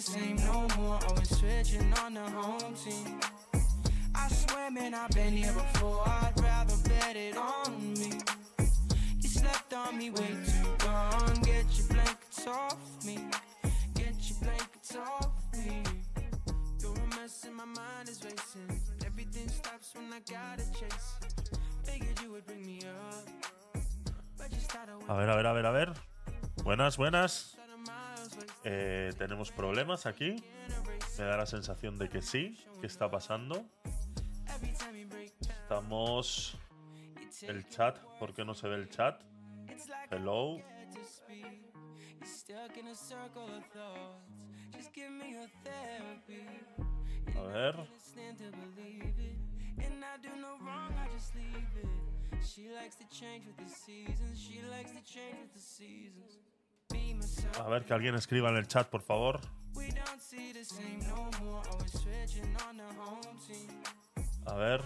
same no more. Always switching on the home team. I swear, man, I've been here before. I'd rather bet it on me. You slept on me way too long. Get your blankets off me. Get your blankets off me. You're a mess and my mind is racing. Everything stops when I gotta chase. Figured you would bring me up. A ver, a ver, a ver, a ver. Buenas, buenas. Eh, tenemos problemas aquí. Me da la sensación de que sí. ¿Qué está pasando? Estamos. El chat. ¿Por qué no se ve el chat? Hello. A ver. She likes to change with the seasons. She likes to change with the seasons. A ver, que alguien escriba en el chat, por favor. A ver.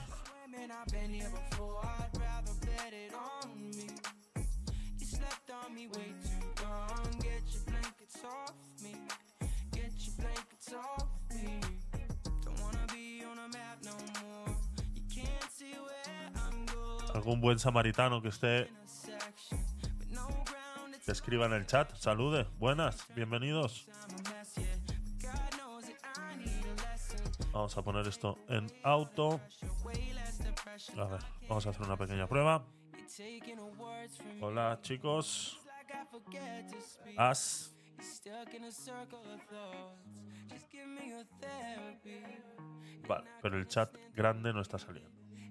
Algún buen samaritano que esté. Que el chat. Salude. Buenas. Bienvenidos. Vamos a poner esto en auto. A ver, vamos a hacer una pequeña prueba. Hola, chicos. As. Vale, pero el chat grande no está saliendo.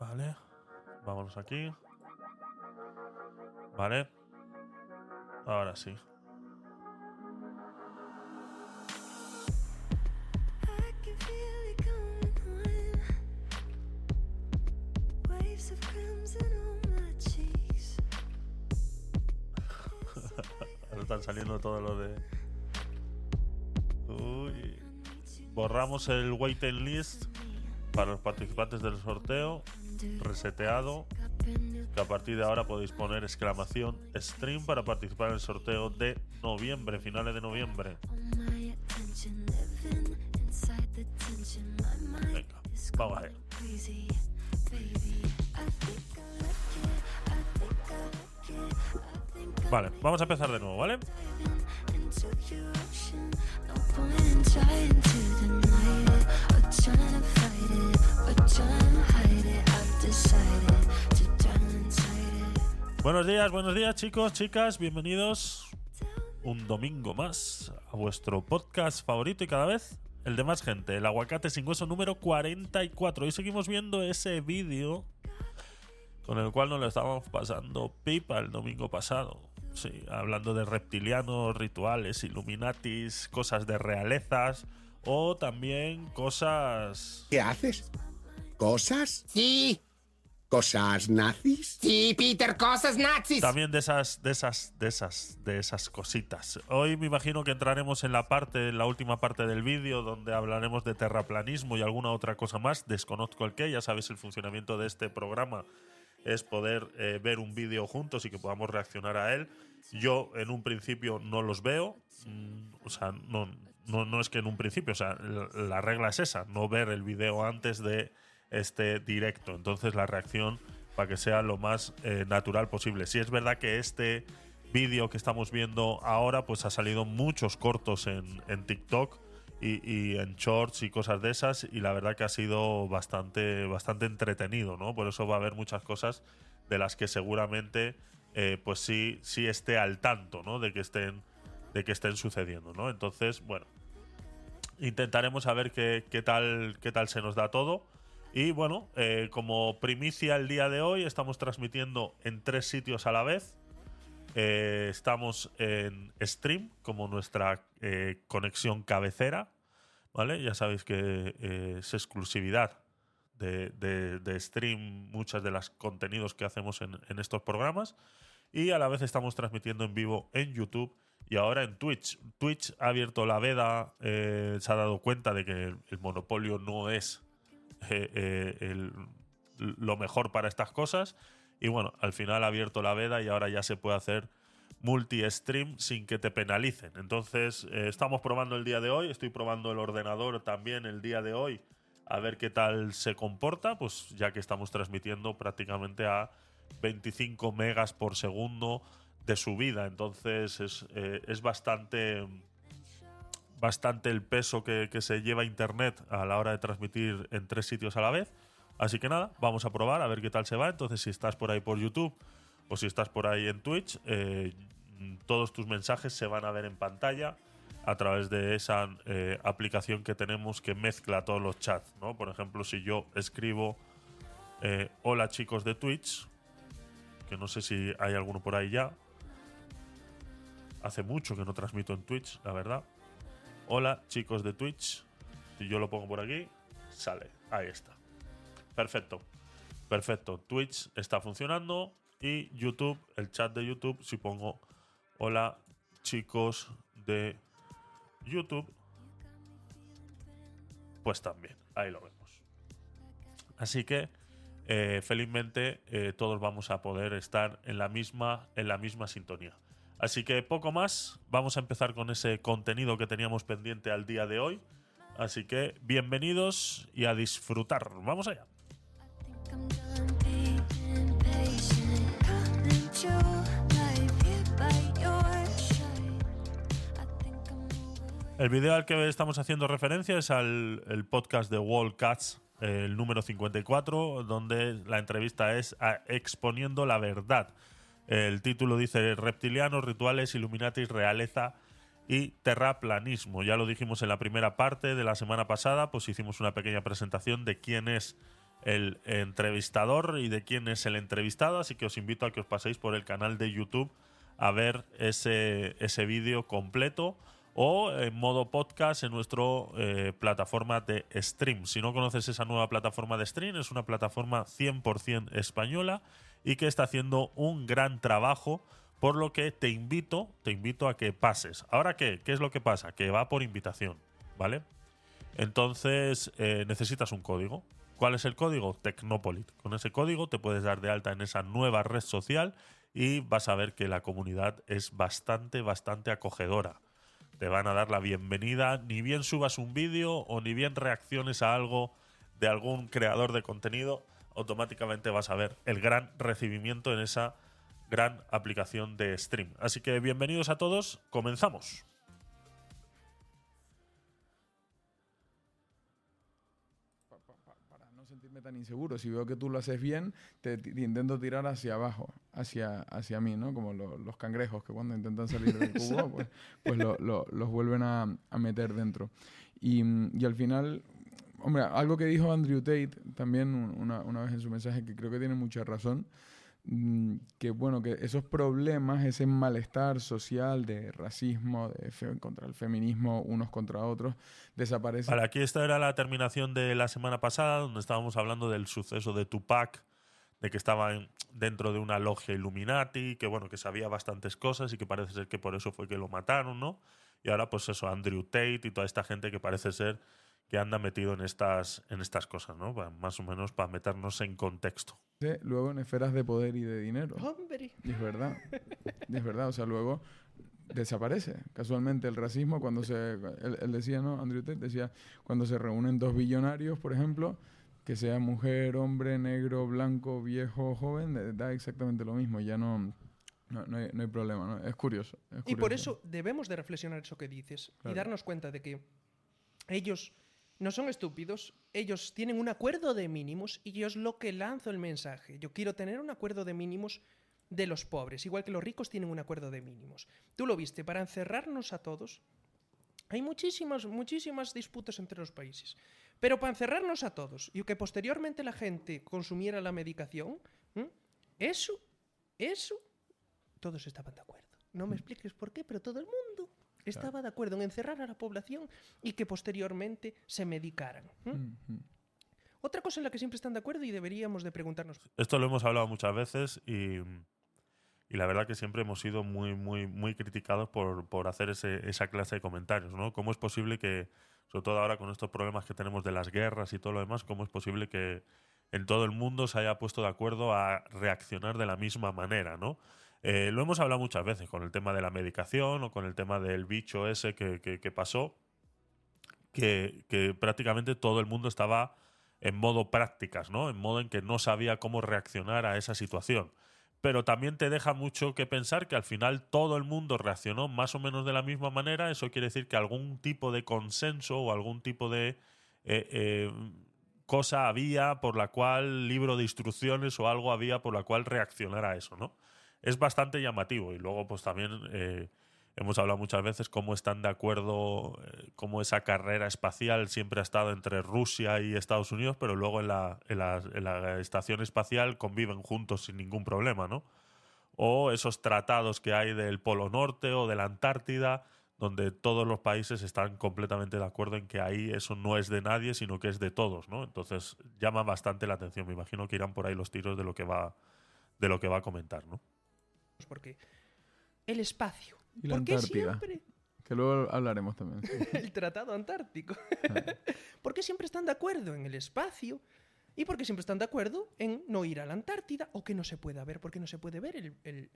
Vale. Vámonos aquí. Vale. Ahora sí. Ahora están saliendo todo lo de. Uy. Borramos el waiting list para los participantes del sorteo. Reseteado. Que a partir de ahora podéis poner exclamación stream para participar en el sorteo de noviembre, finales de noviembre. Venga, vamos a ver. Vale, vamos a empezar de nuevo, ¿vale? Buenos días, buenos días, chicos, chicas, bienvenidos un domingo más a vuestro podcast favorito y cada vez el de más gente, el aguacate sin hueso número 44. Hoy seguimos viendo ese vídeo con el cual nos lo estábamos pasando pipa el domingo pasado. Sí, hablando de reptilianos, rituales, illuminatis, cosas de realezas o también cosas ¿Qué haces? ¿Cosas? Sí, ¿Cosas nazis? sí, Peter, cosas nazis. También de esas, de esas, de esas, de esas cositas. Hoy me imagino que entraremos en la parte, en la última parte del vídeo, donde hablaremos de terraplanismo y alguna otra cosa más. Desconozco el qué. Ya sabéis el funcionamiento de este programa es poder eh, ver un vídeo juntos y que podamos reaccionar a él. Yo en un principio no los veo, mm, o sea, no, no, no es que en un principio, o sea, la, la regla es esa, no ver el vídeo antes de este directo. Entonces la reacción para que sea lo más eh, natural posible. Si es verdad que este vídeo que estamos viendo ahora, pues ha salido muchos cortos en, en TikTok y, en shorts y cosas de esas, y la verdad que ha sido bastante, bastante entretenido, ¿no? Por eso va a haber muchas cosas de las que seguramente eh, pues sí, sí esté al tanto, ¿no? De que estén, de que estén sucediendo, ¿no? Entonces, bueno, intentaremos saber qué, qué tal, qué tal se nos da todo. Y bueno, eh, como primicia el día de hoy, estamos transmitiendo en tres sitios a la vez. Eh, estamos en Stream como nuestra eh, conexión cabecera, ¿vale? Ya sabéis que es exclusividad de, de- Stream muchas de los contenidos que hacemos en, estos programas. Y a la vez estamos transmitiendo en vivo en YouTube y ahora en Twitch. Twitch ha abierto la veda, se ha dado cuenta de que el monopolio no es eh, eh, lo mejor para estas cosas. Y bueno, al final ha abierto la veda y ahora ya se puede hacer multi-stream sin que te penalicen. Entonces, eh, estamos probando el día de hoy, estoy probando el ordenador también el día de hoy, a ver qué tal se comporta, pues ya que estamos transmitiendo prácticamente a 25 megas por segundo de subida. Entonces, es, es bastante bastante el peso que, se lleva Internet a la hora de transmitir en tres sitios a la vez. Así que nada, vamos a probar a ver qué tal se va. Entonces, si estás por ahí por YouTube o si estás por ahí en Twitch, eh, todos tus mensajes se van a ver en pantalla a través de esa eh, aplicación que tenemos que mezcla todos los chats. ¿no? Por ejemplo, si yo escribo eh, hola chicos de Twitch, que no sé si hay alguno por ahí ya. Hace mucho que no transmito en Twitch, la verdad. Hola chicos de Twitch. Si yo lo pongo por aquí, sale. Ahí está. Perfecto. Perfecto. Twitch está funcionando. Y YouTube, el chat de YouTube, si pongo hola chicos de YouTube, pues también. Ahí lo vemos. Así que eh, felizmente eh, todos vamos a poder estar en la misma en la misma sintonía. Así que poco más, vamos a empezar con ese contenido que teníamos pendiente al día de hoy. Así que bienvenidos y a disfrutar. Vamos allá. El video al que estamos haciendo referencia es al podcast de Wall Cats, eh, el número 54, donde la entrevista es Exponiendo la Verdad. El título dice Reptilianos, Rituales, Illuminatis, Realeza y Terraplanismo. Ya lo dijimos en la primera parte de la semana pasada, pues hicimos una pequeña presentación de quién es el entrevistador y de quién es el entrevistado, así que os invito a que os paséis por el canal de YouTube a ver ese, ese vídeo completo o en modo podcast en nuestra plataforma de stream. Si no conoces esa nueva plataforma de stream, es una plataforma 100% española y que está haciendo un gran trabajo, por lo que te invito, te invito a que pases. Ahora qué, ¿qué es lo que pasa? Que va por invitación, ¿vale? Entonces eh, necesitas un código. ¿Cuál es el código? Tecnopolit. Con ese código te puedes dar de alta en esa nueva red social y vas a ver que la comunidad es bastante, bastante acogedora. Te van a dar la bienvenida, ni bien subas un vídeo o ni bien reacciones a algo de algún creador de contenido, automáticamente vas a ver el gran recibimiento en esa gran aplicación de stream. Así que bienvenidos a todos, comenzamos. pa- pa- pa- para no sentirme tan inseguro. Si veo que tú lo haces bien, te, te intento tirar hacia abajo, hacia, hacia mí, ¿no? Como lo- los cangrejos que cuando intentan salir del cubo, pues, pues lo- lo- los vuelven a, a meter dentro. Y, y al final, hombre, algo que dijo Andrew Tate también un- una, una vez en su mensaje, que creo que tiene mucha razón, mm, que bueno, que esos problemas, ese malestar social de racismo, de contra el feminismo, unos contra otros, desaparecen. Vale, aquí esta era la terminación de la semana pasada, donde estábamos hablando del suceso de Tupac, de que estaba en- dentro de una logia Illuminati, que bueno, que sabía bastantes cosas y que parece ser que por eso fue que lo mataron, ¿no? Y ahora, pues eso, Andrew Tate y toda esta gente que parece ser que anda metido en estas, en estas cosas, ¿no? Más o menos para meternos en contexto. luego en esferas de poder y de dinero. Hombre. Y es verdad. Y es verdad. O sea, luego desaparece. Casualmente el racismo, cuando se. Él, él decía, ¿no? Andrew Tate decía, cuando se reúnen dos billonarios, por ejemplo, que sea mujer, hombre, negro, blanco, viejo, joven, eh, da exactamente lo mismo. Ya no. No, no hay, no hay problema, ¿no? Es curioso. es Y por eso debemos de reflexionar eso que dices Claro. y darnos cuenta de que ellos no son estúpidos, ellos tienen un acuerdo de mínimos y yo es lo que lanzo el mensaje. Yo quiero tener un acuerdo de mínimos de los pobres, igual que los ricos tienen un acuerdo de mínimos. Tú lo viste, para encerrarnos a todos, hay muchísimas, muchísimas disputas entre los países. Pero para encerrarnos a todos y que posteriormente la gente consumiera la medicación, eso, eso todos estaban de acuerdo. No me expliques por qué, pero todo el mundo estaba de acuerdo en encerrar a la población y que posteriormente se medicaran. Ujú. Otra cosa en la que siempre están de acuerdo y deberíamos de preguntarnos Esto lo hemos hablado muchas veces y, y la verdad que siempre hemos sido muy, muy, muy criticados por, por hacer ese- esa clase de comentarios, ¿no? ¿Cómo es posible que, sobre todo ahora con estos problemas que tenemos de las guerras y todo lo demás, cómo es posible que en todo el mundo se haya puesto de acuerdo a reaccionar de la misma manera, ¿no? Eh, lo hemos hablado muchas veces con el tema de la medicación o con el tema del bicho ese que, pasó, que, que prácticamente todo el mundo estaba en modo prácticas, ¿no? En modo en que no sabía cómo reaccionar a esa situación. Pero también te deja mucho que pensar que al final todo el mundo reaccionó más o menos de la misma manera. Eso quiere decir que algún tipo de consenso o algún tipo de eh, eh, cosa había por la cual, libro de instrucciones o algo había por la cual reaccionar a eso, ¿no? Es bastante llamativo. Y luego, pues también eh, hemos hablado muchas veces cómo están de acuerdo, eh, cómo esa carrera espacial siempre ha estado entre Rusia y Estados Unidos, pero luego en la, en la- en la estación espacial conviven juntos sin ningún problema, ¿no? O esos tratados que hay del Polo Norte o de la Antártida, donde todos los países están completamente de acuerdo en que ahí eso no es de nadie, sino que es de todos, ¿no? Entonces llama bastante la atención. Me imagino que irán por ahí los tiros de lo que va, de lo que va a comentar, ¿no? Porque el espacio. Y la ¿Por qué Antártida. siempre Que luego hablaremos también. sí. el Tratado Antártico? ¿Por qué siempre están de acuerdo en el espacio? ¿Y por qué siempre están de acuerdo en no ir a la Antártida o que no se pueda ver? Porque no se puede ver el, el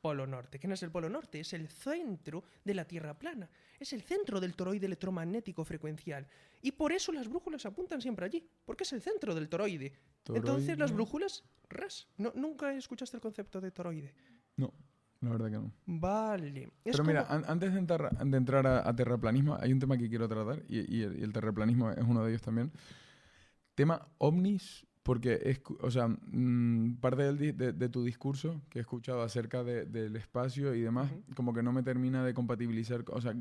Polo Norte. ¿Qué no es el Polo Norte? Es el centro de la Tierra plana. Es el centro del toroide electromagnético frecuencial. Y por eso las brújulas apuntan siempre allí. Porque es el centro del toroide. Entonces las Toroide. brújulas, ras. No, nunca escuchaste el concepto de toroide. No, la verdad que no. Vale. Es Pero mira, como- an- antes de entrar, de entrar a, a terraplanismo, hay un tema que quiero tratar y, y el, y el terraplanismo es uno de ellos también. Tema ovnis, porque es, o sea, mm, parte del de, de tu discurso que he escuchado acerca de- del espacio y demás, Ujú. como que no me termina de compatibilizar, co- o sea,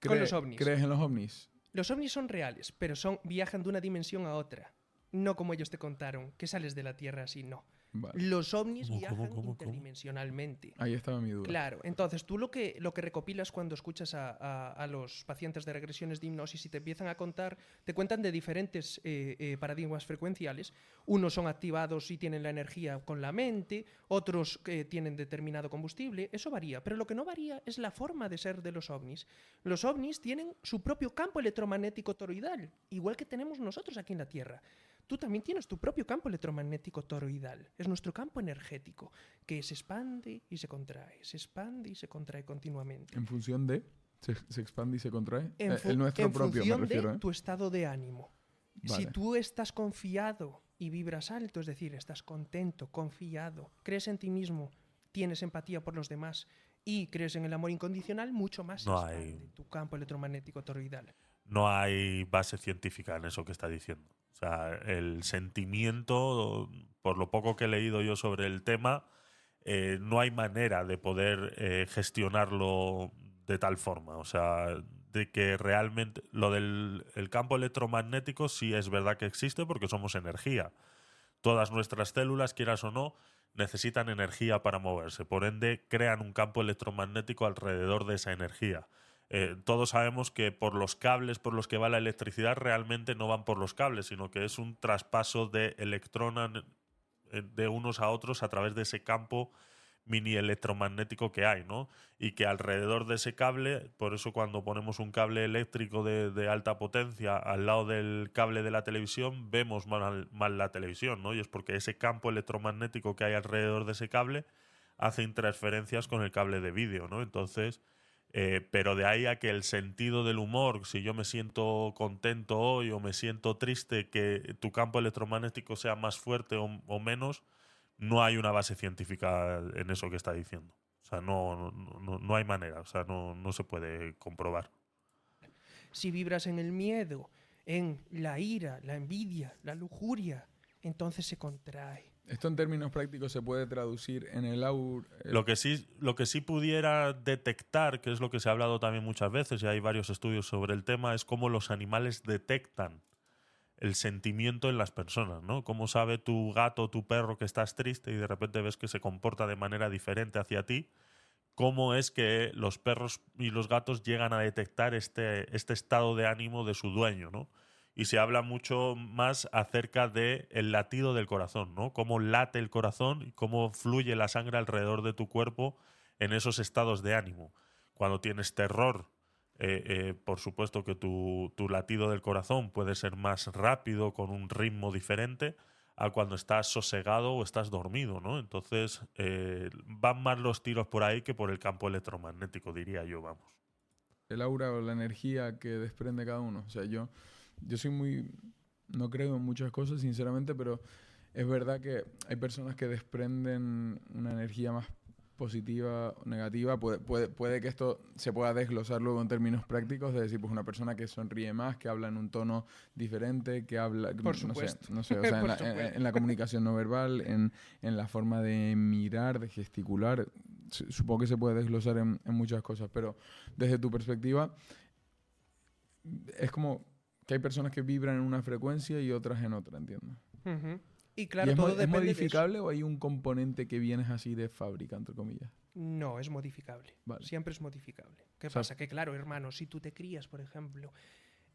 cree- los ovnis. ¿crees en los ovnis? Los ovnis son reales, pero son viajan de una dimensión a otra. No como ellos te contaron, que sales de la Tierra así, no. Vale. Los ovnis ¿Cómo, viajan cómo, cómo, cómo? interdimensionalmente. Ahí estaba mi duda. Claro, entonces tú lo que, lo que recopilas cuando escuchas a, a- a los pacientes de regresiones de hipnosis y te empiezan a contar, te cuentan de diferentes eh, eh, paradigmas frecuenciales. Unos son activados y tienen la energía con la mente, otros eh, tienen determinado combustible, eso varía, pero lo que no varía es la forma de ser de los ovnis. Los ovnis tienen su propio campo electromagnético toroidal, igual que tenemos nosotros aquí en la Tierra. Tú también tienes tu propio campo electromagnético toroidal. Es nuestro campo energético, que se expande y se contrae, se expande y se contrae continuamente. En función de, se, se expande y se contrae. En, Eh, el nuestro en propio, me función refiero. de ¿eh? tu estado de ánimo. Si tú estás confiado y vibras alto, es decir, estás contento, confiado, crees en ti mismo, tienes empatía por los demás y crees en el amor incondicional, mucho más se No expande hay- tu campo electromagnético toroidal. no hay base científica en eso que está diciendo. O sea, el sentimiento, por lo poco que he leído yo sobre el tema, eh, no hay manera de poder eh, gestionarlo de tal forma. O sea, de que realmente lo del el campo electromagnético sí es verdad que existe porque somos energía. Todas nuestras células, quieras o no, necesitan energía para moverse. Por ende, crean un campo electromagnético alrededor de esa energía. Eh, todos sabemos que por los cables por los que va la electricidad realmente no van por los cables, sino que es un traspaso de electrones de unos a otros a través de ese campo mini electromagnético que hay, ¿no? Y que alrededor de ese cable, por eso cuando ponemos un cable eléctrico de, de alta potencia al lado del cable de la televisión, vemos mal, mal la televisión, ¿no? Y es porque ese campo electromagnético que hay alrededor de ese cable hace interferencias con el cable de vídeo, ¿no? Entonces, eh, pero de ahí a que el sentido del humor, si yo me siento contento hoy o me siento triste, que tu campo electromagnético sea más fuerte o, o menos, no hay una base científica en eso que está diciendo. O sea, no, no, no- hay manera, o sea, no, no se puede comprobar. Si vibras en el miedo, en la ira, la envidia, la lujuria, entonces se contrae. Esto en términos prácticos se puede traducir en el aur. Lo que, sí, lo que sí pudiera detectar, que es lo que se ha hablado también muchas veces, y hay varios estudios sobre el tema, es cómo los animales detectan el sentimiento en las personas, ¿no? Cómo sabe tu gato o tu perro que estás triste y de repente ves que se comporta de manera diferente hacia ti. Cómo es que los perros y los gatos llegan a detectar este, este estado de ánimo de su dueño, ¿no? Y se habla mucho más acerca del el latido del corazón, ¿no? Cómo late el corazón y cómo fluye la sangre alrededor de tu cuerpo en esos estados de ánimo. Cuando tienes terror, eh, eh, por supuesto que tu, tu latido del corazón puede ser más rápido, con un ritmo diferente, a cuando estás sosegado o estás dormido, ¿no? Entonces, eh, van más los tiros por ahí que por el campo electromagnético, diría yo, vamos. el aura o la energía que desprende cada uno. O sea, yo, yo soy muy... No creo en muchas cosas, sinceramente, pero es verdad que hay personas que desprenden una energía más positiva o negativa. Puede, puede, puede que esto se pueda desglosar luego en términos prácticos, de decir, pues una persona que sonríe más, que habla en un tono diferente, que habla... Por no sé, supuesto. No sé, o sea, en la, en- supuesto. en la comunicación no verbal, en, en la forma de mirar, de gesticular. Su- Supongo que se puede desglosar en muchas cosas, pero desde tu perspectiva, es como que hay personas que vibran en una frecuencia y otras en otra, entiendo. Y ¿Y claro, es, mo- todo es depende de eso. modificable o hay un componente que viene así de fábrica, entre comillas? No, es modificable. Vale. Siempre es modificable. ¿Qué O sea- pasa? Que claro, hermano, si tú te crías, por ejemplo,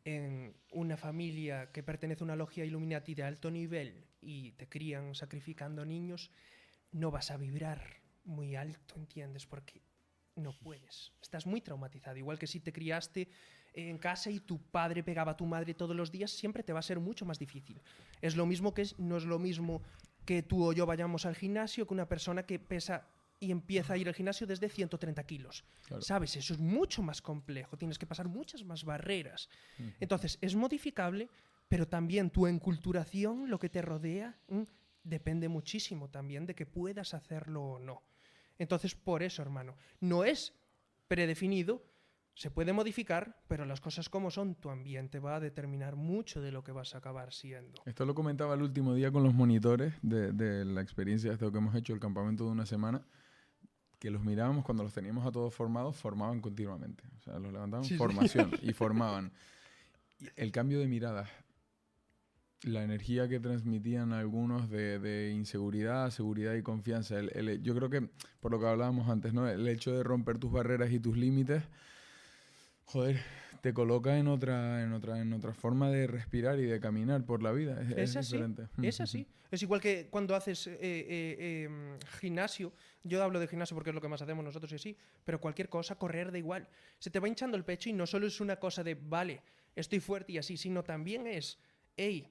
en una familia que pertenece a una logia Illuminati de alto nivel y te crían sacrificando niños, no vas a vibrar muy alto, ¿entiendes? Porque no puedes. Estás muy traumatizado. Igual que si te criaste en casa y tu padre pegaba a tu madre todos los días, siempre te va a ser mucho más difícil. Es lo mismo que es, no es lo mismo que tú o yo vayamos al gimnasio que una persona que pesa y empieza a ir al gimnasio desde 130 kilos. Claro. ¿Sabes? Eso es mucho más complejo. Tienes que pasar muchas más barreras. Entonces, es modificable, pero también tu enculturación, lo que te rodea, depende muchísimo también de que puedas hacerlo o no. Entonces, por eso, hermano, no es predefinido, se puede modificar, pero las cosas como son, tu ambiente va a determinar mucho de lo que vas a acabar siendo. Esto lo comentaba el último día con los monitores de, de la experiencia de esto que hemos hecho, el campamento de una semana, que los mirábamos cuando los teníamos a todos formados, formaban continuamente. O sea, los levantaban Sí, sí. formación y formaban. Y el cambio de miradas, la energía que transmitían algunos de, de inseguridad, seguridad y confianza. El- el- yo creo que, por lo que hablábamos antes, ¿no? el hecho de romper tus barreras y tus límites, joder, te coloca en otra, en otra, en otra forma de respirar y de caminar por la vida. Es, Es es así, diferente. Es así. Es igual que cuando haces eh, eh, eh, gimnasio. Yo hablo de gimnasio porque es lo que más hacemos nosotros y sí, pero cualquier cosa, correr da igual. Se te va hinchando el pecho y no solo es una cosa de, vale, estoy fuerte y así, sino también es, hey,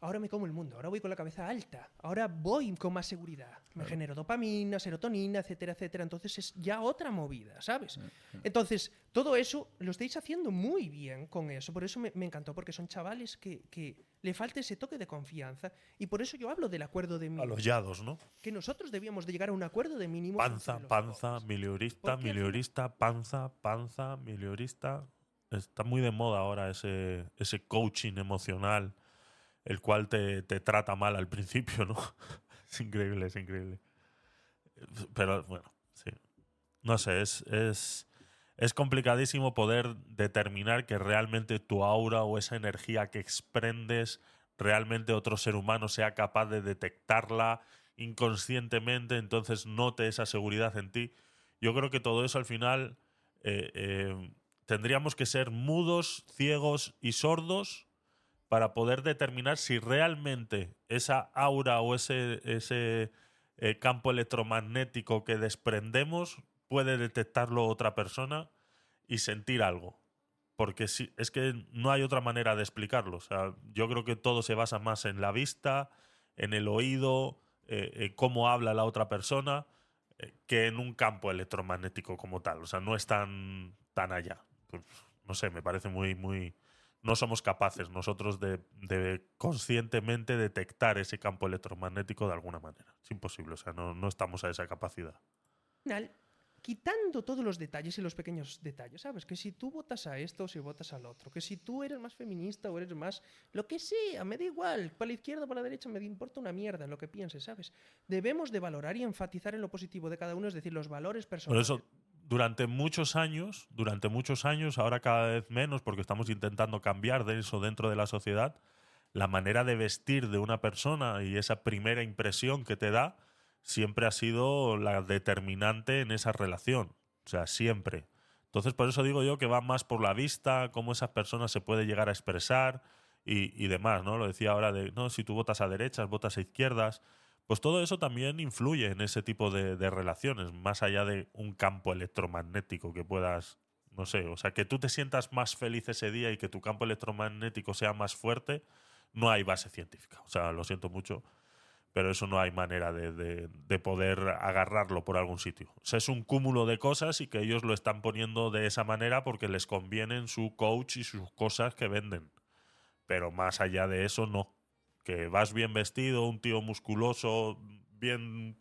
ahora me como el mundo, ahora voy con la cabeza alta, ahora voy con más seguridad. Me genero dopamina, serotonina, etcétera, etcétera. Entonces es ya otra movida, ¿sabes? Entonces, todo eso lo estáis haciendo muy bien con eso. Por eso me, me encantó, porque son chavales que, que le falta ese toque de confianza. Y por eso yo hablo del acuerdo de A mínimos. los yados, ¿no? Que nosotros debíamos de llegar a un acuerdo de mínimos. Panza, panza, miliorista, miliorista, panza, panza, miliorista. Está muy de moda ahora ese, ese coaching emocional, el cual te, te trata mal al principio, ¿no? es increíble, es increíble. Pero bueno, sí. No sé, es, es, es complicadísimo poder determinar que realmente tu aura o esa energía que exprendes, realmente otro ser humano sea capaz de detectarla inconscientemente, entonces note esa seguridad en ti. Yo creo que todo eso al final eh, eh, tendríamos que ser mudos, ciegos y sordos para poder determinar si realmente esa aura o ese, ese eh, campo electromagnético que desprendemos puede detectarlo otra persona y sentir algo. Porque si, es que no hay otra manera de explicarlo. O sea, yo creo que todo se basa más en la vista, en el oído, eh, en cómo habla la otra persona, eh, que en un campo electromagnético como tal. O sea, no es tan, tan allá. Pues, no sé, me parece muy, muy. No somos capaces nosotros de, de conscientemente detectar ese campo electromagnético de alguna manera. Es imposible, o sea, no, no estamos a esa capacidad. final, quitando todos los detalles y los pequeños detalles, ¿sabes? Que si tú votas a esto o si votas al otro, que si tú eres más feminista o eres más lo que sea, me da igual, para la izquierda o para la derecha me importa una mierda lo que pienses, ¿sabes? Debemos de valorar y enfatizar en lo positivo de cada uno, es decir, los valores Por personales. eso, durante muchos años, durante muchos años, ahora cada vez menos, porque estamos intentando cambiar de eso dentro de la sociedad, la manera de vestir de una persona y esa primera impresión que te da siempre ha sido la determinante en esa relación. O sea, siempre. Entonces, por eso digo yo que va más por la vista, cómo esas personas se puede llegar a expresar y, y demás, ¿no? Lo decía ahora de, no, si tú votas a derechas, votas a izquierdas, pues todo eso también influye en ese tipo de, relaciones, más allá de un campo electromagnético que puedas, no sé, o sea, que tú te sientas más feliz ese día y que tu campo electromagnético sea más fuerte, no hay base científica. O sea, lo siento mucho, pero eso no hay manera de, de- de poder agarrarlo por algún sitio. O sea, es un cúmulo de cosas y que ellos lo están poniendo de esa manera porque les conviene en su coach y sus cosas que venden. Pero más allá de eso, no. Que vas bien vestido, un tío musculoso, bien,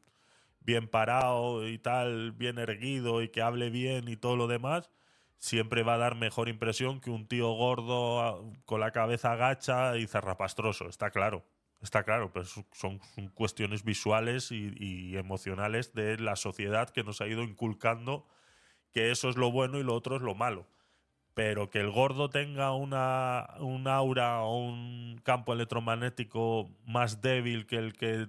bien parado y tal, bien erguido y que hable bien y todo lo demás, siempre va a dar mejor impresión que un tío gordo a- con la cabeza agacha y zarrapastroso. Está claro. Está claro, pero son, cuestiones visuales y emocionales de la sociedad que nos ha ido inculcando que eso es lo bueno y lo otro es lo malo. Pero que el gordo tenga una, un aura o un campo electromagnético más débil que el que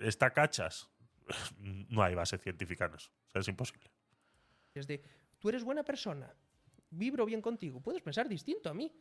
está cachas, no hay base científica en eso. O sea, es imposible. Es de, tú eres buena persona, vibro bien contigo, puedes pensar distinto a mí,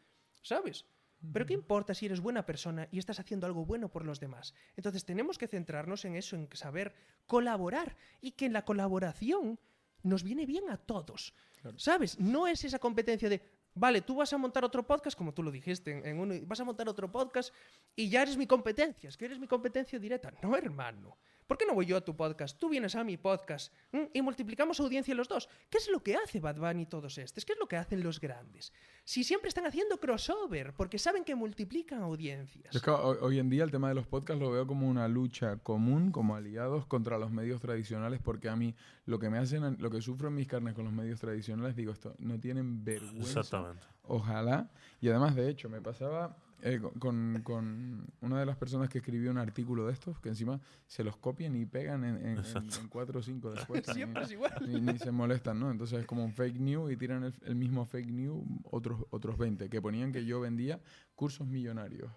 ¿sabes? Pero ¿qué importa si eres buena persona y estás haciendo algo bueno por los demás? Entonces tenemos que centrarnos en eso, en saber colaborar y que en la colaboración nos viene bien a todos, ¿sabes? No es esa competencia de, vale, tú vas a montar otro podcast, como tú lo dijiste en, en uno, vas a montar otro podcast y ya eres mi competencia, es que eres mi competencia directa. No, hermano. ¿Por qué no voy yo a tu podcast? Tú vienes a mi podcast ¿m? y multiplicamos audiencia los dos. ¿Qué es lo que hace Bad Bunny y todos estos? ¿Qué es lo que hacen los grandes? Si siempre están haciendo crossover, porque saben que multiplican audiencias. Yo es que hoy, hoy en día el tema de los podcasts lo veo como una lucha común, como aliados contra los medios tradicionales, porque a mí lo que me hacen, lo que sufro en mis carnes con los medios tradicionales, digo esto, no tienen vergüenza. Exactamente. Ojalá. Y además, de hecho, me pasaba eh, con- con, una de las personas que escribió un artículo de estos, que encima se los copian y pegan en, en- en- en cuatro o cinco después. ni- Siempre es igual. ni, ni se molestan, ¿no? Entonces es como un fake news y tiran el, el mismo fake news otros, otros 20, que ponían que yo vendía cursos millonarios.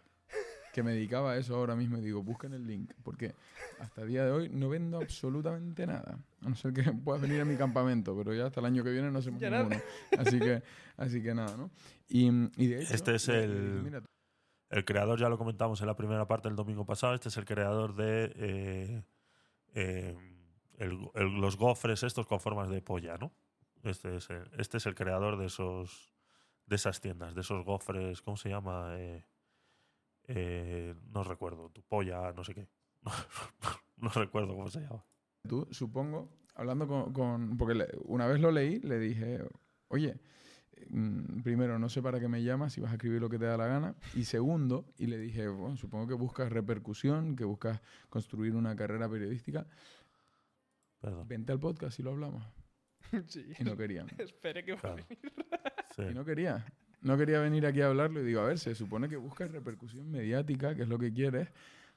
Que me dedicaba a eso ahora mismo y digo, busquen el link, porque hasta el día de hoy no vendo absolutamente nada. A no ser que puedas venir a mi campamento, pero ya hasta el año que viene no hacemos ninguno. Así que, así que nada, ¿no? Y, y de hecho, Este es el- "Mira, El creador, ya lo comentamos en la primera parte del domingo pasado, este es el creador de eh, eh, los gofres estos con formas de polla, ¿no? Este es el, este es el creador de esos de esas tiendas, de esos gofres, ¿cómo se llama? Eh, eh, no recuerdo, tu polla, no sé qué. no recuerdo cómo se llama. Tú, supongo, hablando con, porque una vez lo leí, le dije, oye, primero, no sé para qué me llamas, si vas a escribir lo que te da la gana. Y segundo, y le dije, bueno, supongo que buscas repercusión, que buscas construir una carrera periodística. Perdón. Vente al podcast y lo hablamos. Sí. Y no querían. Espere que va a Claro. venir. Sí. Y no quería. No quería venir aquí a hablarlo y digo, a ver, se supone que buscas repercusión mediática, que es lo que quieres.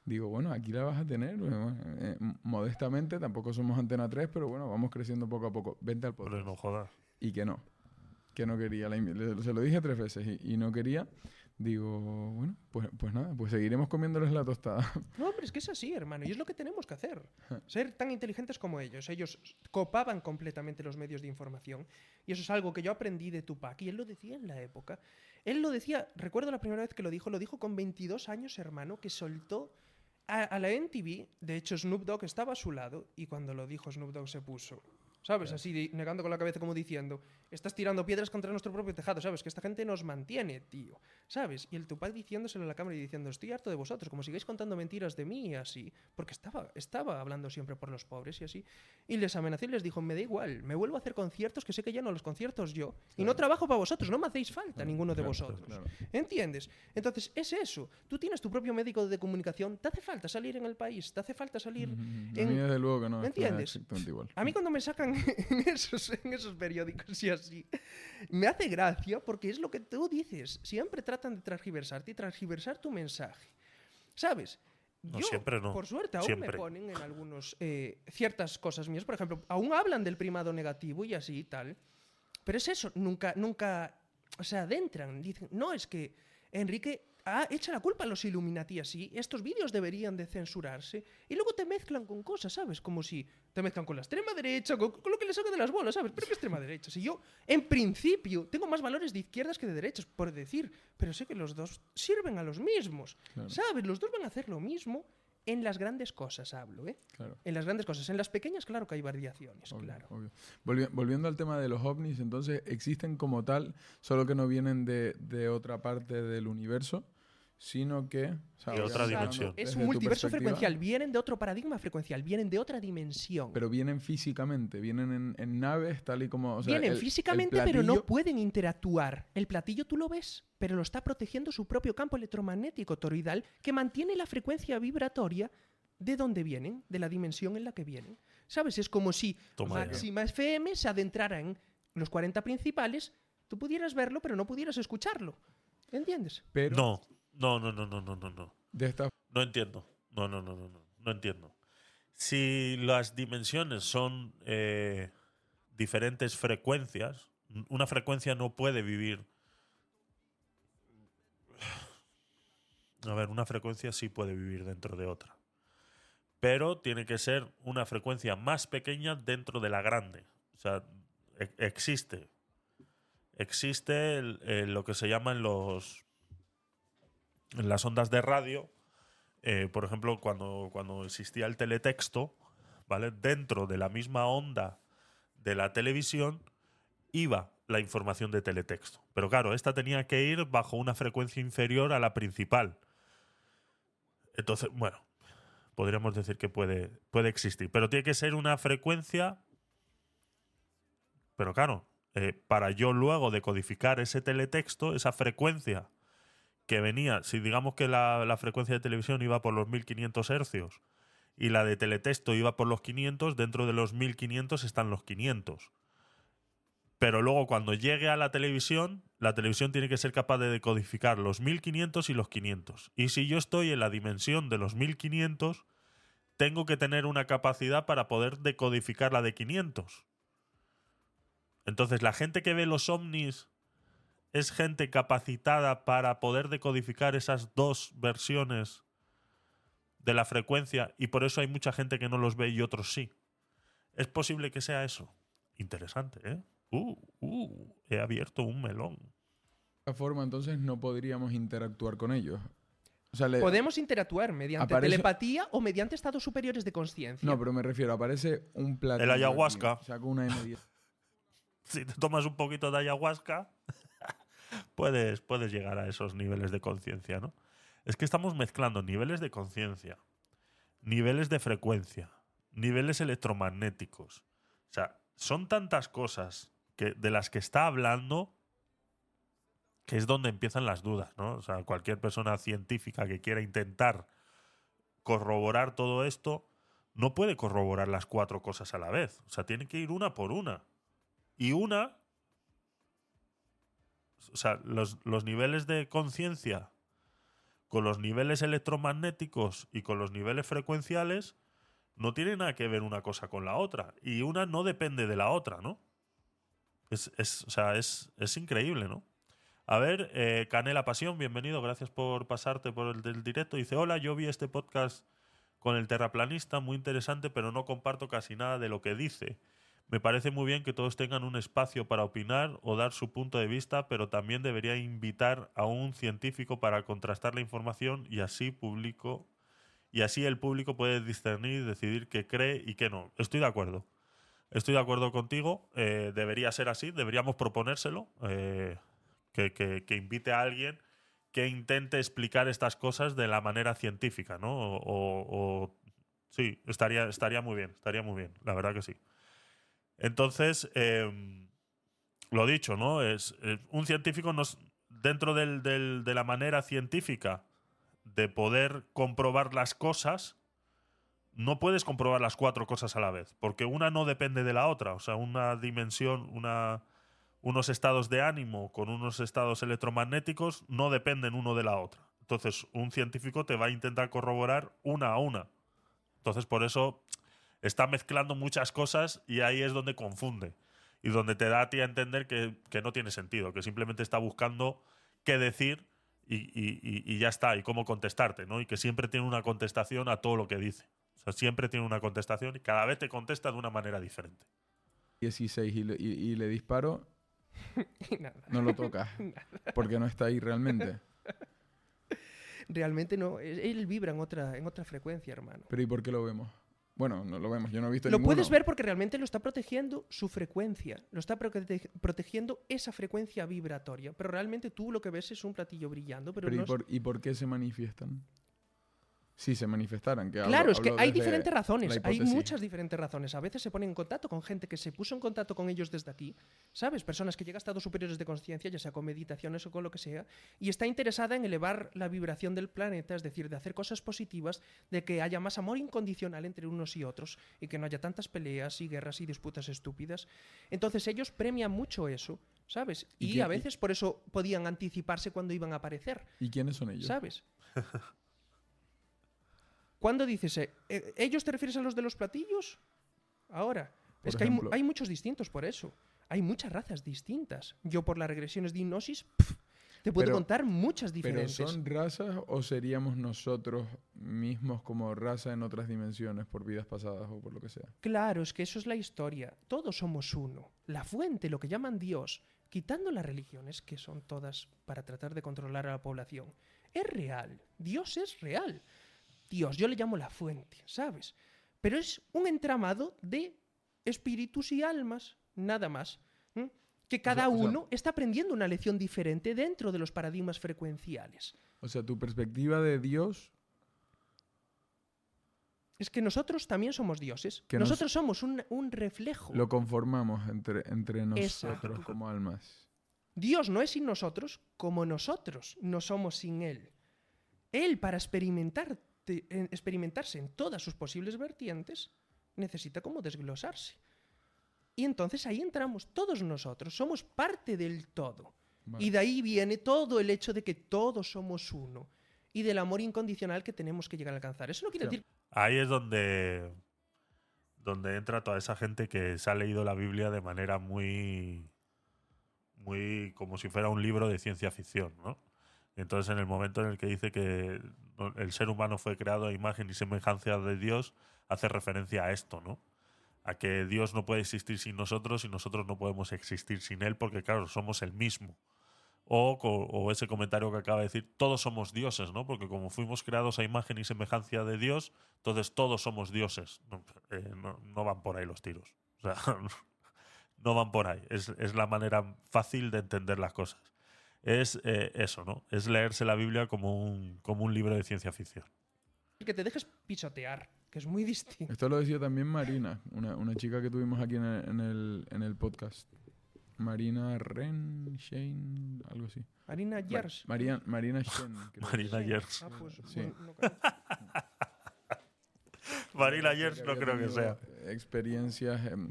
Digo, bueno, aquí la vas a tener. bueno, eh, modestamente, tampoco somos Antena 3, pero bueno, vamos creciendo poco a poco. Vente al podcast Pero no jodas. y que no, que no quería. La invi- le- se lo dije tres veces y, y no quería. Digo, bueno, pues, pues nada, pues seguiremos comiéndoles la tostada. No, hombre, es que es así, hermano, y es lo que tenemos que hacer. Ser tan inteligentes como ellos. Ellos copaban completamente los medios de información. Y eso es algo que yo aprendí de Tupac. Y él lo decía en la época. Él lo decía, recuerdo la primera vez que lo dijo, lo dijo con 22 años, hermano, que soltó a, a la NTV. De hecho, Snoop Dogg estaba a su lado. Y cuando lo dijo, Snoop Dogg se puso. ¿Sabes? Así, negando con la cabeza, como diciendo, estás tirando piedras contra nuestro propio tejado, ¿sabes? Que esta gente nos mantiene, tío. ¿Sabes? Y el Tupac diciéndoselo a la cámara y diciendo, estoy harto de vosotros, como sigáis contando mentiras de mí y así. Porque estaba, estaba hablando siempre por los pobres y así. Y les amenazó y les dijo, me da igual, me vuelvo a hacer conciertos que sé que ya no los conciertos yo. Y no trabajo para vosotros, no me hacéis falta ninguno de Claro, vosotros. claro. ¿Entiendes? Entonces, es eso. Tú tienes tu propio médico de comunicación, te hace falta salir en el país, te hace falta salir A en, mí desde luego que no. ¿Me esto me da entiendes? Igual. a mí cuando me sacan en esos, en esos periódicos y así, me hace gracia porque es lo que tú dices. Siempre tratan de transgiversarte y transgiversar tu mensaje. ¿Sabes? No, siempre no. Por suerte, aún Siempre. me ponen en algunos eh, ciertas cosas mías. Por ejemplo, aún hablan del primado negativo y así y tal. Pero es eso, nunca, nunca se adentran. Dicen, no, es que Enrique ah, echa la culpa a los Illuminati así, estos vídeos deberían de censurarse, y luego te mezclan con cosas, ¿sabes? Como si te mezclan con la extrema derecha, con, con lo que le saca de las bolas, ¿sabes? Pero ¿qué extrema derecha? Si yo, en principio, tengo más valores de izquierdas que de derechas, por decir, pero sé que los dos sirven a los mismos, ¿sabes? Los dos van a hacer lo mismo en las grandes cosas, hablo, ¿eh? Claro. En las grandes cosas. En las pequeñas, claro que hay variaciones, Obvio, claro. obvio. Volvi- volviendo al tema de los ovnis, entonces existen como tal, solo que no vienen de, de otra parte del universo, sino que... o sea, De otra dimensión. Es un multiverso frecuencial. Vienen de otro paradigma frecuencial, vienen de otra dimensión. Pero vienen físicamente, vienen en, en naves tal y como... o sea, vienen el- el físicamente, pero no platillo- pueden interactuar. El platillo tú lo ves, pero lo está protegiendo su propio campo electromagnético toroidal que mantiene la frecuencia vibratoria de dónde vienen, de la dimensión en la que vienen. ¿Sabes? Es como si Toma ya. Máxima FM se adentrara en los 40 principales, tú pudieras verlo, pero no pudieras escucharlo. ¿Entiendes? Pero No, no, no, no, no, no, no, no. de esta No entiendo. No, no, no, no, no. No entiendo. Si las dimensiones son eh, diferentes frecuencias, una frecuencia no puede vivir. A ver, una frecuencia sí puede vivir dentro de otra. Pero tiene que ser una frecuencia más pequeña dentro de la grande. O sea, e- existe. Existe el- eh, lo que se llaman los. En las ondas de radio, eh, por ejemplo, cuando, cuando existía el teletexto, ¿vale? Dentro de la misma onda de la televisión iba la información de teletexto. Pero claro, esta tenía que ir bajo una frecuencia inferior a la principal. Entonces, bueno, podríamos decir que puede, puede existir. Pero tiene que ser una frecuencia. Pero claro, eh, para yo luego decodificar ese teletexto, esa frecuencia que venía, si digamos que la, la frecuencia de televisión iba por los 1500 hercios y la de teletexto iba por los 500, dentro de los 1500 están los 500. Pero luego cuando llegue a la televisión, la televisión tiene que ser capaz de decodificar los 1500 y los 500. Y si yo estoy en la dimensión de los 1500, tengo que tener una capacidad para poder decodificar la de 500. Entonces, la gente que ve los ovnis es gente capacitada para poder decodificar esas dos versiones de la frecuencia y por eso hay mucha gente que no los ve y otros sí. Es posible que sea eso. Interesante, ¿eh? Uh, uh, he abierto un melón. forma, entonces no podríamos interactuar con ellos. O sea, le- Podemos interactuar mediante Aparece- telepatía o mediante estados superiores de conciencia. No, pero me refiero, aparece un platillo. aquí, ayahuasca. Saco una M10. Si te tomas un poquito de ayahuasca, puedes, puedes llegar a esos niveles de conciencia, ¿no? Es que estamos mezclando niveles de conciencia, niveles de frecuencia, niveles electromagnéticos. O sea, son tantas cosas que, de las que está hablando que es donde empiezan las dudas, ¿no? O sea, cualquier persona científica que quiera intentar corroborar todo esto no puede corroborar las cuatro cosas a la vez. O sea, tiene que ir una por una. Y una. O sea, los, los niveles de conciencia con los niveles electromagnéticos y con los niveles frecuenciales no tienen nada que ver una cosa con la otra. Y una no depende de la otra, ¿no? Es, es- o sea, es, es increíble, ¿no? A ver, eh, Canela Pasión, bienvenido, gracias por pasarte por el del directo. Dice, hola, yo vi este podcast con el terraplanista, muy interesante, pero no comparto casi nada de lo que dice. Me parece muy bien que todos tengan un espacio para opinar o dar su punto de vista, pero también debería invitar a un científico para contrastar la información y así público y así el público puede discernir decidir qué cree y qué no. Estoy de acuerdo. Estoy de acuerdo contigo. eh, debería ser así. Deberíamos proponérselo. eh, que, invite a alguien que intente explicar estas cosas de la manera científica, ¿no? O- o- sí, estaría, estaría muy bien, estaría muy bien, la verdad que sí. Entonces, eh, lo dicho, ¿no? Es, eh, un científico nos, dentro del- de la manera científica de poder comprobar las cosas, no puedes comprobar las cuatro cosas a la vez, porque una no depende de la otra. O sea, una dimensión, una, unos estados de ánimo con unos estados electromagnéticos no dependen uno de la otra. Entonces, un científico te va a intentar corroborar una a una. Entonces, por eso está mezclando muchas cosas y ahí es donde confunde. Y donde te da a ti a entender que, que no tiene sentido, que simplemente está buscando qué decir y, y- y- y ya está, y cómo contestarte, ¿no? Y que siempre tiene una contestación a todo lo que dice. O sea, siempre tiene una contestación y cada vez te contesta de una manera diferente. 16 y le, y- y le disparo, Y nada. no lo tocas. porque no está ahí realmente. Realmente no. Él vibra en otra, en otra frecuencia, hermano. Pero ¿y por qué lo vemos? Bueno, no lo vemos. Yo no he visto Lo ninguno. puedes ver porque realmente lo está protegiendo su frecuencia, lo está prote- protegiendo esa frecuencia vibratoria, pero realmente tú lo que ves es un platillo brillando, pero, Pero no ¿y, es- por, ¿y por qué se manifiestan? Si se manifestaran. Que hablo- Claro, es que hay diferentes razones, hay muchas diferentes razones. A veces se ponen en contacto con gente que se puso en contacto con ellos desde aquí, ¿sabes? Personas que llegan a estados superiores de conciencia, ya sea con meditaciones o con lo que sea, y está interesada en elevar la vibración del planeta, es decir, de hacer cosas positivas, de que haya más amor incondicional entre unos y otros, y que no haya tantas peleas y guerras y disputas estúpidas. Entonces ellos premian mucho eso, ¿sabes? ¿Y a veces por eso podían anticiparse cuando iban a aparecer. ¿Y quiénes son ellos? ¿Sabes? ¿Cuándo dices, eh, eh, ellos te refieres a los de los platillos? Ahora. Por es que hay, ejemplo. hay muchos distintos por eso. Hay muchas razas distintas. Yo por las regresiones de hipnosis pf, te puedo Pero- contar muchas ¿Pero diferentes. son razas o seríamos nosotros mismos como raza en otras dimensiones por vidas pasadas o por lo que sea? Claro, es que eso es la historia. Todos somos uno. La fuente, lo que llaman Dios, quitando las religiones, que son todas para tratar de controlar a la población, es real. Dios es real. Dios, yo le llamo la fuente, ¿sabes? Pero es un entramado de espíritus y almas, nada más. Que cada o sea- uno está aprendiendo una lección diferente dentro de los paradigmas frecuenciales. O sea, tu perspectiva de Dios Es que nosotros también somos dioses. Que nos- nosotros somos un, un reflejo. lo conformamos entre, entre nosotros Exacto. como almas. Dios no es sin nosotros como nosotros no somos sin Él. Él, para experimentar, experimentarse en todas sus posibles vertientes, necesita como desglosarse. Y entonces ahí entramos todos nosotros, somos parte del todo. Vale. Y de ahí viene todo el hecho de que todos somos uno y del amor incondicional que tenemos que llegar a alcanzar. Eso no quiere Claro. decir Ahí es donde, donde entra toda esa gente que se ha leído la Biblia de manera muy, muy como si fuera un libro de ciencia ficción, ¿no? Entonces, en el momento en el que dice que el ser humano fue creado a imagen y semejanza de Dios, hace referencia a esto, ¿no? A que Dios no puede existir sin nosotros y nosotros no podemos existir sin Él porque, claro, somos el mismo. O, o ese comentario que acaba de decir, todos somos dioses, ¿no? Porque como fuimos creados a imagen y semejanza de Dios, entonces todos somos dioses. No, eh, van por ahí los tiros. No van por ahí. Es la manera fácil de entender las cosas. Es eh, eso, ¿no? Es leerse la Biblia como un, como un libro de ciencia ficción. que te dejes pisotear, que es muy distinto. Esto lo decía también Marina, una, una chica que tuvimos aquí en el, en el, en el podcast. Marina Ren, Shane, algo así. Marina Ma- Yers. María- Marina que Marina. Yers. Ah, pues, Sí. no- no. Marina Yers no creo que sea. Experiencias em,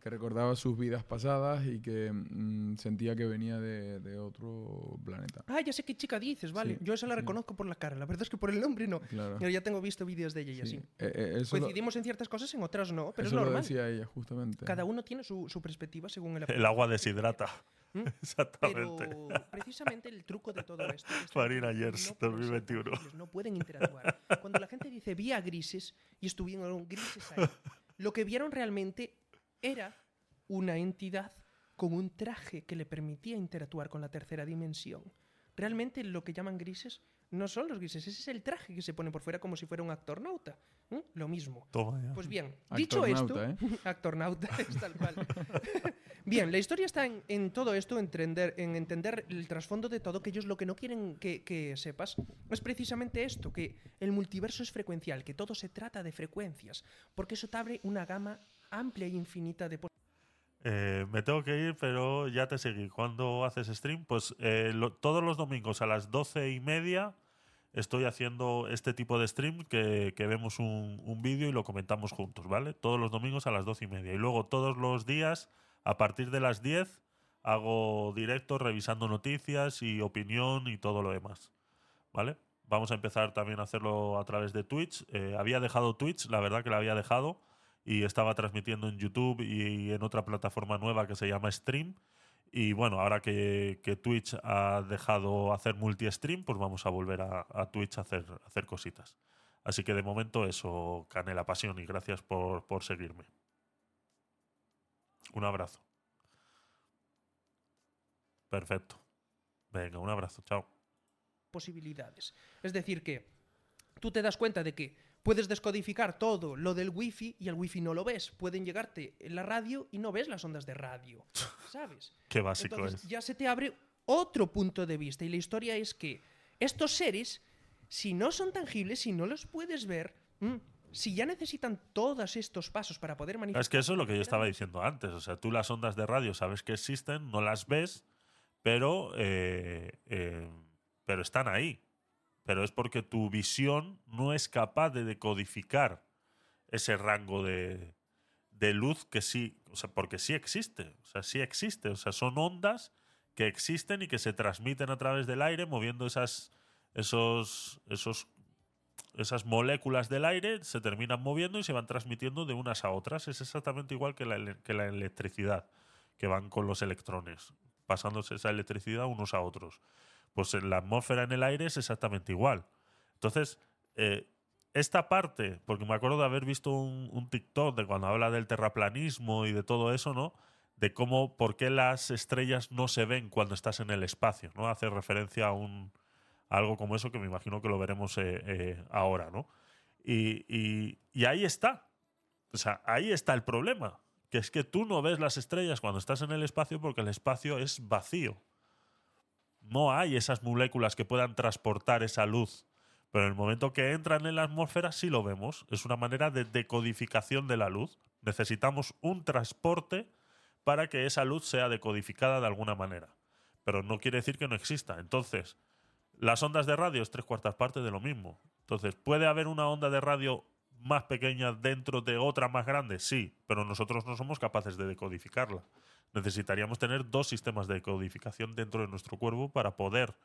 que recordaba sus vidas pasadas y que mm, sentía que venía de, de otro planeta. Ah, ya sé qué chica dices, vale. Sí, Yo esa la sí. reconozco por la cara. La verdad es que por el nombre no. Claro. Pero ya tengo visto vídeos de ella y Sí. así. Eh, eh, eso lo, Coincidimos en ciertas cosas, en otras no, pero eso es lo normal. decía ella, justamente. Cada uno tiene su, su perspectiva según el El agua deshidrata. ¿Mm? Exactamente. Pero precisamente el truco de todo esto es no Yers, ser 2021. tangibles, no pueden interactuar. Cuando la gente dice vía grises y estuvieron grises ahí, lo que vieron realmente era una entidad con un traje que le permitía interactuar con la tercera dimensión. Realmente lo que llaman grises no son los grises, ese es el traje que se pone por fuera como si fuera un actornauta. ¿Mm? Lo mismo. Toma ya. Pues bien, dicho esto, ¿eh? actornauta, es tal cual. bien, la historia está en, todo esto, entender, en entender el trasfondo de todo, que ellos lo que no quieren que, sepas es precisamente esto, que el multiverso es frecuencial, que todo se trata de frecuencias, porque eso te abre una gama amplia e infinita de Eh, me tengo que ir, pero ya te seguí. ¿Cuándo haces stream? Pues eh, todos los domingos a las doce y media estoy haciendo este tipo de stream que, que vemos un, un vídeo y lo comentamos juntos, ¿vale? Todos los domingos a las doce y media. Y luego todos los días, a partir de las 10, hago directos revisando noticias y opinión y todo lo demás, ¿vale? Vamos a empezar también a hacerlo a través de Twitch. Eh, había dejado Twitch, la verdad que la había dejado y estaba transmitiendo en YouTube y en otra plataforma nueva que se llama Stream. Y bueno, ahora que, Twitch ha dejado hacer multi-stream, pues vamos a volver a, Twitch a hacer, hacer cositas. Así que de momento eso, Canela Pasión, y gracias por, por seguirme. Un abrazo. Perfecto. Venga, un abrazo, chao. posibilidades. Es decir, que tú te das cuenta de que puedes descodificar todo lo del wifi y el wifi no lo ves. Pueden llegarte en la radio y no ves las ondas de radio. ¿Sabes? Qué básico Entonces es. ya se te abre otro punto de vista y la historia es que estos seres, si no son tangibles, si no los puedes ver, mm, si ya necesitan todos estos pasos para poder manifestar... Es que eso es lo que yo estaba diciendo antes. O sea, tú las ondas de radio sabes que existen, no las ves, pero, eh, eh, pero están ahí. Pero es porque tu visión no es capaz de decodificar ese rango de, de luz que sí, o sea, porque sí existe. O sea, sí existe. O sea, son ondas que existen y que se transmiten a través del aire, moviendo esas, esos, esos esas moléculas del aire se terminan moviendo y se van transmitiendo de unas a otras. Es exactamente igual que la, electricidad, que van con los electrones, pasándose esa electricidad unos a otros. Pues en la atmósfera en el aire es exactamente igual. Entonces, eh, esta parte, porque me acuerdo de haber visto un, un TikTok de cuando habla del terraplanismo y de todo eso, ¿no? De cómo, por qué las estrellas no se ven cuando estás en el espacio, ¿no? Hace referencia a un, algo como eso que me imagino que lo veremos eh, eh, ahora, ¿no? Y, y- y ahí está. O sea, ahí está el problema. Que es que tú no ves las estrellas cuando estás en el espacio porque el espacio es vacío. No hay esas moléculas que puedan transportar esa luz. Pero en el momento que entran en la atmósfera sí lo vemos. Es una manera de decodificación de la luz. Necesitamos un transporte para que esa luz sea decodificada de alguna manera. Pero no quiere decir que no exista. Entonces, las ondas de radio es tres cuartas partes de lo mismo. Entonces, ¿puede haber una onda de radio más pequeña dentro de otra más grande? Sí, pero nosotros no somos capaces de decodificarla. Necesitaríamos tener dos sistemas de decodificación dentro de nuestro cuerpo para poder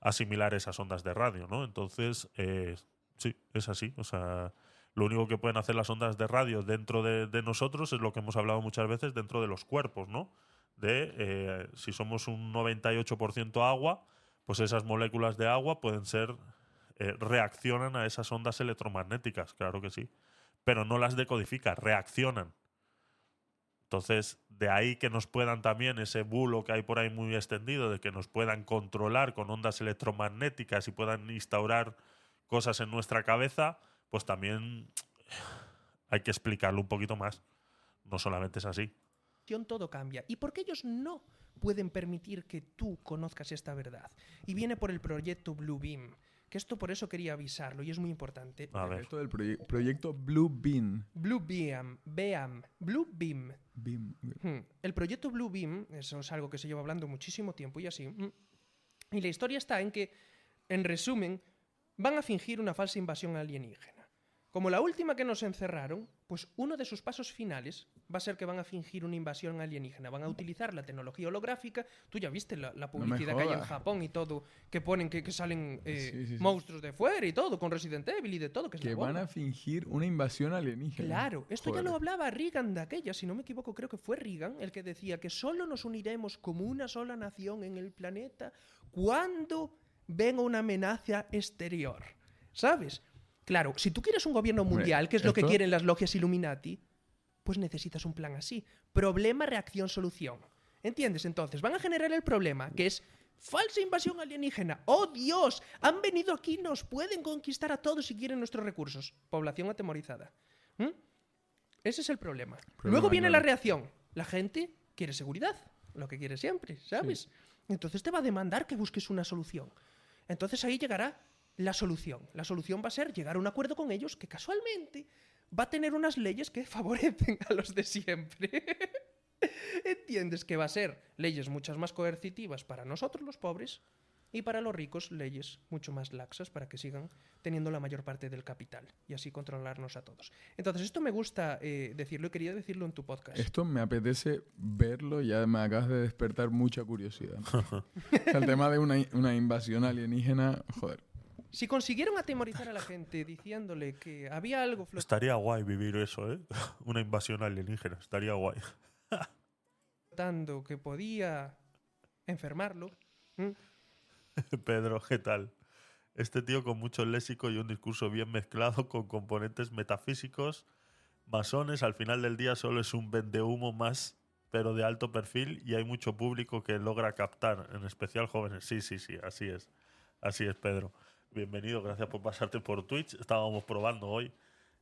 asimilar esas ondas de radio, ¿no? Entonces, eh, sí, es así. O sea, lo único que pueden hacer las ondas de radio dentro de, de nosotros es lo que hemos hablado muchas veces dentro de los cuerpos, ¿no? De eh, si somos un 98% agua, pues esas moléculas de agua pueden ser, eh, reaccionan a esas ondas electromagnéticas, claro que sí, pero no las decodifica, reaccionan. Entonces, de ahí que nos puedan también, ese bulo que hay por ahí muy extendido, de que nos puedan controlar con ondas electromagnéticas y puedan instaurar cosas en nuestra cabeza, pues también hay que explicarlo un poquito más. No solamente es así. todo cambia. ¿Y por qué ellos no pueden permitir que tú conozcas esta verdad? Y viene por el proyecto Blue Beam, que esto por eso quería avisarlo y es muy importante. A ver. Esto del proye- proyecto Blue Beam. Blue Beam, Beam, Blue Beam. Beam. Hmm. El proyecto Blue Beam, eso es algo que se lleva hablando muchísimo tiempo y así. mm. Y la historia está en que, en resumen, van a fingir una falsa invasión alienígena. Como la última que nos encerraron, pues uno de sus pasos finales va a ser que van a fingir una invasión alienígena. Van a utilizar la tecnología holográfica. Tú ya viste la, publicidad que hay en. Japón y todo, que ponen que, que salen eh, Sí, sí, sí. monstruos de fuera y todo, con Resident Evil y de todo, que es Que la van a fingir una invasión alienígena. Claro, esto ya lo hablaba Reagan de aquella, si no me equivoco, creo que fue Reagan el que decía que solo nos uniremos como una sola nación en el planeta cuando venga una amenaza exterior. ¿Sabes? Claro, si tú quieres un gobierno mundial, que es lo que quieren las logias Illuminati, pues necesitas un plan así. Problema, reacción, solución. ¿Entiendes? Entonces, van a generar el problema, que es falsa invasión alienígena. ¡Oh, Dios! Han venido aquí, nos pueden conquistar a todos si quieren nuestros recursos. Población atemorizada. ¿Mm? Ese es el problema. Problema Luego viene la reacción. La gente quiere seguridad, lo que quiere siempre, ¿sabes? Entonces te va a demandar que busques una solución. Entonces ahí llegará la solución. La solución va a ser llegar a un acuerdo con ellos que casualmente va a tener unas leyes que favorecen a los de siempre. Entiendes que va a ser leyes muchas más coercitivas para nosotros los pobres y para los ricos leyes mucho más laxas para que sigan teniendo la mayor parte del capital y así controlarnos a todos. Entonces esto me gusta eh, decirlo y quería decirlo en tu podcast. Esto me apetece verlo y ya me acabas de despertar mucha curiosidad. o sea, el tema de una, una invasión alienígena, joder. Si consiguieron atemorizar a la gente diciéndole que había algo Estaría guay vivir eso, ¿eh? Una invasión alienígena, estaría guay. flotando que podía enfermarlo. ¿Mm? Pedro, ¿qué tal? Este tío con mucho léxico y un discurso bien mezclado con componentes metafísicos, masones, al final del día solo es un vendehumo más, pero de alto perfil y hay mucho público que logra captar, en especial jóvenes. Sí, sí, sí, así es. Así es, Pedro. Bienvenido, gracias por pasarte por Twitch. Estábamos probando hoy,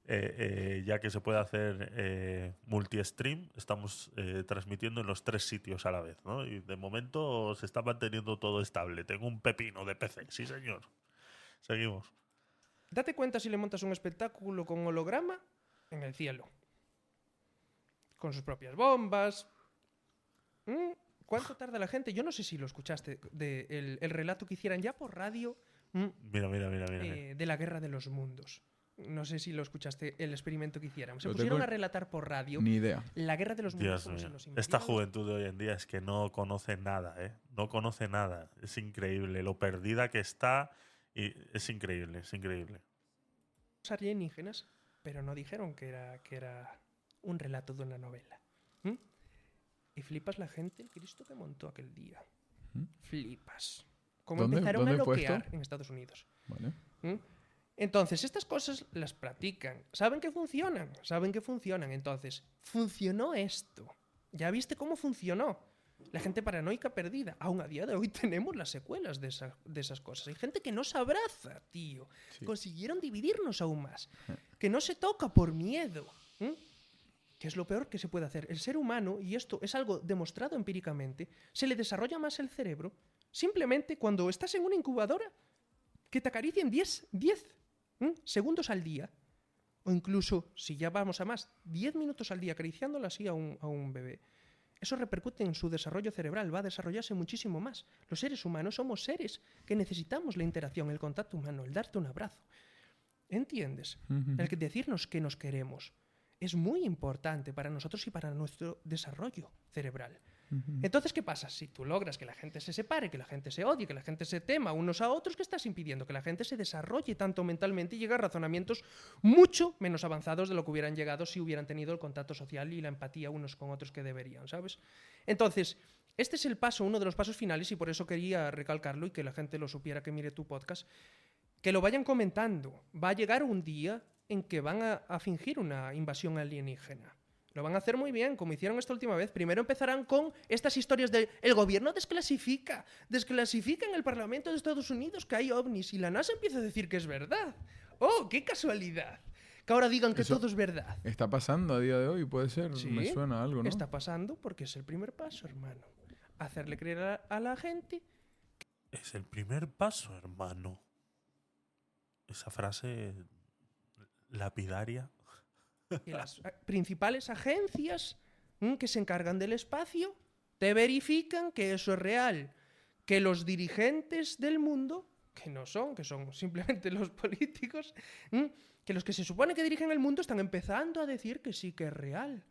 eh, eh, ya que se puede hacer eh, multi-stream, estamos transmitiendo en los tres sitios a la vez, ¿no? Y de momento se está manteniendo todo estable. Tengo un pepino de PC, sí, señor. Seguimos. Date cuenta si le montas un espectáculo con holograma en el cielo. Con sus propias bombas. ¿Mm? ¿Cuánto tarda la gente? Yo no sé si lo escuchaste, de el relato que hicieran ya por radio ¿mm? Mira, mira, mira, mira. mira. eh, de la guerra de los mundos. No sé si lo escuchaste, el experimento que hicieran. Se Lo pusieron tengo- a relatar por radio Ni idea. la guerra de los mundos. Dios como se mío. los Esta juventud de hoy en día es que no conoce nada, ¿eh? No conoce nada. Es increíble lo perdida que está y es increíble, es increíble. los alienígenas, pero no dijeron que era, que era un relato de una novela. ¿Mm? Y flipas la gente, el Cristo que montó aquel día. ¿Mm? Flipas. Como ¿Dónde- empezaron dónde a bloquear en Estados Unidos. Vale. ¿Mm? Entonces, estas cosas las practican. Saben que funcionan, saben que funcionan. Entonces, funcionó esto. ¿Ya viste cómo funcionó? La gente paranoica perdida. Aún a día de hoy tenemos las secuelas de, esa- de esas cosas. Hay gente que no se abraza, tío. Sí. Consiguieron dividirnos aún más. Que no se toca por miedo. ¿Mm? Que es lo peor que se puede hacer. El ser humano, y esto es algo demostrado empíricamente, se le desarrolla más el cerebro simplemente cuando estás en una incubadora que te acaricien 10, 10 ¿m? segundos al día. O incluso, si ya vamos a más, 10 minutos al día acariciándolo así a un, a un bebé. Eso repercute en su desarrollo cerebral, va a desarrollarse muchísimo más. Los seres humanos somos seres que necesitamos la interacción, el contacto humano, el darte un abrazo. ¿Entiendes? El que decirnos que nos queremos es muy importante para nosotros y para nuestro desarrollo cerebral. Entonces, ¿qué pasa? Si tú logras que la gente se separe, que la gente se odie, que la gente se tema unos a otros, ¿qué estás impidiendo? Que la gente se desarrolle tanto mentalmente y llegue a razonamientos mucho menos avanzados de lo que hubieran llegado si hubieran tenido el contacto social y la empatía unos con otros que deberían, ¿sabes? Entonces, este es el paso, uno de los pasos finales, y por eso quería recalcarlo y que la gente lo supiera que mire tu podcast, que lo vayan comentando. Va a llegar un día en que van a, fingir una invasión alienígena. Lo van a hacer muy bien, como hicieron esta última vez. Primero empezarán con estas historias de el gobierno desclasifica, desclasifica en el Parlamento de Estados Unidos que hay ovnis y la NASA empieza a decir que es verdad. ¡Oh, qué casualidad! Que ahora digan que Eso- todo es verdad. Está pasando a día de hoy, puede ser. Sí, Me suena algo, ¿no? Está pasando porque es el primer paso, hermano. Hacerle creer a, a la gente Es el primer paso, hermano. Esa frase lapidaria. Que las eh, principales agencias mm, que se encargan del espacio te verifican que eso es real, que los dirigentes del mundo, que no son, que son simplemente los políticos, mm, que los que se supone que dirigen el mundo están empezando a decir que sí que es real.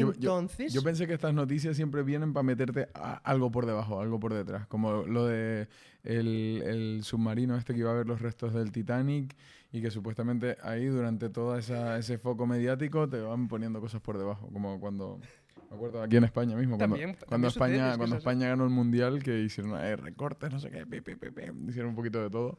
Yo- yo- Entonces, Yo pensé que estas noticias siempre vienen para meterte a- algo por debajo, algo por detrás. Como lo de el, el submarino este que iba a ver los restos del Titanic y que supuestamente ahí durante todo esa, ese foco mediático te van poniendo cosas por debajo. Como cuando, me acuerdo aquí en España mismo, cuando, También- cuando también España, cuando. España ganó el Mundial que hicieron eh, recortes, no sé qué, pi, pi, pi, hicieron un poquito de todo.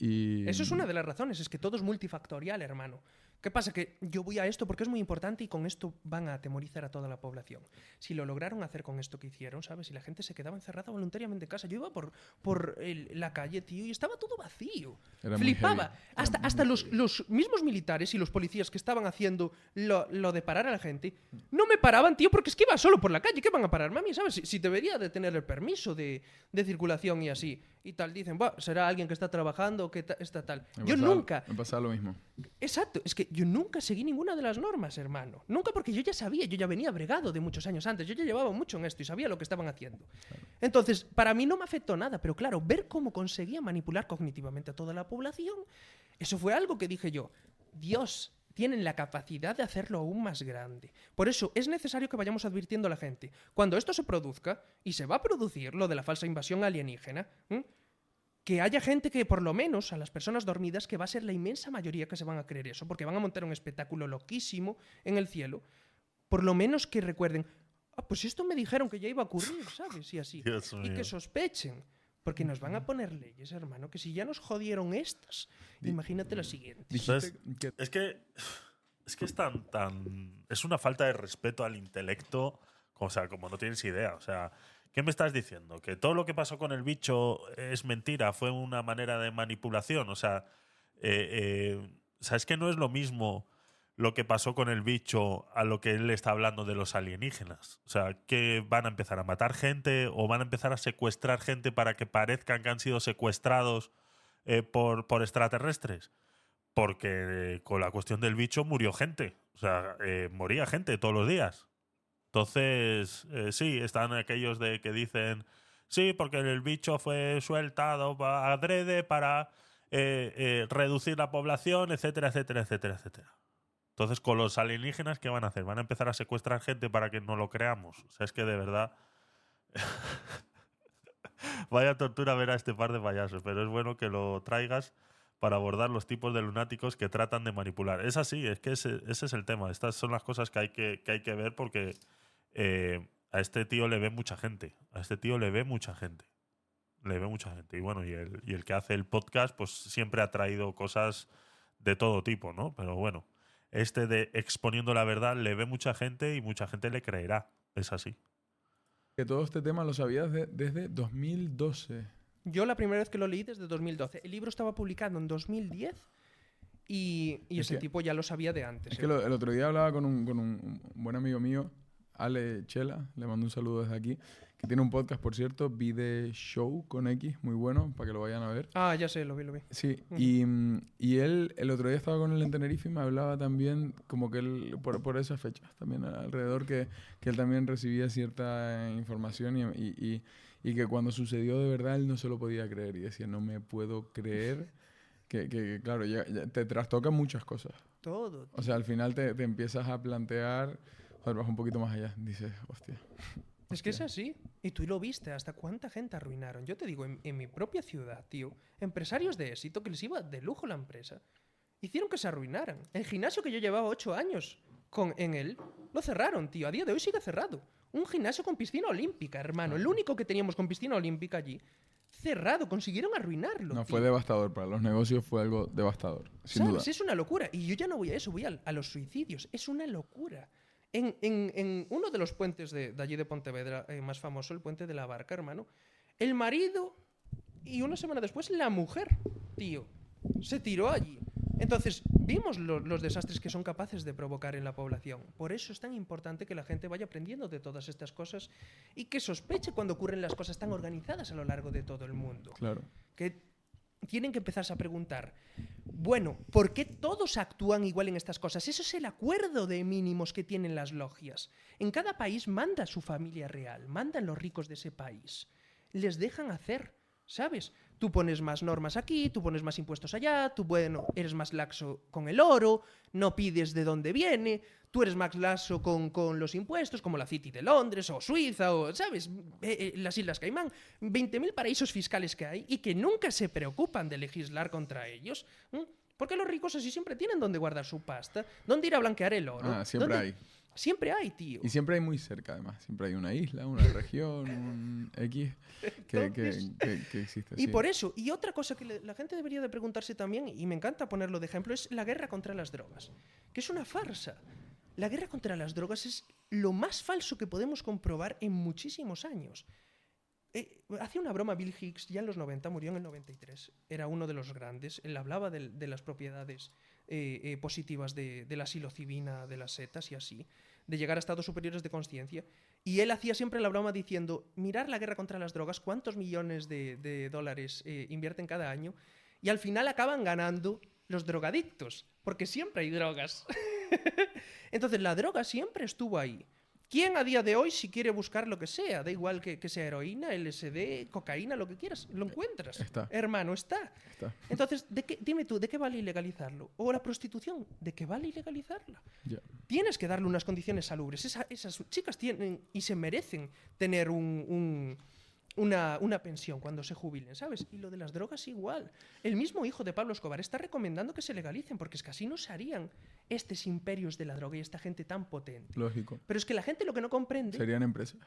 Y, Eso es una de las razones, es que todo es multifactorial, hermano. ¿Qué pasa? Que yo voy a esto porque es muy importante y con esto van a atemorizar a toda la población. Si lo lograron hacer con esto que hicieron, ¿sabes? Si la gente se quedaba encerrada voluntariamente en casa. Yo iba por, por el- la calle, tío, y estaba todo vacío. Era Flipaba. Hasta, hasta los, los mismos militares y los policías que estaban haciendo lo, lo de parar a la gente, no me paraban, tío, porque es que iba solo por la calle. ¿Qué van a pararme a mí, sabes? Si, si debería de tener el permiso de, de circulación y así. Y tal, dicen, "Buah, será alguien que está trabajando, que ta- está tal. me Yo pasaba- nunca, Me pasaba lo mismo. Exacto, es que yo nunca seguí ninguna de las normas, hermano. Nunca porque yo ya sabía, yo ya venía bregado de muchos años antes, yo ya llevaba mucho en esto y sabía lo que estaban haciendo. Entonces, para mí no me afectó nada, pero claro, ver cómo conseguía manipular cognitivamente a toda la población, eso fue algo que dije yo, Dios, tienen la capacidad de hacerlo aún más grande. Por eso es necesario que vayamos advirtiendo a la gente, cuando esto se produzca, y se va a producir lo de la falsa invasión alienígena, ¿m? Que haya gente que, por lo menos, a las personas dormidas, que va a ser la inmensa mayoría que se van a creer eso, porque van a montar un espectáculo loquísimo en el cielo, por lo menos que recuerden, Ah, pues esto me dijeron que ya iba a ocurrir, ¿sabes? Y así. Dios y mío. que sospechen. Porque nos van a poner leyes, hermano, que si ya nos jodieron estas, imagínate la siguiente. Dijiste ¿Sabes? que Es que es que es tan tan es una falta de respeto al intelecto, o sea, como no tienes idea, o sea, ¿qué me estás diciendo? Que todo lo que pasó con el bicho es mentira, fue una manera de manipulación, o sea, eh, eh, sabes que no es lo mismo lo que pasó con el bicho a lo que él está hablando de los alienígenas. O sea, que van a empezar a matar gente o van a empezar a secuestrar gente para que parezcan que han sido secuestrados eh, por, por extraterrestres porque con la cuestión del bicho murió gente. O sea, moría gente todos los días. Entonces, eh, sí, están aquellos de que dicen, sí, porque el bicho fue sueltado pa- adrede para eh, eh, reducir la población, etcétera, etcétera, etcétera, etcétera. Entonces, con los alienígenas, ¿qué van a hacer? ¿Van a empezar a secuestrar gente para que no lo creamos? O sea, es que de verdad... Vaya tortura ver a este par de payasos, pero es bueno que lo traigas para abordar los tipos de lunáticos que tratan de manipular. Es así, es que ese, ese es el tema. Estas son las cosas que hay que, que hay que ver porque eh, a este tío le ve mucha gente. A este tío le ve mucha gente. Le ve mucha gente. Y bueno, y el, y el que hace el podcast, pues siempre ha traído cosas de todo tipo, ¿no? Pero bueno, este de exponiendo la verdad le ve mucha gente y mucha gente le creerá. Es así. que todo este tema lo sabías de- desde 2012. Yo la primera vez que lo leí desde 2012. El libro estaba publicado en 2010 y, y Es ese que- tipo ya lo sabía de antes. Es que ¿eh? lo- el otro día hablaba con un, con un un buen amigo mío, Ale Chela, le mando un saludo desde aquí, que tiene un podcast, por cierto, Vide Show con X, muy bueno, para que lo vayan a ver. Ah, ya sé, lo vi, lo vi. Sí, y, y él, el otro día estaba con él en Tenerife y me hablaba también, como que él, por, por esas fechas, también alrededor, que, que él también recibía cierta información y, y, y- que cuando sucedió de verdad él no se lo podía creer y decía, no me puedo creer que, que, claro, ya- ya te trastocan muchas cosas. Todo. O sea, al final te, te empiezas a plantear, joder, vas un poquito más allá, dices, hostia. Es que es así. Y tú lo viste, hasta cuánta gente arruinaron. Yo te digo, en, en mi propia ciudad, tío, empresarios de éxito que les iba de lujo la empresa, hicieron que se arruinaran. El gimnasio que yo llevaba ocho años con, en él, lo cerraron, tío. A día de hoy sigue cerrado. Un gimnasio con piscina olímpica, hermano. El único que teníamos con piscina olímpica allí, cerrado. Consiguieron arruinarlo. No, tío. fue devastador, para los negocios fue algo devastador, sin ¿Sabes? duda. Es una locura. Y yo ya no voy a eso, voy al- a, los suicidios. Es una locura. En, en- en uno de los puentes de, de allí de Pontevedra, eh, más famoso, el puente de la barca, hermano, el marido y una semana después la mujer, tío, se tiró allí. Entonces, vimos lo- los desastres que son capaces de provocar en la población. Por eso es tan importante que la gente vaya aprendiendo de todas estas cosas y que sospeche cuando ocurren las cosas tan organizadas a lo largo de todo el mundo Claro. que tienen que empezarse a preguntar, bueno, ¿por qué todos actúan igual en estas cosas? Eso es el acuerdo de mínimos que tienen las logias. En cada país manda su familia real, mandan los ricos de ese país. Les dejan hacer, ¿sabes? Tú pones más normas aquí, tú pones más impuestos allá, tú, bueno, eres más laxo con el oro, no pides de dónde viene, tú eres más laxo con, con los impuestos, como la City de Londres o Suiza o, ¿sabes? Eh, eh, las Islas Caimán. 20.000 paraísos fiscales que hay y que nunca se preocupan de legislar contra ellos. Porque los ricos así siempre tienen donde guardar su pasta, dónde ir a blanquear el oro. Ah, siempre dónde- hay. Siempre hay, tío. Y siempre hay muy cerca, además. Siempre hay una isla, una región, un X que, que, Entonces- que- que existe. Y sí. por eso, y otra cosa que la gente debería de preguntarse también, y me encanta ponerlo de ejemplo, es la guerra contra las drogas, que es una farsa. La guerra contra las drogas es lo más falso que podemos comprobar en muchísimos años. Eh, hacía una broma Bill Hicks, ya en los 90, murió en el 93, era uno de los grandes, él hablaba de, las propiedades eh, eh, positivas de, de la psilocibina, de las setas y así, de llegar a estados superiores de conciencia, y él hacía siempre la broma diciendo, mirar la guerra contra las drogas, cuántos millones de, dólares eh, invierten cada año, y al final acaban ganando los drogadictos, porque siempre hay drogas. Entonces la droga siempre estuvo ahí. ¿Quién a día de hoy, si quiere buscar lo que sea, da igual que, que sea heroína, LSD, cocaína, lo que quieras, lo encuentras? Está. Hermano, está. Está. Entonces, ¿de qué- dime tú, ¿de qué vale ilegalizarlo? ¿O la prostitución? ¿De qué vale ilegalizarla? Tienes que darle unas condiciones salubres. Esa- esas chicas tienen y se merecen tener un, un- una, una pensión cuando se jubilen, ¿sabes? Y lo de las drogas igual. El mismo hijo de Pablo Escobar está recomendando que se legalicen, porque es que así no se harían estos imperios de la droga y esta gente tan potente. Lógico. Pero es que la gente lo que no comprende Serían empresas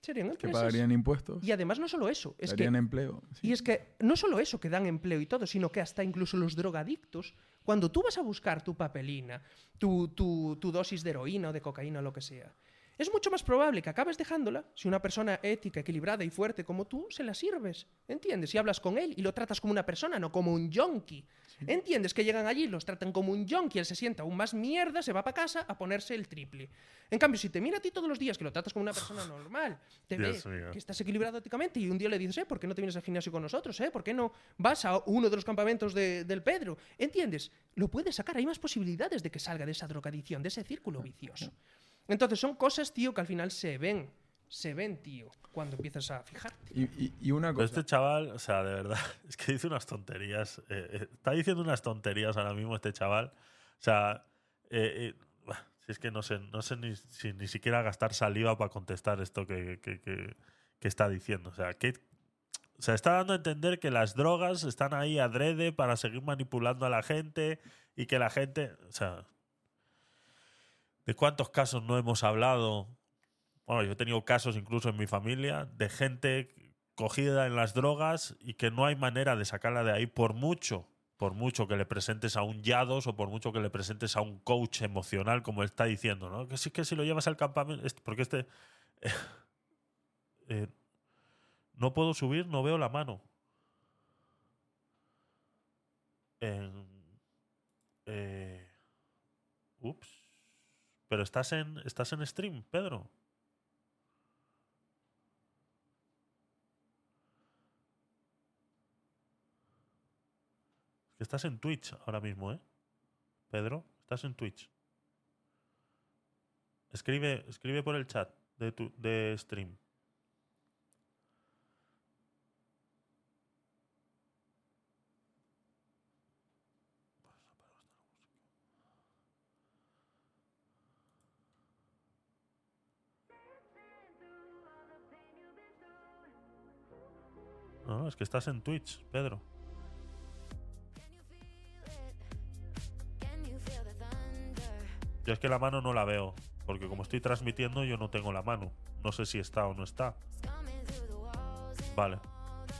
serían que empresas. pagarían impuestos, Y además no solo eso, es que darían empleo. sí. y es que no solo eso, que dan empleo y todo, sino que hasta incluso los drogadictos, cuando tú vas a buscar tu papelina, tu, tu- tu dosis de heroína o de cocaína o lo que sea, es mucho más probable que acabes dejándola si una persona ética, equilibrada y fuerte como tú se la sirves. ¿Entiendes? Si hablas con él y lo tratas como una persona, no como un yonki. ¿Entiendes? Que llegan allí, los tratan como un yonki, él se sienta aún más mierda, se va para casa a ponerse el triple. En cambio, si te mira a ti todos los días, que lo tratas como una persona normal, te Dios ve mío. que estás equilibrado éticamente y un día le dices, eh, ¿por qué no te vienes al gimnasio con nosotros? Eh? ¿Por qué no vas a uno de los campamentos de- del Pedro? ¿Entiendes? Lo puedes sacar, hay más posibilidades de que salga de esa drogadicción, de ese círculo vicioso. Entonces son cosas, tío, que al final se ven, se ven, tío, cuando empiezas a fijarte. Y, y- y una Pero cosa. este chaval, o sea, de verdad, es que dice unas tonterías. eh, eh, está diciendo unas tonterías ahora mismo este chaval. O sea, eh, eh, si es que no sé, no sé ni, si ni siquiera gastar saliva para contestar esto que, que- que- que está diciendo. O sea, que, o sea, está dando a entender que las drogas están ahí adrede para seguir manipulando a la gente y que la gente, o sea, ¿de cuántos casos no hemos hablado? Bueno, yo he tenido casos incluso en mi familia de gente cogida en las drogas y que no hay manera de sacarla de ahí por mucho, por mucho que le presentes a un yados o por mucho que le presentes a un coach emocional, como está diciendo, ¿no? Que sí que si lo llevas al campamento, porque este eh, no puedo subir, no veo la mano. Eh, ups. Pero estás en estás en stream, Pedro. Que estás en Twitch ahora mismo, ¿eh? Pedro, estás en Twitch. Escribe, escribe por el chat de, tu, de stream. Es que estás en Twitch, Pedro. Yo es que la mano no la veo, porque como estoy transmitiendo yo no tengo la mano. No sé si está o no está. Vale. all the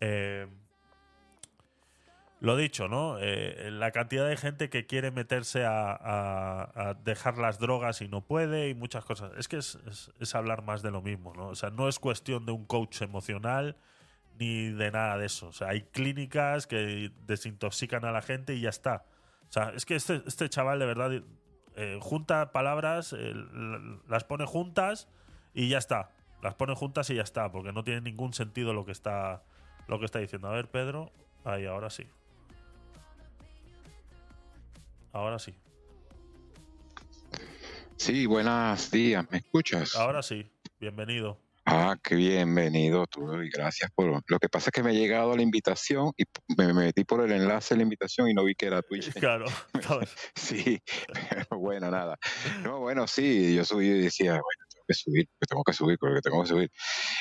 hearts lo dicho, ¿no? Eh, la cantidad de gente que quiere meterse a, dejar las drogas y no puede y muchas cosas. Es que es, hablar más de lo mismo, ¿no? O sea, no es cuestión de un coach emocional ni de nada de eso. O sea, hay clínicas que desintoxican a la gente y ya está. O sea, es que este, este chaval de verdad eh, junta palabras, eh, las pone juntas y ya está. Las pone juntas y ya está, porque no tiene ningún sentido lo que está, lo que está diciendo. A ver, Pedro. Ahí, ahora sí. Ahora sí. Sí, buenos días, ¿me escuchas? Ahora sí. Bienvenido. Ah, qué bienvenido tú y gracias por... Lo que pasa es que me ha llegado la invitación y me metí por el enlace de la invitación y no vi que era Twitch. Claro. Sí, pero bueno, nada. No, bueno, sí, yo subí y decía, bueno, tengo que subir, que tengo que subir, creo que tengo que subir.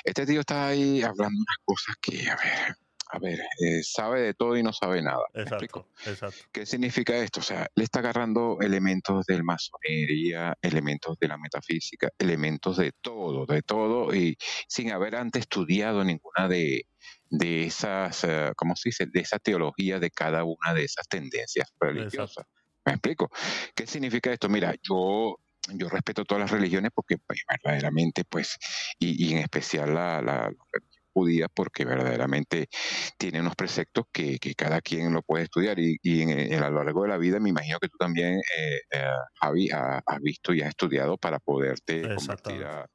Este tío está ahí hablando unas cosas que, a ver, a ver, eh, sabe de todo y no sabe nada. Exacto. Exacto. ¿Qué significa esto? O sea, le está agarrando elementos de masonería, elementos de la metafísica, elementos de todo, de todo, y sin haber antes estudiado ninguna de, de esas, eh, ¿cómo se dice? De esa teología de cada una de esas tendencias religiosas. ¿Me explico? ¿Qué significa esto? Mira, yo, yo respeto todas las religiones porque pues, verdaderamente, pues, y, y en especial la, la, la judía, porque verdaderamente tiene unos preceptos que, que cada quien lo puede estudiar y, y en, en a lo largo de la vida me imagino que tú también, eh, eh, Javi, ha- has visto y has estudiado para poderte convertir a...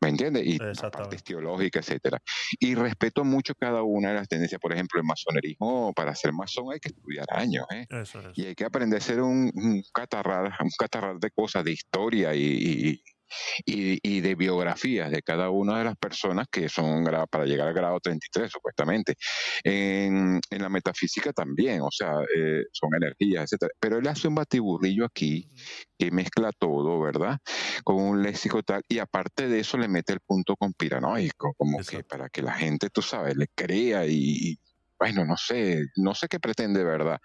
¿Me entiendes? Y la parte teológica, etcétera. Y respeto mucho cada una de las tendencias. Por ejemplo, el masonerismo, para ser masón hay que estudiar años, ¿eh? Eso es. Y hay que aprender a ser un, un catarrar, un catarrar de cosas, de historia y, y- y, y de biografías de cada una de las personas que son para llegar al grado 33, supuestamente. En, en la metafísica también, o sea, eh, son energías, etcétera. Pero él hace un batiburrillo aquí que mezcla todo, ¿verdad? Con un léxico tal, y aparte de eso le mete el punto conspiranoico, como que Exacto. para que la gente, tú sabes, le crea y, bueno, no sé, no sé qué pretende, ¿verdad?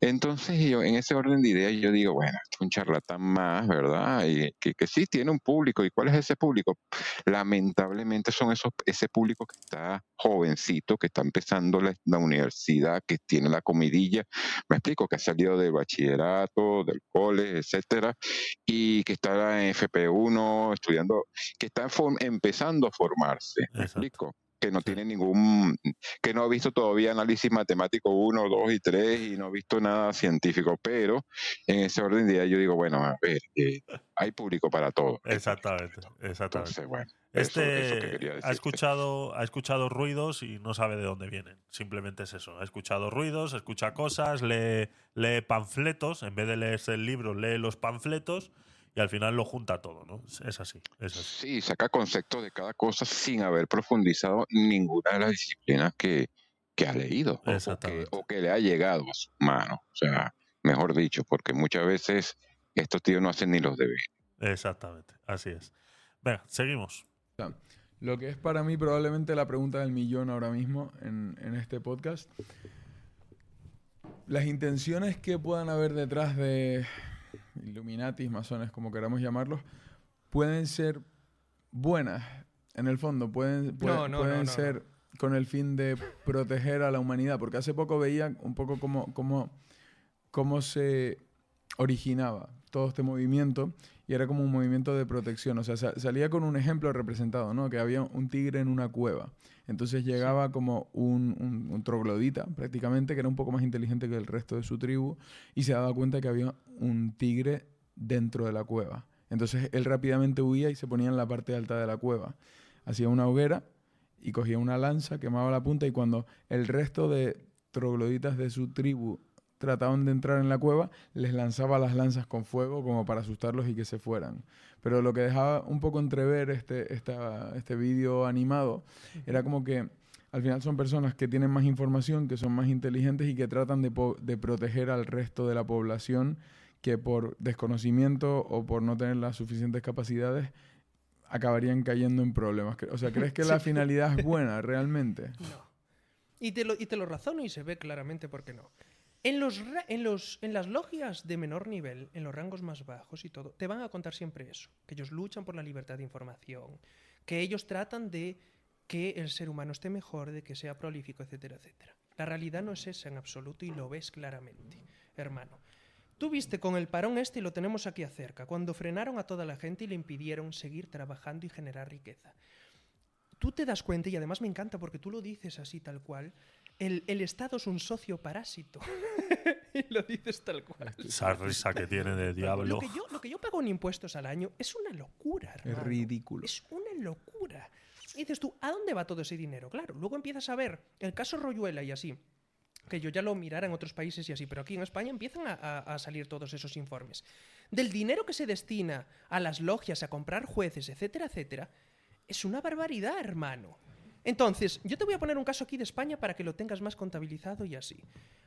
Entonces yo, en ese orden de ideas, yo digo, bueno, es un charlatán más, ¿verdad? Y que, que sí tiene un público. ¿Y cuál es ese público? Lamentablemente son esos, ese público que está jovencito, que está empezando la, la universidad, que tiene la comidilla, me explico, que ha salido del bachillerato, del cole, etcétera, y que está en FP1 estudiando, que está empezando a formarse, ¿me Exacto. explico? Que no tiene ningún, que no ha visto todavía análisis matemático 1, 2 y 3 y no ha visto nada científico, pero en ese orden de ideas yo digo, bueno, a ver, eh, hay público para todo. Exactamente, exactamente. Entonces, bueno, eso, Este eso que quería ha escuchado, ha escuchado ruidos y no sabe de dónde vienen. Simplemente es eso. Ha escuchado ruidos, escucha cosas, lee, lee panfletos. En vez de leerse el libro, lee los panfletos y al final lo junta todo, ¿no? Es- así, es así. Sí, saca conceptos de cada cosa sin haber profundizado ninguna de las disciplinas que, que ha leído o- que, Exactamente. o que le ha llegado a su mano. O sea, mejor dicho, porque muchas veces estos tíos no hacen ni los deberes. Exactamente, así es. Venga, seguimos. Lo que es para mí probablemente la pregunta del millón ahora mismo en, en este podcast. Las intenciones que puedan haber detrás de Illuminatis, masones, como queramos llamarlos, pueden ser buenas. En el fondo, pueden, No, no, pueden no, ser con el fin de proteger a la humanidad. Porque hace poco veía un poco cómo, cómo, cómo se originaba todo este movimiento y era como un movimiento de protección. O sea, sa- salía con un ejemplo representado, ¿no? Que había un tigre en una cueva. Entonces llegaba como un, un- un troglodita, prácticamente, que era un poco más inteligente que el resto de su tribu, y se daba cuenta que había un tigre dentro de la cueva. Entonces él rápidamente huía y se ponía en la parte alta de la cueva. Hacía una hoguera y cogía una lanza, quemaba la punta, y cuando el resto de trogloditas de su tribu trataban de entrar en la cueva, les lanzaba las lanzas con fuego como para asustarlos y que se fueran. Pero lo que dejaba un poco entrever este, esta- este vídeo animado era como que al final son personas que tienen más información, que son más inteligentes y que tratan de, de proteger al resto de la población que por desconocimiento o por no tener las suficientes capacidades acabarían cayendo en problemas. O sea, ¿crees que la finalidad es buena realmente? No. Y te, lo, y te lo razono y se ve claramente por qué no. En, los, en, los, en las logias de menor nivel, en los rangos más bajos y todo, te van a contar siempre eso, que ellos luchan por la libertad de información, que ellos tratan de que el ser humano esté mejor, de que sea prolífico, etcétera, etcétera. La realidad no es esa en absoluto y lo ves claramente, hermano. Tú viste con el parón este y lo tenemos aquí acerca, cuando frenaron a toda la gente y le impidieron seguir trabajando y generar riqueza tú te das cuenta, y además me encanta porque tú lo dices así tal cual, el, el Estado es un socio parásito. y lo dices tal cual. Esa risa que tiene de diablo. Lo que, yo, lo que yo pago en impuestos al año es una locura. Es hermano. ridículo. Es una locura. Y dices tú, ¿a dónde va todo ese dinero? Claro, luego empiezas a ver el caso Royuela y así. Que yo ya lo mirara en otros países y así, pero aquí en España empiezan a, a- a salir todos esos informes. Del dinero que se destina a las logias, a comprar jueces, etcétera, etcétera, es una barbaridad, hermano. Entonces, yo te voy a poner un caso aquí de España para que lo tengas más contabilizado y así.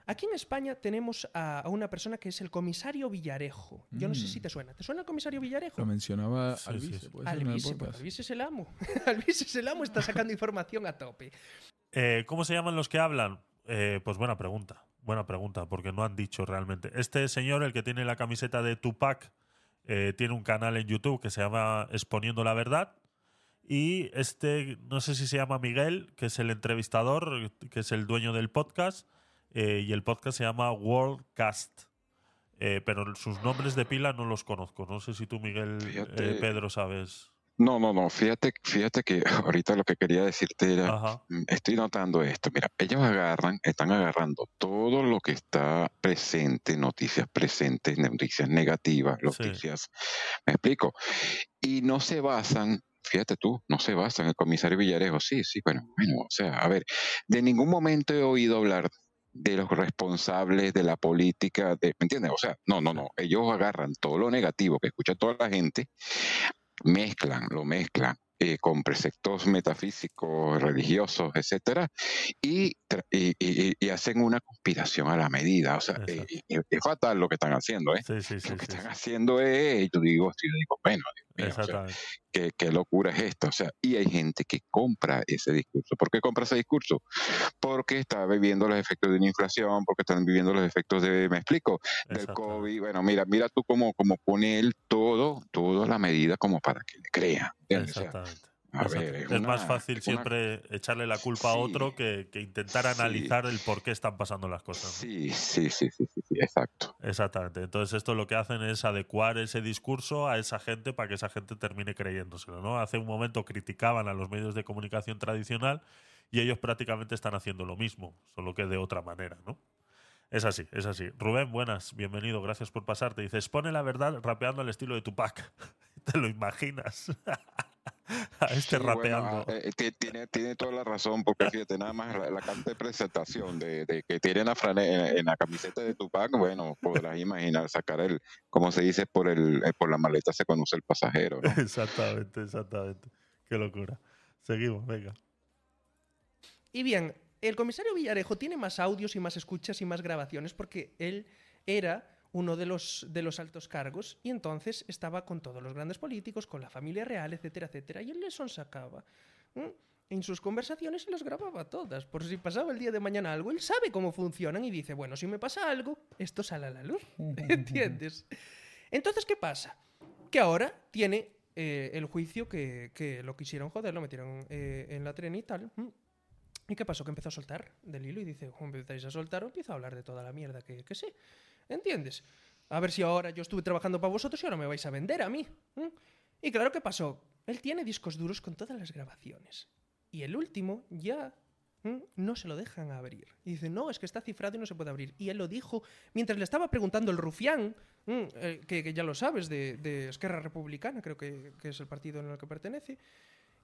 Aquí en España tenemos a, a una persona que es el comisario Villarejo. Yo no sé si te suena. ¿Te suena el comisario Villarejo? Lo mencionaba Sí, Alvise, sí, sí. ¿puede ser, en el Alvise, pues? Alvise es el amo. Alvise es el amo, está sacando información a tope. Eh, ¿Cómo se llaman los que hablan? Eh, pues buena pregunta. Buena pregunta, porque no han dicho realmente. Este señor, el que tiene la camiseta de Tupac, eh, tiene un canal en YouTube que se llama Exponiendo la Verdad. Y este, no sé si se llama Miguel, que es el entrevistador, que es el dueño del podcast. eh, y el podcast se llama Worldcast. Eh, pero sus nombres de pila no los conozco. No sé si tú, Miguel, Fíjate. eh, Pedro, sabes. No, no, no, fíjate, fíjate que ahorita lo que quería decirte era, Ajá. mm, estoy notando esto, mira, ellos agarran, están agarrando todo lo que está presente, noticias presentes, noticias negativas, Sí. noticias, me explico, y no se basan, fíjate tú, no se basan, el comisario Villarejo, sí, sí, bueno, bueno, o sea, a ver, de ningún momento he oído hablar de los responsables de la política, de, ¿me entiendes? O sea, no, no, no, ellos agarran todo lo negativo que escucha toda la gente, mezclan, lo mezclan eh, con preceptos metafísicos, religiosos, etcétera, y, tra- y, y- y hacen una conspiración a la medida. O sea, eh, eh, es fatal lo que están haciendo, ¿eh? Sí, sí, sí. lo que están haciendo es, yo digo, yo digo, bueno, Mío, o sea, Exactamente. ¿qué, qué locura es esta? O sea, y hay gente que compra ese discurso. ¿Por qué compra ese discurso? Porque está viviendo los efectos de una inflación, porque están viviendo los efectos de, me explico, del Exactamente. COVID. Bueno, mira, mira tú cómo, cómo pone él todo, todo a la medida como para que le. O sea, Ver, es es más fácil una- siempre echarle la culpa a otro que, que intentar Sí. analizar el por qué están pasando las cosas. sí, sí, sí, sí, sí, exacto. Exactamente. Entonces esto lo que hacen es adecuar ese discurso a esa gente para que esa gente termine creyéndoselo, ¿no? Hace un momento criticaban a los medios de comunicación tradicional y ellos prácticamente están haciendo lo mismo, solo que de otra manera, ¿no? Es así, es así. Rubén, buenas, bienvenido, gracias por pasarte. Dice, expone la verdad rapeando al estilo de Tupac. ¿Te lo imaginas? a este Sí, rapeando. ah, eh, ti- tiene, tiene toda la razón, porque fíjate, nada más la, la carta de presentación de, de que tiene la frane- en, en la camiseta de Tupac, bueno, podrás imaginar sacar el, como se dice, por el eh, por la maleta se conoce el pasajero, ¿no? exactamente, exactamente. Qué locura. Seguimos, venga. Y bien, el comisario Villarejo tiene más audios y más escuchas y más grabaciones porque él era uno de los, de los altos cargos y entonces estaba con todos los grandes políticos, con la familia real, etcétera, etcétera. Y él les sonsacaba ¿m? en sus conversaciones y las grababa todas. Por si pasaba el día de mañana algo, él sabe cómo funcionan y dice, bueno, si me pasa algo, esto sale a la luz. ¿Entiendes? Entonces, ¿qué pasa? Que ahora tiene eh, el juicio que, que lo quisieron joder, lo metieron eh, en la tren y tal. ¿Y qué pasó? Que empezó a soltar del hilo y dice, "¿Cómo empezáis a soltar, empiezo a hablar de toda la mierda que, que sé. ¿Entiendes? A ver si ahora yo estuve trabajando para vosotros y ahora me vais a vender a mí. Y claro, ¿qué pasó? Él tiene discos duros con todas las grabaciones. Y el último ya no se lo dejan abrir. Y dice, no, es que está cifrado y no se puede abrir. Y él lo dijo mientras le estaba preguntando el rufián. Eh, que, ya lo sabes, de, de Esquerra Republicana, creo que, es el partido en el que pertenece.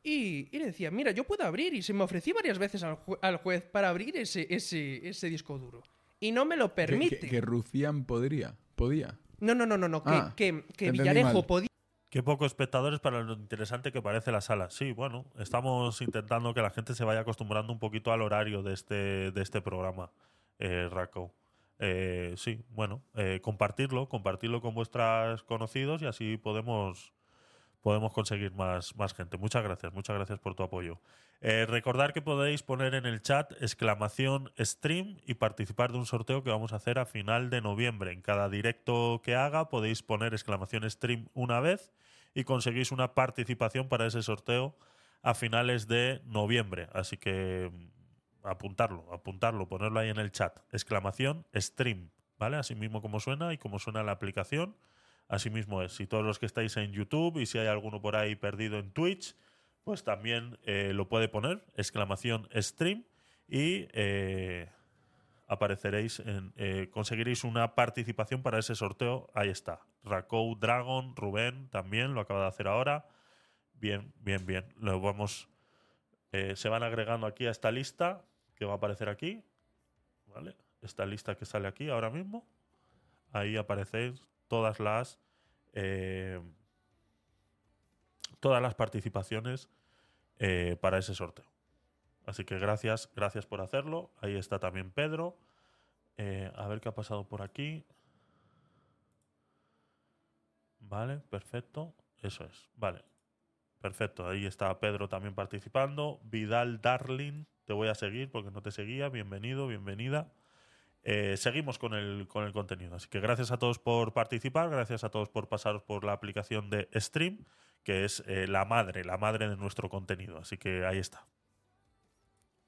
Y, y le decía, mira, yo puedo abrir. Y se me ofrecí varias veces al, al juez para abrir ese, ese, ese disco duro. Y no me lo permite. que, que Rufián podría. Podía. No, no, no, no, no. Que, Ah, que, Villarejo mal. podía. Qué pocos espectadores para lo interesante que parece la sala. Sí, bueno, estamos intentando que la gente se vaya acostumbrando un poquito al horario de este, de este programa, eh, Raco. Eh, sí, bueno, eh, compartirlo, compartirlo con vuestros conocidos y así podemos, podemos conseguir más, más gente. Muchas gracias, muchas gracias por tu apoyo. Eh, recordar que podéis poner en el chat exclamación stream y participar de un sorteo que vamos a hacer a final de noviembre. En cada directo que haga podéis poner exclamación stream una vez y conseguís una participación para ese sorteo a finales de noviembre. Así que mm, apuntarlo, apuntarlo, ponerlo ahí en el chat. Exclamación stream, ¿vale? Así mismo como suena y como suena la aplicación. Así mismo es. Si todos los que estáis en YouTube y si hay alguno por ahí perdido en Twitch, pues también eh, lo puede poner, exclamación stream, y eh, apareceréis, en, eh, conseguiréis una participación para ese sorteo. Ahí está. Rakou Dragon, Rubén también lo acaba de hacer ahora. Bien, bien, bien. Lo vamos. se van agregando aquí a esta lista que va a aparecer aquí. ¿Vale? Esta lista que sale aquí ahora mismo. Ahí aparecen todas las. Eh, todas las participaciones eh, para ese sorteo. Así que gracias, gracias por hacerlo. Ahí está también Pedro. Eh, a ver qué ha pasado por aquí. Vale, perfecto. Eso es. Vale. Perfecto. Ahí está Pedro también participando. Vidal Darling, te voy a seguir porque no te seguía. Bienvenido, bienvenida. Eh, seguimos con el, con el contenido. Así que gracias a todos por participar, gracias a todos por pasaros por la aplicación de Stream, que es eh, la madre, la madre de nuestro contenido. Así que ahí está.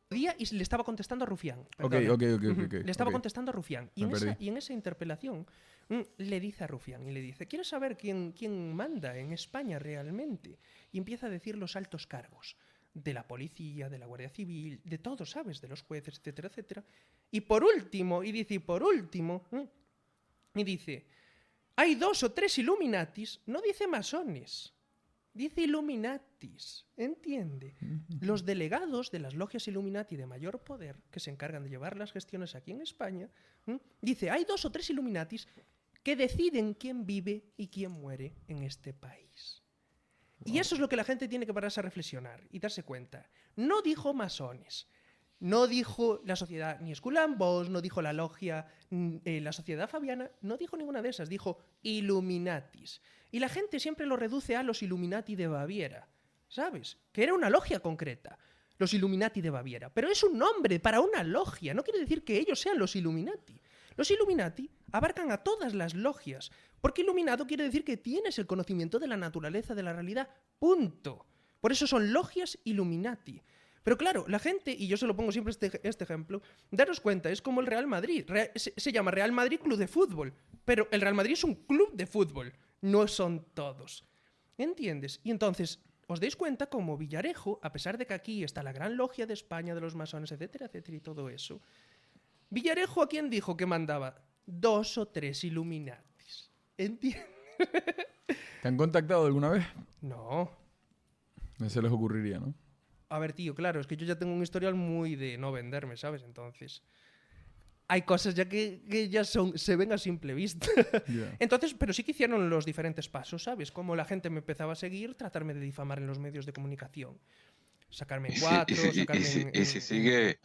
podía y le estaba contestando a Rufián. Ok, perdona. ok, ok, Ujú. ok, Le estaba contestando a Rufián. Y en, esa, y en esa interpelación mm, le dice a Rufián y le dice, ¿quieres saber quién, quién manda en España realmente? Y empieza a decir los altos cargos de la policía, de la Guardia Civil, de todos, ¿sabes? De los jueces, etcétera, etcétera. Y por último, y dice, y por último, mm, y dice, hay dos o tres Illuminatis, no dice masones, dice Illuminatis, ¿entiende? Los delegados de las logias Illuminati de mayor poder, que se encargan de llevar las gestiones aquí en España, ¿m? dice, hay dos o tres Illuminatis que deciden quién vive y quién muere en este país. Y eso es lo que la gente tiene que pararse a reflexionar y darse cuenta. No dijo masones, no dijo la sociedad ni Esculambos, no dijo la logia, mm, eh, la sociedad fabiana, no dijo ninguna de esas, dijo Illuminatis. Y la gente siempre lo reduce a los Illuminati de Baviera, ¿sabes? Que era una logia concreta, los Illuminati de Baviera. Pero es un nombre para una logia, no quiere decir que ellos sean los Illuminati. Los Illuminati abarcan a todas las logias, porque iluminado quiere decir que tienes el conocimiento de la naturaleza, de la realidad, punto. Por eso son logias Illuminati. Pero claro, la gente, y yo se lo pongo siempre este, este ejemplo, daros cuenta, es como el Real Madrid. Se, se llama Real Madrid Club de Fútbol, pero el Real Madrid es un club de fútbol, no son todos. ¿Entiendes? Y entonces, os dais cuenta como Villarejo, a pesar de que aquí está la gran logia de España, de los masones, etcétera, etcétera, y todo eso, Villarejo a quién dijo que mandaba dos o tres Illuminatis. ¿Entiendes? ¿Te han contactado alguna vez? No. No se les ocurriría, ¿no? A ver, tío, claro, es que yo ya tengo un historial muy de no venderme, ¿sabes? Entonces, hay cosas ya que, que ya son, se ven a simple vista. Entonces, pero sí que hicieron los diferentes pasos, ¿sabes? Como la gente me empezaba a seguir, tratarme de difamar en los medios de comunicación. Sacarme en cuatro, y si- y sacarme si- en- y si en- sigue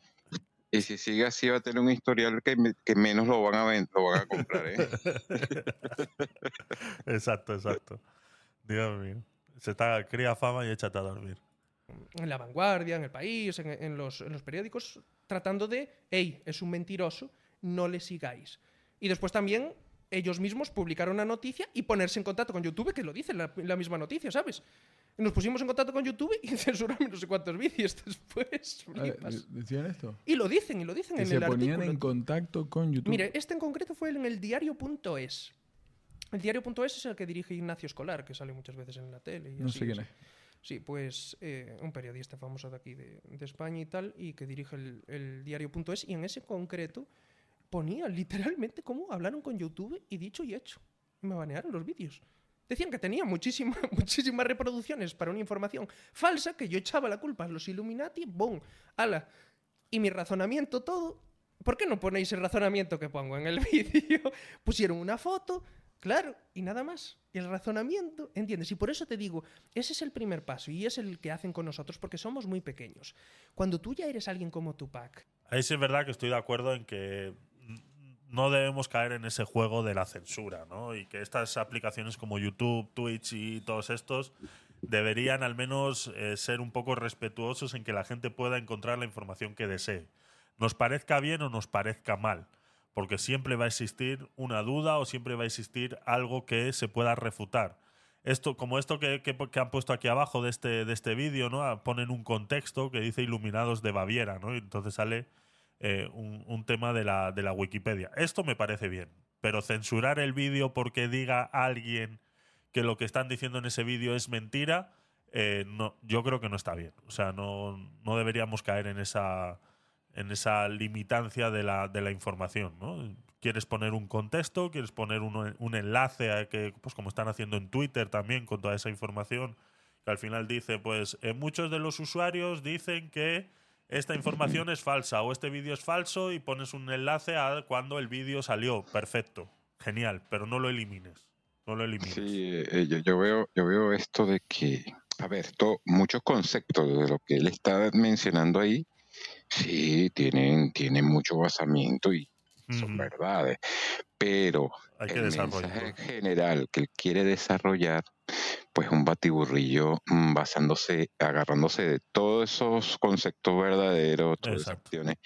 y si sigue así va a tener un historial que, que menos lo van a ven- lo van a comprar, ¿eh? exacto, exacto. Dios mío. Se está, cría fama y échate a dormir. en La Vanguardia, en El País, en, en los, en los periódicos, tratando de, hey, es un mentiroso, no le sigáis. Y después también ellos mismos publicaron una noticia y ponerse en contacto con YouTube, que lo dice la, la misma noticia, ¿sabes? Nos pusimos en contacto con YouTube y censuraron no sé cuántos vídeos después. ¿Decían esto? Y lo dicen, y lo dicen Que en se el ponían artículo. en contacto con YouTube. Mire, este en concreto fue en el diario.es. El diario.es es el que dirige Ignacio Escolar, que sale muchas veces en la tele. y no así, sé quién es. Sí, pues eh, un periodista famoso de aquí, de, de España y tal, y que dirige el, el diario.es, y en ese concreto ponía literalmente cómo hablaron con YouTube y dicho y hecho. Me banearon los vídeos. Decían que tenía muchísima, muchísimas reproducciones para una información falsa, que yo echaba la culpa a los Illuminati, ¡bum! ¡Hala! Y mi razonamiento todo. ¿Por qué no ponéis el razonamiento que pongo en el vídeo? Pusieron una foto, claro, y nada más. El razonamiento, ¿entiendes? Y por eso te digo, ese es el primer paso y es el que hacen con nosotros porque somos muy pequeños. Cuando tú ya eres alguien como Tupac, Ahí sí es verdad que estoy de acuerdo en que no debemos caer en ese juego de la censura, ¿no? Y que estas aplicaciones como YouTube, Twitch y todos estos deberían al menos eh, ser un poco respetuosos en que la gente pueda encontrar la información que desee. Nos parezca bien o nos parezca mal, porque siempre va a existir una duda o siempre va a existir algo que se pueda refutar. Esto, como esto que, que- que han puesto aquí abajo de este, de este vídeo, ¿no? Ah, Ponen un contexto que dice Iluminados de Baviera, ¿no? Y entonces sale eh, un, tema de la, de la Wikipedia. Esto me parece bien, pero censurar el vídeo porque diga alguien que lo que están diciendo en ese vídeo es mentira, eh, no, yo creo que no está bien. O sea, no, no deberíamos caer en esa, en esa limitancia de la, de la información, ¿no? Quieres poner un contexto, quieres poner un, un enlace a que, pues como están haciendo en Twitter también con toda esa información, que al final dice, pues eh, muchos de los usuarios dicen que esta información es falsa o este vídeo es falso y pones un enlace a cuando el vídeo salió. Perfecto, genial, pero no lo elimines. No lo elimines. Sí, eh, yo, yo veo, yo veo esto de que, a ver, muchos conceptos de lo que él está mencionando ahí, sí, tienen, tienen mucho basamiento y son verdades, pero Hay que el mensaje general que él quiere desarrollar, pues un batiburrillo mm, basándose, agarrándose de todos esos conceptos verdaderos, todas esas Exacto. cuestiones,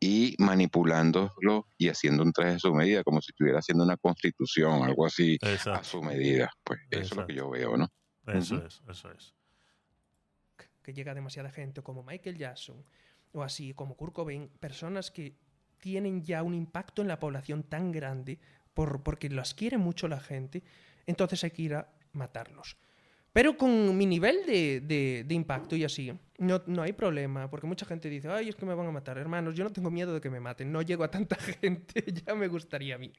y manipulándolo y haciendo un traje a su medida, como si estuviera haciendo una constitución, algo así a su medida. Pues eso es lo que yo veo, ¿no? Eso es, eso es. que llega demasiada gente, o como Michael Jackson, o así, como Kurt Cobain, personas que tienen ya un impacto en la población tan grande por, porque las quiere mucho la gente, entonces hay que ir a matarlos. Pero con mi nivel de, de- de impacto y así, no, no hay problema, porque mucha gente dice, ay, es que me van a matar. Hermanos, yo no tengo miedo de que me maten, no llego a tanta gente, ya me gustaría a mí.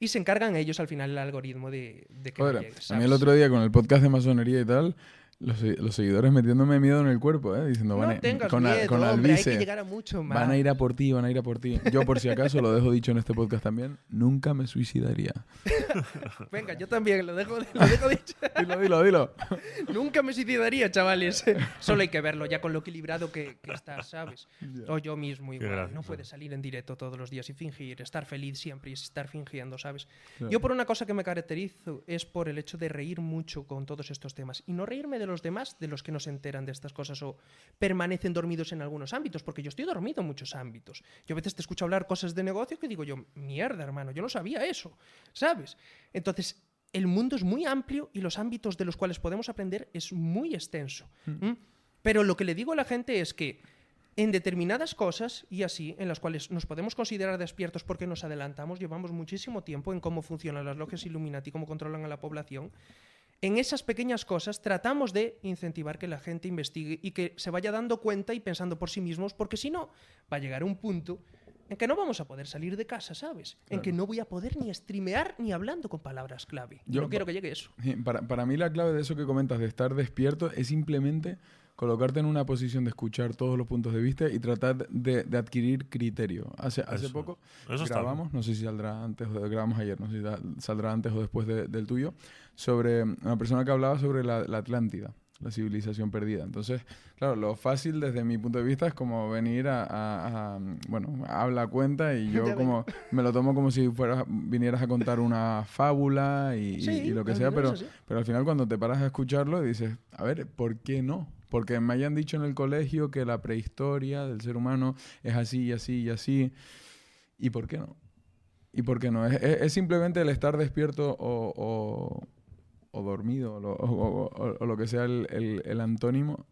Y se encargan ellos al final el algoritmo de, de que no Joder, llegues, a mí el otro día con el podcast de masonería y tal, Los, los seguidores metiéndome miedo en el cuerpo, ¿eh? Diciendo, van No a, tengas con, a- miedo, con hombre, hay Albice, que llegar a mucho más. Van a ir a por ti, van a ir a por ti. Yo, por si acaso, lo dejo dicho en este podcast también, nunca me suicidaría. Venga, yo también, lo dejo, lo dejo dicho. Dilo, dilo, dilo. Nunca me suicidaría, chavales. Solo hay que verlo ya con lo equilibrado que, que estás, ¿sabes? O yo mismo igual. No gracioso. puedes salir en directo todos los días y fingir, estar feliz siempre y estar fingiendo, ¿sabes? Claro. Yo por una cosa que me caracterizo es por el hecho de reír mucho con todos estos temas. Y no reírme de los demás, de los que no se enteran de estas cosas o permanecen dormidos en algunos ámbitos, porque yo estoy dormido en muchos ámbitos. Yo a veces te escucho hablar cosas de negocio que digo yo, mierda, hermano, yo no sabía eso, ¿sabes? Entonces, el mundo es muy amplio y los ámbitos de los cuales podemos aprender es muy extenso. ¿m? Pero lo que le digo a la gente es que en determinadas cosas, y así, en las cuales nos podemos considerar despiertos porque nos adelantamos, llevamos muchísimo tiempo en cómo funcionan las logias Illuminati, cómo controlan a la población. En esas pequeñas cosas tratamos de incentivar que la gente investigue y que se vaya dando cuenta y pensando por sí mismos, porque si no, va a llegar un punto en que no vamos a poder salir de casa, ¿sabes? En que no voy a poder ni streamear ni hablando con palabras clave. Yo- no quiero que llegue eso. Para, para mí la clave de eso que comentas, de estar despierto, es simplemente colocarte en una posición de escuchar todos los puntos de vista y tratar de, de adquirir criterio. Hace, hace Eso. poco Eso está grabamos, no sé si saldrá antes o grabamos ayer, no sé si da- saldrá antes o después de- del tuyo, sobre una persona que hablaba sobre la, la Atlántida, la civilización perdida. Entonces, claro, lo fácil desde mi punto de vista es como venir a, a- a, bueno, habla cuenta y yo como me lo tomo como si fueras, vinieras a contar una fábula y, y- Sí, y lo que sea, pero pero al final cuando te paras a escucharlo dices, a ver, ¿por qué no? Porque me hayan dicho en el colegio que la prehistoria del ser humano es así y así y así. ¿Y por qué no? ¿Y por qué no? Es, es- es simplemente el estar despierto o, o- o dormido o lo, o- lo que sea el, antónimo.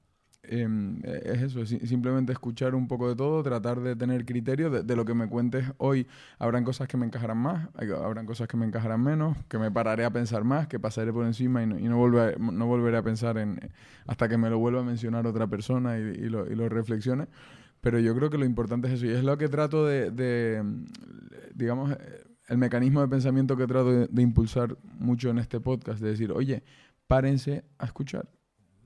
Em, es eso, es si- simplemente escuchar un poco de todo, tratar de tener criterio de, lo que me cuentes hoy. Habrán cosas que me encajarán más, habrán cosas que me encajarán menos, que me pararé a pensar más, que pasaré por encima y no, y no, volveré, no volveré a pensar en hasta que me lo vuelva a mencionar otra persona y, y lo, y lo reflexione. Pero yo creo que lo importante es eso, y es lo que trato de, digamos, eh, el mecanismo de pensamiento que trato de, de impulsar mucho en este podcast, de decir, oye, párense a escuchar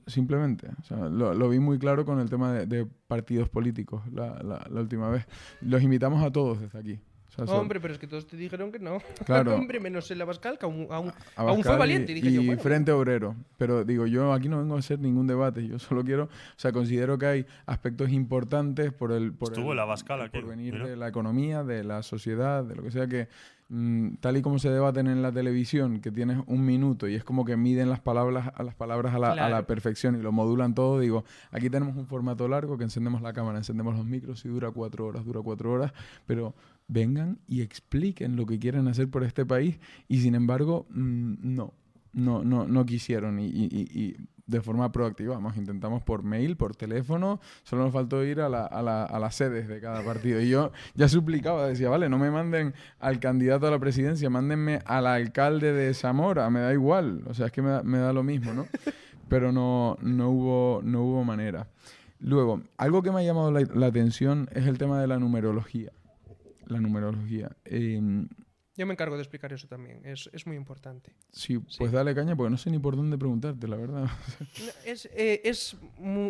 simplemente. O sea, lo, vi muy claro con el tema de, de partidos políticos la, la- la última vez. Los invitamos a todos desde aquí. Sea, son- Hombre, pero es que todos te dijeron que no. Claro. Hombre, menos el Abascal, que aún, aún- a aún fue Abascal valiente. Y, dije yo, y bueno, Frente Obrero. Pero digo, yo aquí no vengo a hacer ningún debate. Yo solo quiero, o sea, considero que hay aspectos importantes por el, por Estuvo el, el Abascal aquí, porvenir mira. de la economía, de la sociedad, de lo que sea que mm, tal y como se debaten en la televisión, que tienes un minuto y es como que miden las palabras a las palabras a la, a la Claro. perfección y lo modulan todo, digo, aquí tenemos un formato largo que encendemos la cámara, encendemos los micros y dura cuatro horas, dura cuatro horas, pero vengan y expliquen lo que quieren hacer por este país y sin embargo mm, no, no, no, no quisieron y, y- y- y de forma proactiva, vamos, intentamos por mail, por teléfono, solo nos faltó ir a, la- a la- a las sedes de cada partido y yo ya suplicaba, decía, vale, no me manden al candidato a la presidencia, mándenme al alcalde de Zamora, me da igual, o sea, es que me da, me da lo mismo, ¿no? Pero no, no, hubo, no hubo manera. Luego, algo que me ha llamado la, la atención es el tema de la numerología. La numerología. Eh, Yo me encargo de explicar eso también. Es, es muy importante. sí, pues dale caña, porque no sé ni por dónde preguntarte, la verdad. No, Es, eh, es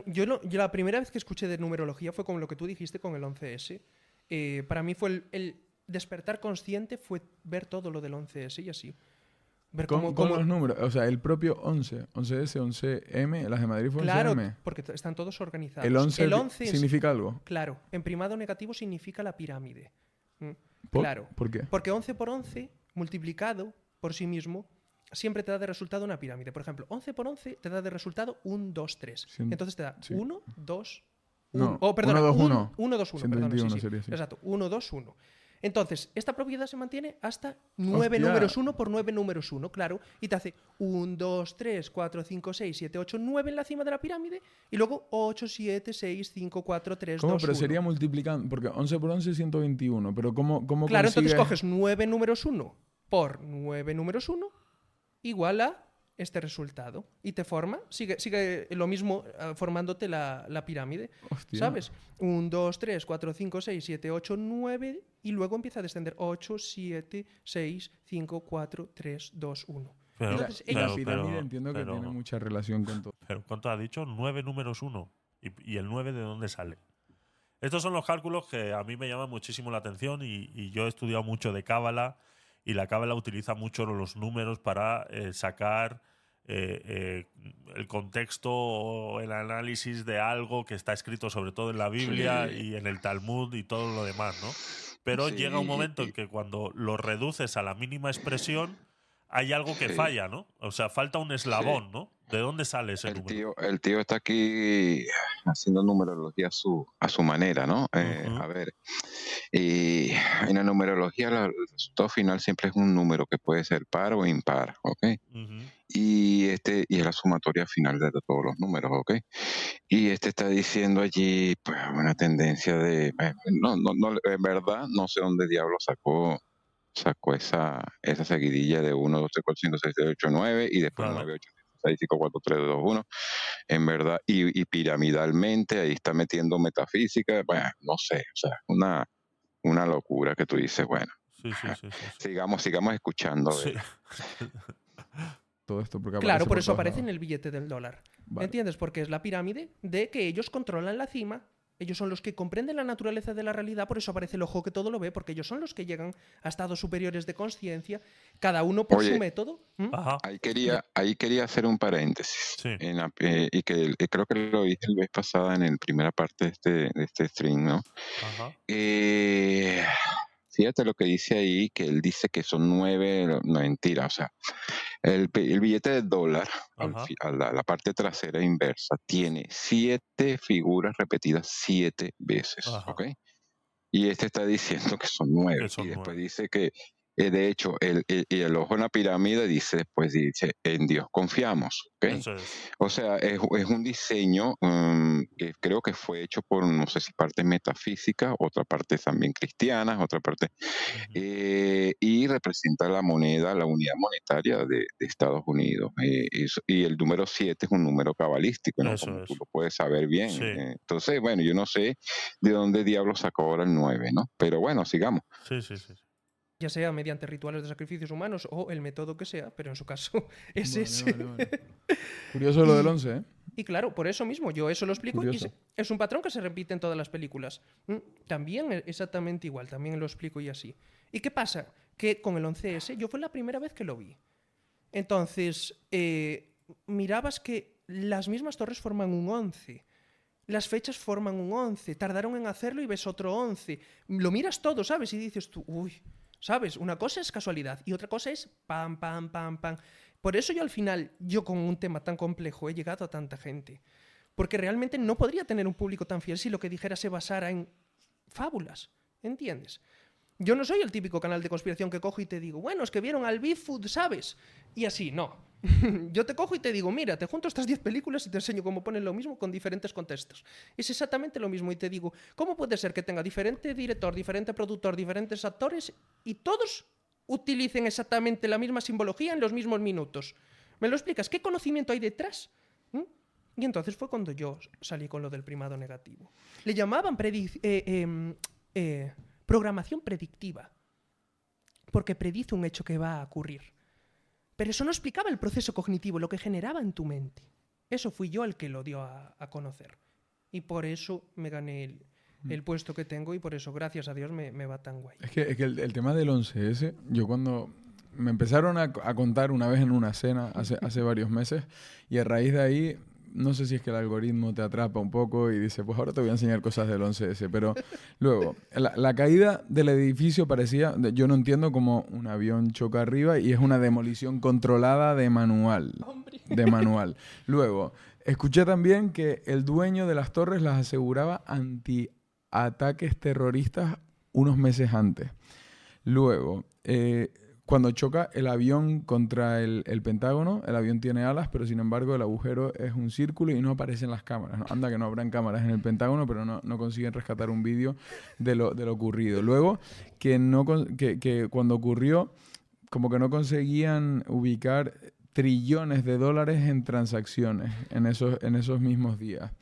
yo, no- yo la primera vez que escuché de numerología fue con lo que tú dijiste con el 11S. Eh, para mí fue el, el despertar consciente fue ver todo lo del 11S y así. Ver con, cómo, con cómo- los números, o sea, el propio 11, 11S, 11M, las de Madrid fue Claro, 11M. porque están todos organizados. El 11, el 11 en sí- significa algo. Claro, en primado negativo significa la pirámide. Mm, ¿Por? Claro. ¿Por qué? Porque 11 por 11 multiplicado por sí mismo siempre te da de resultado una pirámide. Por ejemplo, 11 por 11 te da de resultado 1, 2, 3. Cien- Entonces te da sí. 1, 2, No, 1. Oh, perdona, 1, 2, 1. 1, 2, 1. Perdona, sí, 121 sí. sería así. Exacto, 1, 2, 1. Entonces, esta propiedad se mantiene hasta 9 Hostia. números 1 por 9 números 1, claro. Y te hace 1, 2, 3, 4, 5, 6, 7, 8, 9 en la cima de la pirámide. Y luego 8, 7, 6, 5, 4, 3, ¿Cómo? 2, Pero 1. sería multiplicando, porque 11 por 11 es 121, pero ¿cómo, cómo Claro, entonces consigues- coges 9 números 1 por 9 números 1 igual a este resultado. Y te forma, sigue, sigue lo mismo eh, formándote la, la pirámide. Hostia. ¿Sabes? 1, 2, 3, 4, 5, 6, 7, 8, 9 y luego empieza a descender 8, 7, 6, 5, 4, 3, 2, 1. Pero, Entonces, Y la pirámide pero- entiendo que pero- tiene mucha relación con todo. pero ¿cuánto ha dicho? Nueve números uno. ¿Y, y el 9 de dónde sale? Estos son los cálculos que a mí me llaman muchísimo la atención y, y yo he estudiado mucho de Cábala y la Cábala utiliza mucho los números para eh, sacar eh, eh, el contexto o el análisis de algo que está escrito sobre todo en la Biblia Sí. y en el Talmud y todo lo demás, ¿no? Pero Sí, llega un momento en que cuando lo reduces a la mínima expresión hay algo que Sí. falla, ¿no? O sea, falta un eslabón, ¿no? ¿De dónde sale ese El número? tío, el tío está aquí haciendo numerología a su, a su manera, ¿no? Eh. A ver, y en la numerología la- el resultado final siempre es un número que puede ser par o impar, ¿ok? Ujú. y este y es la sumatoria final de todos los números, ¿ok? Y este está diciendo allí pues una tendencia de eh, no no no en verdad no sé dónde diablo sacó sacó esa esa seguidilla de 1 2 3 4 5 6 7 8 9 y después Claro. 9 8 6 5 4 3 2 1 en verdad y, y piramidalmente ahí está metiendo metafísica, bueno, no sé, o sea, una una locura que tú dices, bueno, Sí, sí, sí, sí, sí. sigamos sigamos escuchando. Todo esto porque Claro, por eso aparece en el billete del dólar. Vale. ¿Entiendes? Porque es la pirámide de que ellos controlan la cima. Ellos son los que comprenden la naturaleza de la realidad, por eso aparece el ojo que todo lo ve, porque ellos son los que llegan a estados superiores de conciencia, cada uno por su Oye. método. ¿m? Ajá. Ahí quería, ahí quería hacer un paréntesis. Sí. En la- eh, y que eh, creo que lo dije la vez pasada en la primera parte de este, de este stream, ¿no? Ajá. Eh, fíjate lo que dice ahí, que él dice que son nueve, no mentira, o sea, el, billete de dólar, al a la, la parte trasera inversa, tiene siete figuras repetidas siete veces, Ajá. ¿ok? Y este está diciendo que son nueve. Son y después nueve. dice que, eh, de hecho, el, el- el ojo en la pirámide dice, después dice, en Dios confiamos, ¿ok? Eso es. O sea, es, es un diseño mm, que creo que fue hecho por, no sé si parte metafísica, otra parte también cristiana, otra parte, eh, y representa la moneda, la unidad monetaria de, de Estados Unidos. Eh, y, el número 7 es un número cabalístico, ¿no? Como tú lo puedes saber bien. Sí. Entonces, bueno, yo no sé de dónde diablo sacó ahora el 9, ¿no? Pero bueno, sigamos. Sí, sí, sí. Ya sea mediante rituales de sacrificios humanos o el método que sea, pero en su caso es Vale, ese. vale, vale. Curioso lo del 11, ¿eh? Y claro, por eso mismo, yo eso lo explico y Curioso. es un patrón que se repite en todas las películas. Mm, También e- exactamente igual, también lo explico y así. ¿Y qué pasa? Que con el 11S yo fue la primera vez que lo vi. Entonces, eh, mirabas que las mismas torres forman un 11. Las fechas forman un 11. Tardaron en hacerlo y ves otro 11. Lo miras todo, ¿sabes? Y dices tú, uy, ¿sabes? Una cosa es casualidad y otra cosa es pam, pam, pam, pam. Por eso yo al final, yo con un tema tan complejo he llegado a tanta gente. Porque realmente no podría tener un público tan fiel si lo que dijera se basara en fábulas. ¿Entiendes? Yo no soy el típico canal de conspiración que cojo y te digo, bueno, es que vieron al Bigfoot, ¿sabes? Y así, no. Yo te cojo y te digo, mira, te junto estas 10 películas y te enseño cómo ponen lo mismo con diferentes contextos. Es exactamente lo mismo y te digo, ¿cómo puede ser que tenga diferente director, diferente productor, diferentes actores y todos utilicen exactamente la misma simbología en los mismos minutos? ¿Me lo explicas? ¿Qué conocimiento hay detrás? ¿Mm? Y entonces fue cuando yo salí con lo del primado negativo. Le llamaban eh, em, eh, programación predictiva, porque predice un hecho que va a ocurrir. Pero eso no explicaba el proceso cognitivo, lo que generaba en tu mente. Eso fui yo el que lo dio a, a conocer. Y por eso me gané el, el puesto que tengo y por eso, gracias a Dios, me, me va tan guay. Es que, es que el, el tema del 11S, yo cuando me empezaron a, a contar una vez en una cena hace, hace varios meses y a raíz de ahí, no sé si es que el algoritmo te atrapa un poco y dice, pues ahora te voy a enseñar cosas del 11S, pero luego, la, la caída del edificio parecía, yo no entiendo cómo un avión choca arriba y es una demolición controlada de manual. Hombre. De manual. Luego, escuché también que el dueño de las torres las aseguraba anti-ataques terroristas unos meses antes. Luego, eh, cuando choca el avión contra el, Pentágono, el avión tiene alas, pero sin embargo el agujero es un círculo y no aparecen las cámaras. Anda que no habrán cámaras en el Pentágono, pero no, consiguen rescatar un vídeo de lo, de lo ocurrido. Luego, que, no, que, que cuando ocurrió, como que no conseguían ubicar trillones de dólares en transacciones en esos, en esos mismos días.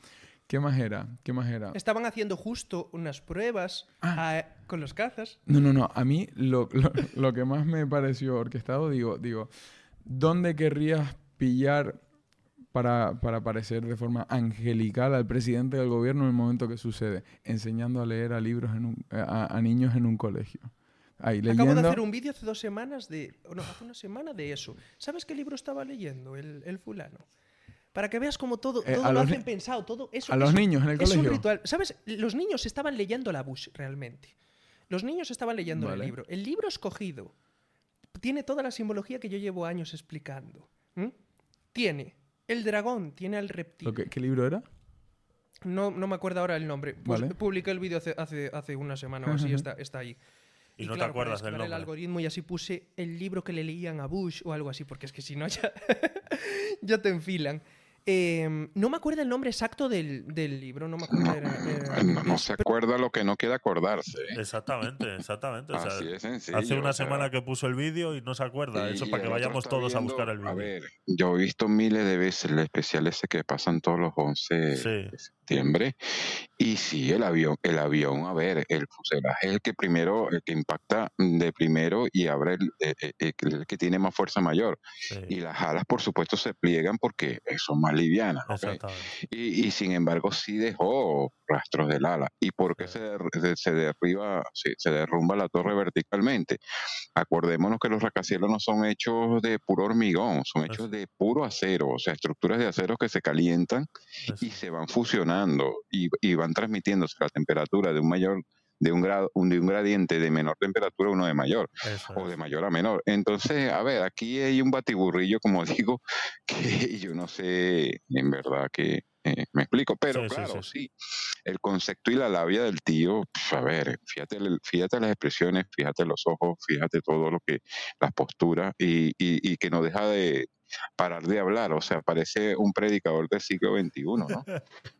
¿Qué más era? ¿Qué más era? Estaban haciendo justo unas pruebas ah, con los cazas. No, no, no. A mí lo, lo- lo que más me pareció orquestado, digo, digo, ¿Dónde querrías pillar para, para parecer de forma angelical al presidente del gobierno en el momento que sucede? Enseñando a leer a libros en un- a, a niños en un colegio. Ahí, Acabo de hacer un vídeo hace dos semanas de. No, hace una semana de eso. ¿Sabes qué libro estaba leyendo el, el fulano? Para que veas cómo todo, Eh, todo lo hacen pensado. Todo, eso, a los eso- niños en el es un colegio. ritual. ¿Sabes? Los niños estaban leyendo la Bush realmente. Los niños estaban leyendo Vale. el libro. El libro escogido tiene toda la simbología que yo llevo años explicando. Tiene el dragón, tiene al reptil. ¿Qué libro era? No, no me acuerdo ahora el nombre. Pues Vale. publiqué el vídeo hace, hace, hace una semana o así, está, está ahí. Y no te claro, acuerdas del esquivar el nombre. algoritmo y así puse el libro que le leían a Bush o algo así, porque es que si no ya, ya te enfilan. Eh, no me acuerdo el nombre exacto del, del libro, no me acuerdo. No, era- era- no es- se acuerda lo que no quiere acordarse. ¿eh? Exactamente, exactamente. o sea, Así de sencillo. hace una o sea, semana que puso el vídeo y no se acuerda. Eso para que vayamos todos a buscar el A vídeo. ver, yo he visto miles de veces el especial ese que pasan todos los 11 Sí. Septiembre. Y sí, el avión, el avión, a ver, el fuselaje es el que primero, el que impacta de primero y abre el, eh, eh, eh, el que tiene más fuerza mayor. Sí, Y las alas, por supuesto, se pliegan porque son más livianas. Y, y sin embargo sí dejó rastros del ala. ¿Y por qué se, der- se, derriba, se, se derrumba la torre verticalmente? Acordémonos que los rascacielos no son hechos de puro hormigón, son hechos de puro acero, o sea, estructuras de acero que se calientan y se van fusionando y, y van transmitiéndose la temperatura de un mayor de un grado un, de un gradiente de menor temperatura a uno de mayor Eso o de mayor a menor. Entonces, a ver, aquí hay un batiburrillo, como digo, que yo no sé en verdad que eh, me explico, pero Sí, claro, sí. sí, el concepto y la labia del tío, pf, a ver, fíjate, fíjate las expresiones, fíjate los ojos, fíjate todo lo que, las posturas y, y, y que no deja de parar de hablar, o sea, parece un predicador del siglo XXI, ¿no?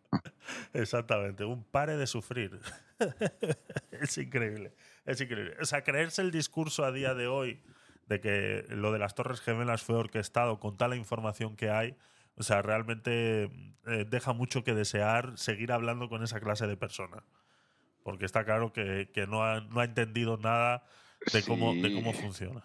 Exactamente, un pare de sufrir. es increíble, es increíble. O sea, creerse el discurso a día de hoy de que lo de las Torres Gemelas fue orquestado con tal información que hay, o sea, realmente eh, deja mucho que desear seguir hablando con esa clase de persona. Porque está claro que, que no, ha, no ha entendido nada de cómo, de cómo funciona.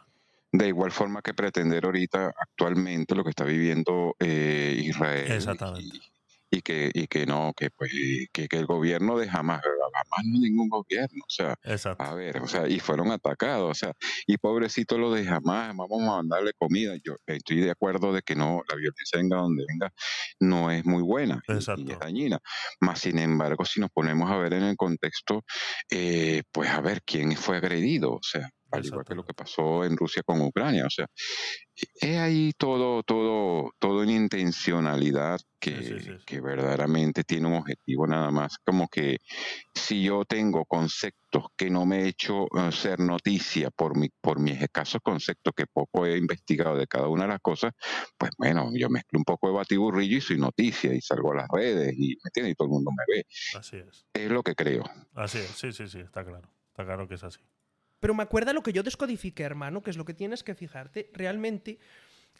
De igual forma que pretender ahorita actualmente lo que está viviendo eh, Israel Exactamente. y, y que y que no que pues que, que el gobierno de Hamas Hamas no ningún gobierno o sea Exacto. a ver o sea y fueron atacados o sea y pobrecito lo de Hamas vamos a mandarle comida. Yo estoy de acuerdo de que no la violencia venga donde venga no es muy buena y- y, es dañina. Más sin embargo si nos ponemos a ver en el contexto eh, pues a ver quién fue agredido o sea al igual que lo que pasó en Rusia con Ucrania, o sea, es ahí todo, todo, todo en intencionalidad que, Sí, sí, sí, sí. que verdaderamente tiene un objetivo nada más, como que si yo tengo conceptos que no me he hecho eh, ser noticia por mi, por mis escasos conceptos que poco he investigado de cada una de las cosas, pues bueno, yo mezclo un poco de batiburrillo y soy noticia y salgo a las redes y, ¿me entiendes? y todo el mundo me ve. Así es. Es lo que creo. Así es. Sí, sí, sí, está claro. Está claro que es así. Pero me acuerda lo que yo descodifiqué, hermano, que es lo que tienes que fijarte. Realmente,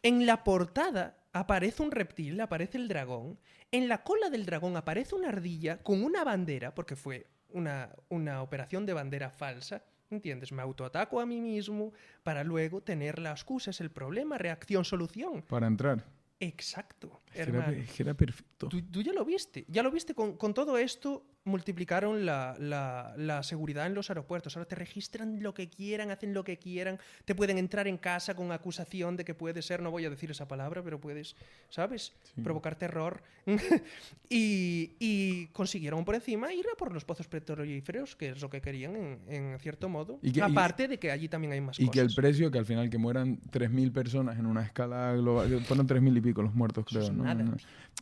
en la portada aparece un reptil, aparece el dragón. En la cola del dragón aparece una ardilla con una bandera, porque fue una, una operación de bandera falsa. ¿Entiendes? Me autoataco a mí mismo para luego tener la excusa, es el problema, reacción, solución. Para entrar. Exacto, era, hermano. era perfecto. Tú, tú ya lo viste, ya lo viste. Con, con todo esto multiplicaron la, la- la seguridad en los aeropuertos. Ahora te registran lo que quieran, hacen lo que quieran. Te pueden entrar en casa con acusación de que puede ser, no voy a decir esa palabra, pero puedes, ¿sabes? Provocar terror. y, y consiguieron por encima ir a por los pozos petrolíferos, que es lo que querían en, en cierto modo. Y que- y- Aparte de que allí también hay más Y cosas. que el precio, que al final que mueran 3.000 personas en una escala global, fueron 3.000 y pico los muertos, Eso creo, es ¿no? nada.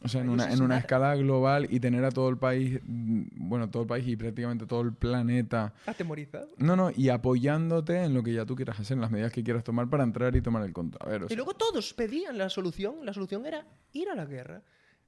O sea, en una, en una escala global y tener a todo el país, mm, bueno, todo el país y prácticamente todo el planeta, Atemorizado. no, no, y apoyándote en lo que ya tú quieras hacer, en las medidas que quieras tomar para entrar y tomar el control. A ver, o Y luego todos pedían la solución. La solución era ir a la guerra.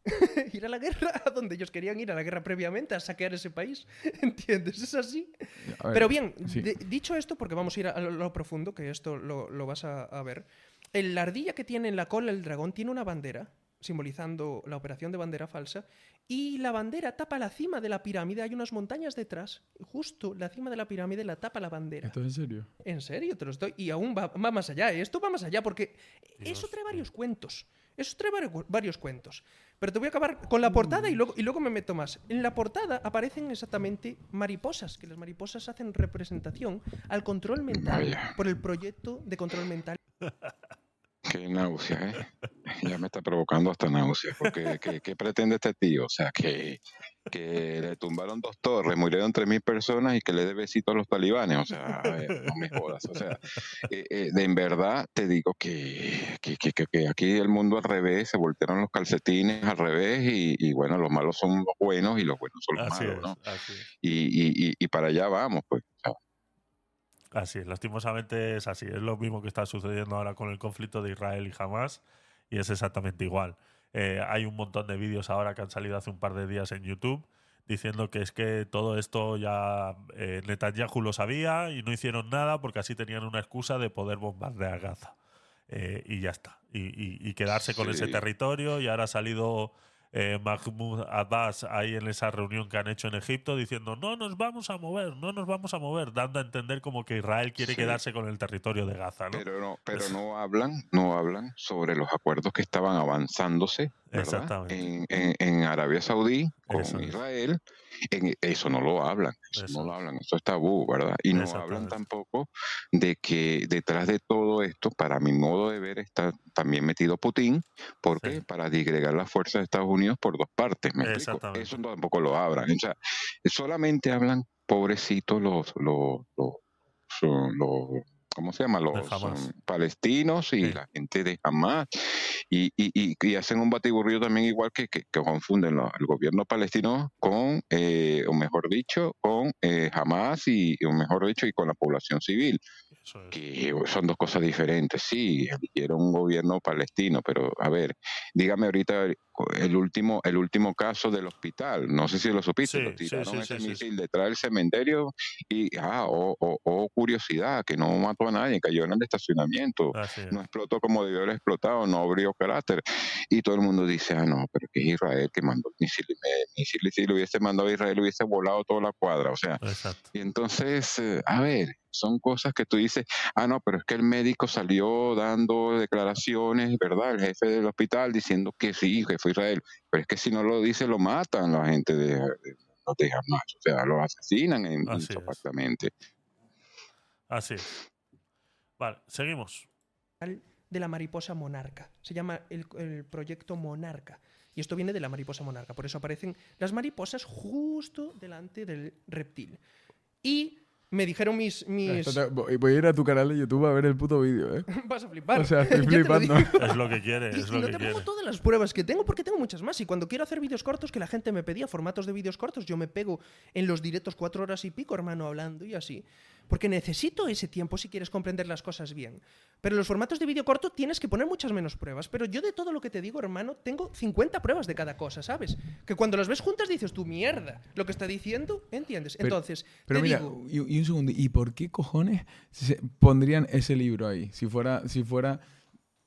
ir a la guerra a donde ellos querían ir a la guerra previamente, a saquear ese país. ¿Entiendes? Es así. ver, Pero bien, sí. dicho esto, porque vamos a ir a, a lo, lo profundo, que esto lo, lo vas a, a ver. El- la ardilla que tiene en la cola el dragón tiene una bandera simbolizando la operación de bandera falsa, y la bandera tapa la cima de la pirámide, hay unas montañas detrás, justo la cima de la pirámide la tapa la bandera. ¿Esto es en serio? En serio, te lo estoy. Y aún va, va más allá. ¿eh? Esto va más allá porque Dios eso trae varios cuentos. Eso trae vari- varios cuentos. Pero te voy a acabar con la portada y luego, y luego me meto más. En la portada aparecen exactamente mariposas, que las mariposas hacen representación al control mental Vaya. por el proyecto de control mental. Qué náusea, ¿eh? Ya me está provocando hasta náusea. Porque, ¿qué, qué pretende este tío? O sea, que, que le tumbaron dos torres, murieron 3.000 personas y que le dé besitos a los talibanes. O sea, ver, no me jodas. O sea, eh, eh, de en verdad te digo que, que, que- que- que aquí el mundo al revés, se voltearon los calcetines al revés y, y bueno, los malos son los buenos y los buenos son los Así malos, ¿no? así es. Y, y, y, y para allá vamos, pues. Así es, lastimosamente es así. Es lo mismo que está sucediendo ahora con el conflicto de Israel y Hamas y es exactamente igual. Eh, hay un montón de vídeos ahora que han salido hace un par de días en YouTube diciendo que es que todo esto ya eh, Netanyahu lo sabía y no hicieron nada porque así tenían una excusa de poder bombardear Gaza. Eh, y ya está. Y, y- y quedarse con ese territorio y ahora ha salido eh, Mahmoud Abbas ahí en esa reunión que han hecho en Egipto diciendo no nos vamos a mover, no nos vamos a mover, dando a entender como que Israel quiere Sí. quedarse con el territorio de Gaza, ¿no? Pero no, pero no hablan, no hablan sobre los acuerdos que estaban avanzándose, ¿verdad? Exactamente. En, en- en Arabia Saudí con. Israel, en- eso no lo hablan, eso, Eso no lo hablan, eso es tabú, ¿verdad? Y no hablan tampoco de que detrás de todo esto, para mi modo de ver, está también metido Putin, porque Sí. para disgregar las fuerzas de Estados Unidos por dos partes, ¿me explico? Eso tampoco lo hablan, o sea, solamente hablan pobrecitos los, los, los, los ¿cómo se llama? Los um, palestinos y Sí. la gente de Hamas. Y, y, y, y hacen un batiburrillo también igual que, que, que confunden lo- el gobierno palestino con, eh, o mejor dicho, con eh, Hamas y, o mejor dicho, y con la población civil es. que son dos cosas diferentes. Sí, eligieron un gobierno palestino, pero a ver, dígame ahorita el último, el último caso del hospital. No sé si lo supiste, Sí, lo tiraron sí, ese sí, sí, misil detrás del cementerio y, ah, oh, oh, oh, curiosidad, que no mató a nadie, cayó en el estacionamiento. No explotó como debió haber explotado, no abrió carácter. Y todo el mundo dice, ah, no, pero que es Israel que mandó el misil. El misil, si lo hubiese mandado a Israel, hubiese volado toda la cuadra. O sea, Exacto. y entonces, eh, a ver, son cosas que tú dices, ah, no, pero es que el médico salió dando declaraciones, ¿verdad? El jefe del hospital diciendo que sí, que fue Israel. Pero es que si no lo dice, lo matan la gente de, de, de Hamas. O sea, lo asesinan en, Así es. Así es. Vale, seguimos. de la mariposa monarca. Se llama el, el proyecto Monarca. Y esto viene de la mariposa monarca. Por eso aparecen las mariposas justo delante del reptil. Y me dijeron mis... mis... Te- voy a ir a tu canal de YouTube a ver el puto vídeo, ¿eh? Vas a flipar. O sea, estoy lo flipando. Es lo que quiere, Y, es y lo no que te quiere. pongo todas las pruebas que tengo porque tengo muchas más. Y cuando quiero hacer vídeos cortos, que la gente me pedía formatos de vídeos cortos, yo me pego en los directos cuatro horas y pico, hermano, hablando y así. Porque necesito ese tiempo si quieres comprender las cosas bien. Pero en los formatos de vídeo corto tienes que poner muchas menos pruebas. Pero yo de todo lo que te digo, hermano, tengo 50 pruebas de cada cosa, ¿sabes? Que cuando las ves juntas dices, tú mierda, lo que está diciendo, ¿entiendes? Pero- Entonces, Pero te mira, digo, y, y un segundo, ¿y por qué cojones se pondrían ese libro ahí? Si fuera, si fuera,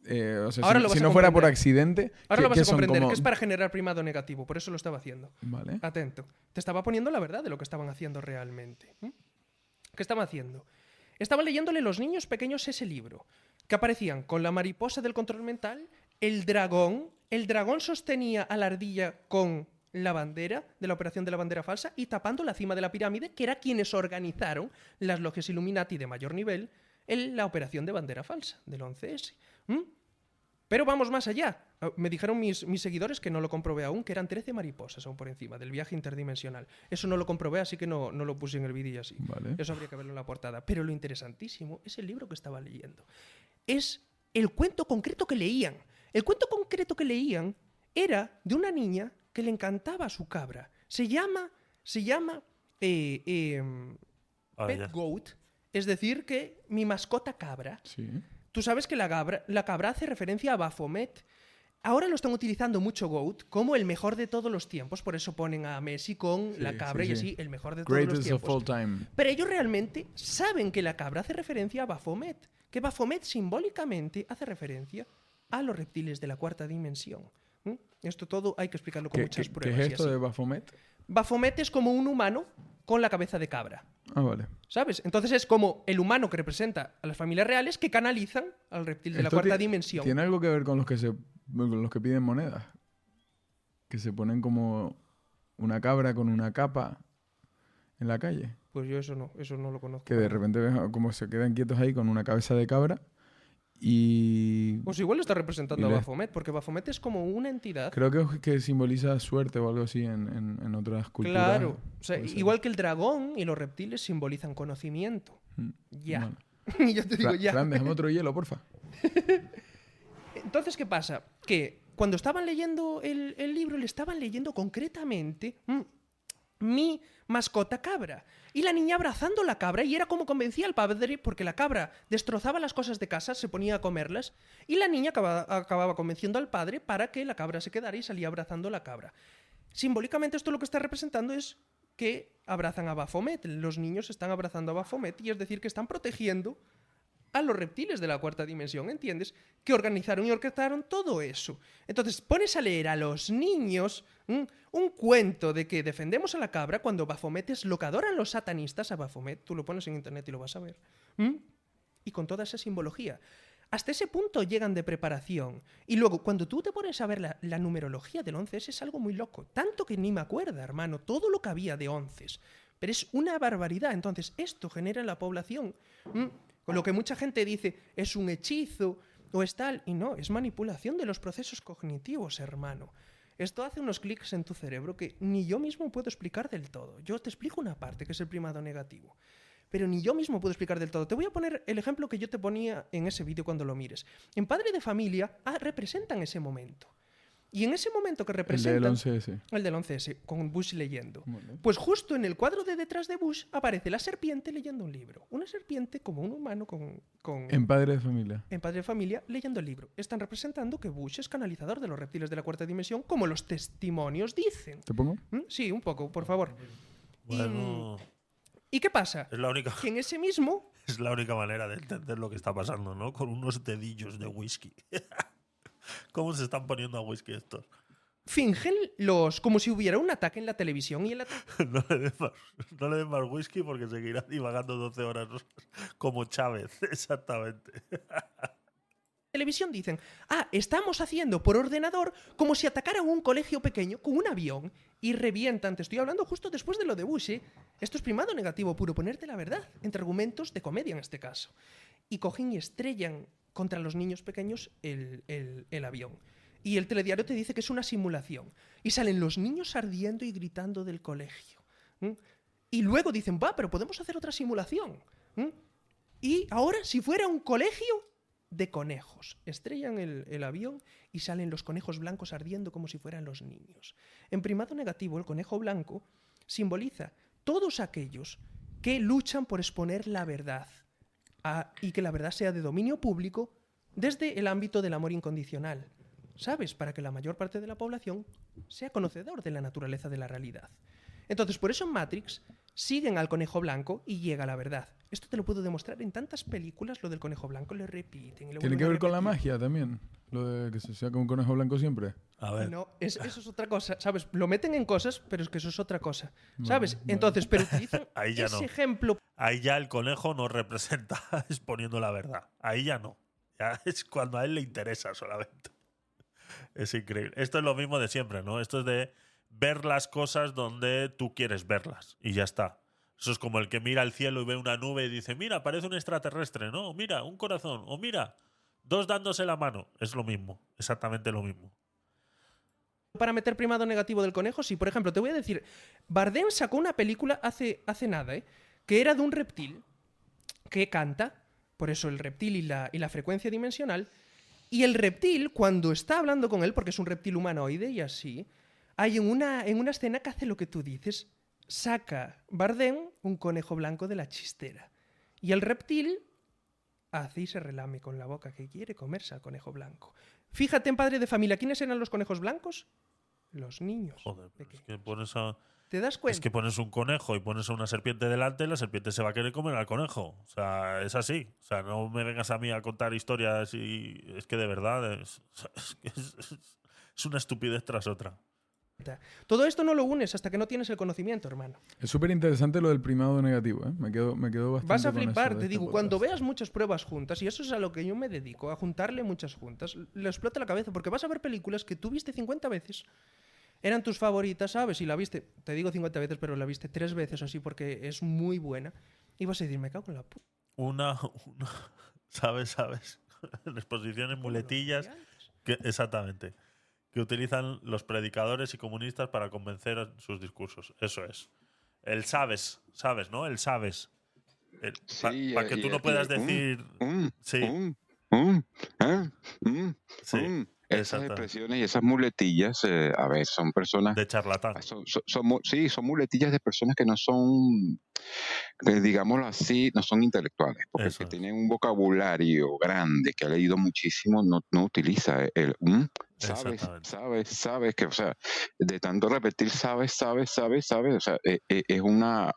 eh, o sea, Ahora si, lo vas si a no fuera por accidente, ahora ¿qué- lo vas a comprender, como- que es para generar primado negativo, por eso lo estaba haciendo. Vale. Atento. Te estaba poniendo la verdad de lo que estaban haciendo realmente. ¿Qué estaban haciendo? Estaban leyéndole los niños pequeños ese libro, que aparecían con la mariposa del control mental, el dragón, el dragón sostenía a la ardilla con la bandera de la operación de la bandera falsa y tapando la cima de la pirámide, que era quienes organizaron las logias Illuminati de mayor nivel en la operación de bandera falsa del 11S. ¿m? Pero vamos más allá. Ah, Me dijeron mis, mis seguidores que no lo comprobé aún, que eran 13 mariposas aún por encima del viaje interdimensional. Eso no lo comprobé, así que no, no lo puse en el vídeo y así. Vale. Eso habría que verlo en la portada. Pero lo interesantísimo es el libro que estaba leyendo. Es el cuento concreto que leían. El cuento concreto que leían era de una niña que le encantaba a su cabra. Se llama, se llama eh, em, Ahora Pet ya. Goat, es decir, que mi mascota cabra. Sí. Tú sabes que la cabra, la cabra hace referencia a Baphomet. Ahora lo están utilizando mucho GOAT como el mejor de todos los tiempos, por eso ponen a Messi con Sí, la cabra sí, y sí. así, el mejor de todos los Greatest of tiempos. all time. Pero ellos realmente saben que la cabra hace referencia a Baphomet, que Baphomet simbólicamente hace referencia a los reptiles de la cuarta dimensión. ¿Mm? Esto todo hay que explicarlo con ¿Qué, muchas qué- qué pruebas. es esto de Baphomet? Baphomet es como un humano con la cabeza de cabra. Ah, vale. ¿Sabes? Entonces es como el humano que representa a las familias reales que canalizan al reptil de la cuarta dimensión. ¿Tiene algo que ver con los que se los que piden monedas? Que se ponen como una cabra con una capa en la calle. Pues yo eso no, eso no lo conozco. Que de repente ves como se quedan quietos ahí con una cabeza de cabra y Pues igual está representando a le- Baphomet, porque Baphomet es como una entidad. creo que, que simboliza suerte o algo así en, en- en otras culturas. Claro. O sea, igual que el dragón y los reptiles simbolizan conocimiento. Mm, Ya. bueno. y yo te digo Fra- ya. Fran, déjame otro hielo, porfa. Entonces, ¿qué pasa? Que cuando estaban leyendo el, libro, le estaban leyendo concretamente mm, mi mascota cabra. Y la niña abrazando la cabra, y era como convencía al padre, porque la cabra destrozaba las cosas de casa, se ponía a comerlas, y la niña acababa, acababa convenciendo al padre para que la cabra se quedara y salía abrazando la cabra. Simbólicamente esto lo que está representando es que abrazan a Baphomet, los niños están abrazando a Baphomet, y es decir, que están protegiendo a los reptiles de la cuarta dimensión, ¿entiendes? Que organizaron y orquestaron todo eso. Entonces, pones a leer a los niños un cuento de que defendemos a la cabra cuando Baphomet es lo que adoran los satanistas a Baphomet. Tú lo pones en internet y lo vas a ver. Y con toda esa simbología. Hasta ese punto llegan de preparación. Y luego, cuando tú te pones a ver la, numerología del 11, es algo muy loco. Tanto que ni me acuerdo, hermano, todo lo que había de 11. Pero es una barbaridad. Entonces, esto genera en la población. Con lo que mucha gente dice, es un hechizo o es tal. Y no, es manipulación de los procesos cognitivos, hermano. Esto hace unos clics en tu cerebro que ni yo mismo puedo explicar del todo. Yo te explico una parte, que es el primado negativo. Pero ni yo mismo puedo explicar del todo. Te voy a poner el ejemplo que yo te ponía en ese vídeo cuando lo mires. En Padre de Familia ah, representan ese momento. Y en ese momento que El representan... del 11S. El del 11S, con Bush leyendo. Pues justo en el cuadro de detrás de Bush aparece la serpiente leyendo un libro. Una serpiente como un humano con... con En padre de familia. en Padre de Familia leyendo el libro. Están representando que Bush es canalizador de los reptiles de la cuarta dimensión, como los testimonios dicen. ¿Te pongo? ¿Mm? Sí, un poco, por favor. Y- Bueno, ¿Y qué pasa? es la única, Que en ese mismo es la única manera de entender lo que está pasando, ¿no? Con unos dedillos de whisky. ¿Cómo se están poniendo a whisky estos? fingen los como si hubiera un ataque en la televisión y el ataque No le más, no le den más whisky porque seguirá divagando 12 horas como Chávez, exactamente. televisión dicen, ah, estamos haciendo por ordenador como si atacaran un colegio pequeño con un avión y revientan. Te estoy hablando justo después de lo de Bush. ¿eh? Esto es primado negativo puro, ponerte la verdad, entre argumentos de comedia en este caso. Y cogen y estrellan contra los niños pequeños el, el- avión. Y el telediario te dice que es una simulación. Y salen los niños ardiendo y gritando del colegio. Y luego dicen, va, pero podemos hacer otra simulación. Y ahora, si fuera un colegio de conejos, estrellan el, el avión y salen los conejos blancos ardiendo como si fueran los niños. En primado negativo, el conejo blanco simboliza todos aquellos que luchan por exponer la verdad a- y que la verdad sea de dominio público desde el ámbito del amor incondicional. ¿Sabes? Para que la mayor parte de la población sea conocedor de la naturaleza de la realidad. Entonces, por eso en Matrix siguen al conejo blanco y llega la verdad. Esto te lo puedo demostrar en tantas películas, lo del conejo blanco lo repiten. y lo ¿Tiene que ver con la magia también? Lo de que se saca un conejo blanco siempre. A ver, No, es- eso es otra cosa, ¿sabes? Lo meten en cosas, pero es que eso es otra cosa, ¿sabes? Entonces, pero utilizan Ahí ya ese no. ejemplo ahí ya el conejo no representa exponiendo la verdad. Ahí ya no. Ya es cuando a él le interesa solamente. Es increíble. Esto es lo mismo de siempre, ¿no? Esto es de ver las cosas donde tú quieres verlas y ya está. Eso es como el que mira al cielo y ve una nube y dice, mira, parece un extraterrestre, ¿no? Mira, un corazón. O mira, dos dándose la mano. Es lo mismo, exactamente lo mismo. Para meter primado negativo del conejo. Sí, por ejemplo, te voy a decir, Bardem sacó una película hace, hace nada, ¿eh? que era de un reptil que canta, por eso el reptil y la, y la frecuencia dimensional, y el reptil, cuando está hablando con él, porque es un reptil humanoide y así, hay en una, en una escena que hace lo que tú dices, saca Bardem un conejo blanco de la chistera. Y el reptil hace y se relame con la boca que quiere comerse al conejo blanco. Fíjate en Padre de Familia, ¿quiénes eran los conejos blancos? Los niños. Joder, pero es que pones a... ¿Te das cuenta? Es que pones un conejo y pones a una serpiente delante, la serpiente se va a querer comer al conejo. O sea, es así. O sea, no me vengas a mí a contar historias y es que de verdad Es una estupidez tras otra. Todo esto no lo unes hasta que no tienes el conocimiento, hermano. Es súper interesante lo del primado negativo, ¿eh? Me quedo, me quedo bastante Vas a con eso flipar, te este digo, podcast. cuando veas muchas pruebas juntas, y eso es a lo que yo me dedico, a juntarle muchas juntas, le explota la cabeza, porque vas a ver películas que tú viste 50 veces, eran tus favoritas, ¿sabes? Y la viste, te digo 50 veces, pero la viste tres veces así porque es muy buena, y vas a decir, me cago en la puta. Una, una- ¿sabes? ¿Sabes? En exposiciones muletillas que, exactamente, que utilizan los predicadores y comunistas para convencer a sus discursos. Eso es. El sabes, sabes, ¿no? El sabes. Para Sí, que tú no puedas mm, decir... Mm, Sí. mm, ah, Sí. Esas expresiones y esas muletillas, eh, a ver, son personas De charlatán. Son, son- son mu- sí, son muletillas de personas que no son, que digámoslo así, no son intelectuales, porque Eso que es. tiene un vocabulario grande, que ha leído muchísimo, no, no utiliza el "mm", sabes, sabes, sabes, que, o sea, de tanto repetir sabes, sabes, sabes, sabes, o sea, eh, eh, es una...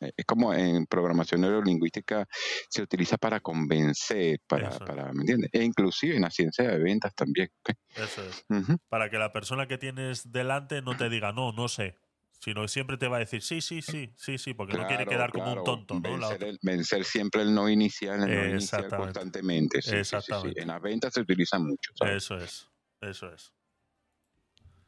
eh, es como en programación neurolingüística se utiliza para convencer, para, ¿me entiendes? E inclusive en la ciencia de ventas también. ¿ok? Eso es. Para que la persona que tienes delante no te diga, no, no sé. Sino siempre te va a decir, sí, sí, sí, sí, sí, porque no quiere Claro, quedar como un tonto, ¿no? Vencer, otra. el- vencer siempre el no inicial, el no inicial Exactamente. constantemente. Sí, sí, sí, sí. Exactamente. En las ventas se utiliza mucho. ¿sabes? Eso es. Eso es.